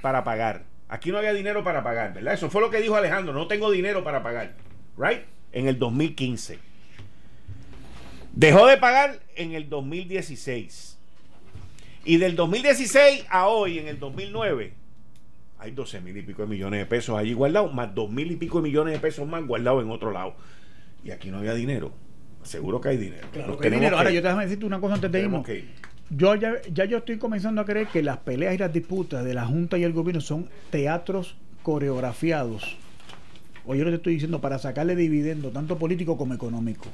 Speaker 2: para pagar. Aquí no había dinero para pagar, ¿verdad? Eso fue lo que dijo Alejandro, no tengo dinero para pagar. ¿Right? En el 2015. Dejó de pagar en el 2016. Y del 2016 a hoy, en el 2009, hay 12 mil y pico de millones de pesos allí guardados, más dos mil y pico de millones de pesos más guardados en otro lado. Y aquí no había dinero. Seguro que hay dinero.
Speaker 3: Claro que hay dinero.
Speaker 2: que
Speaker 3: Ahora, yo te déjame decirte una cosa antes de irnos.
Speaker 2: que ir.
Speaker 3: Yo ya, ya yo estoy comenzando a creer que las peleas y las disputas de la Junta y el gobierno son teatros coreografiados. Oye, yo lo que te estoy diciendo para sacarle dividendo, tanto político como económico.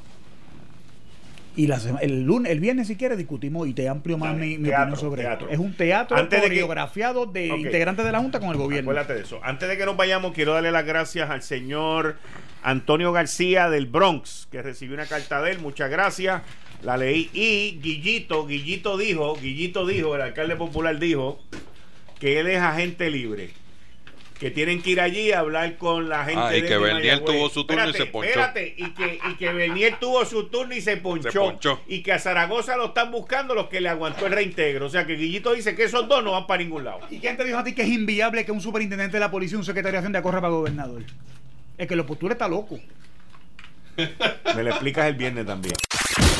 Speaker 3: Y la sema- el lunes, el viernes si quieres discutimos y te amplio más
Speaker 2: Dale,
Speaker 3: mi, mi
Speaker 2: teatro,
Speaker 3: opinión sobre
Speaker 2: teatro.
Speaker 3: Es un teatro
Speaker 2: Antes de que-
Speaker 3: coreografiado de,
Speaker 2: Ok.
Speaker 3: integrantes de la Junta con el gobierno.
Speaker 2: Acuérdate de eso. Antes de que nos vayamos, quiero darle las gracias al señor Antonio García del Bronx, que recibió una carta de él. Muchas gracias. La leí. Y Guillito, Guillito dijo, Guillito dijo, el alcalde popular dijo, que él es agente libre. Que tienen que ir allí a hablar con la gente.
Speaker 4: Ah, y
Speaker 2: de
Speaker 4: que Bernier
Speaker 2: Mayagüez.
Speaker 4: tuvo su turno y se ponchó.
Speaker 2: Espérate, y que, y que Bernier tuvo su turno y se ponchó,
Speaker 4: Se ponchó.
Speaker 2: Y que a Zaragoza lo están buscando los que le aguantó el reintegro. O sea que Guillito dice que esos dos no van para ningún lado.
Speaker 3: ¿Y quién te dijo a ti que es inviable que un superintendente de la policía y un secretario de Hacienda corra para gobernador? El que lo postula está loco.
Speaker 2: Me lo explicas el viernes también.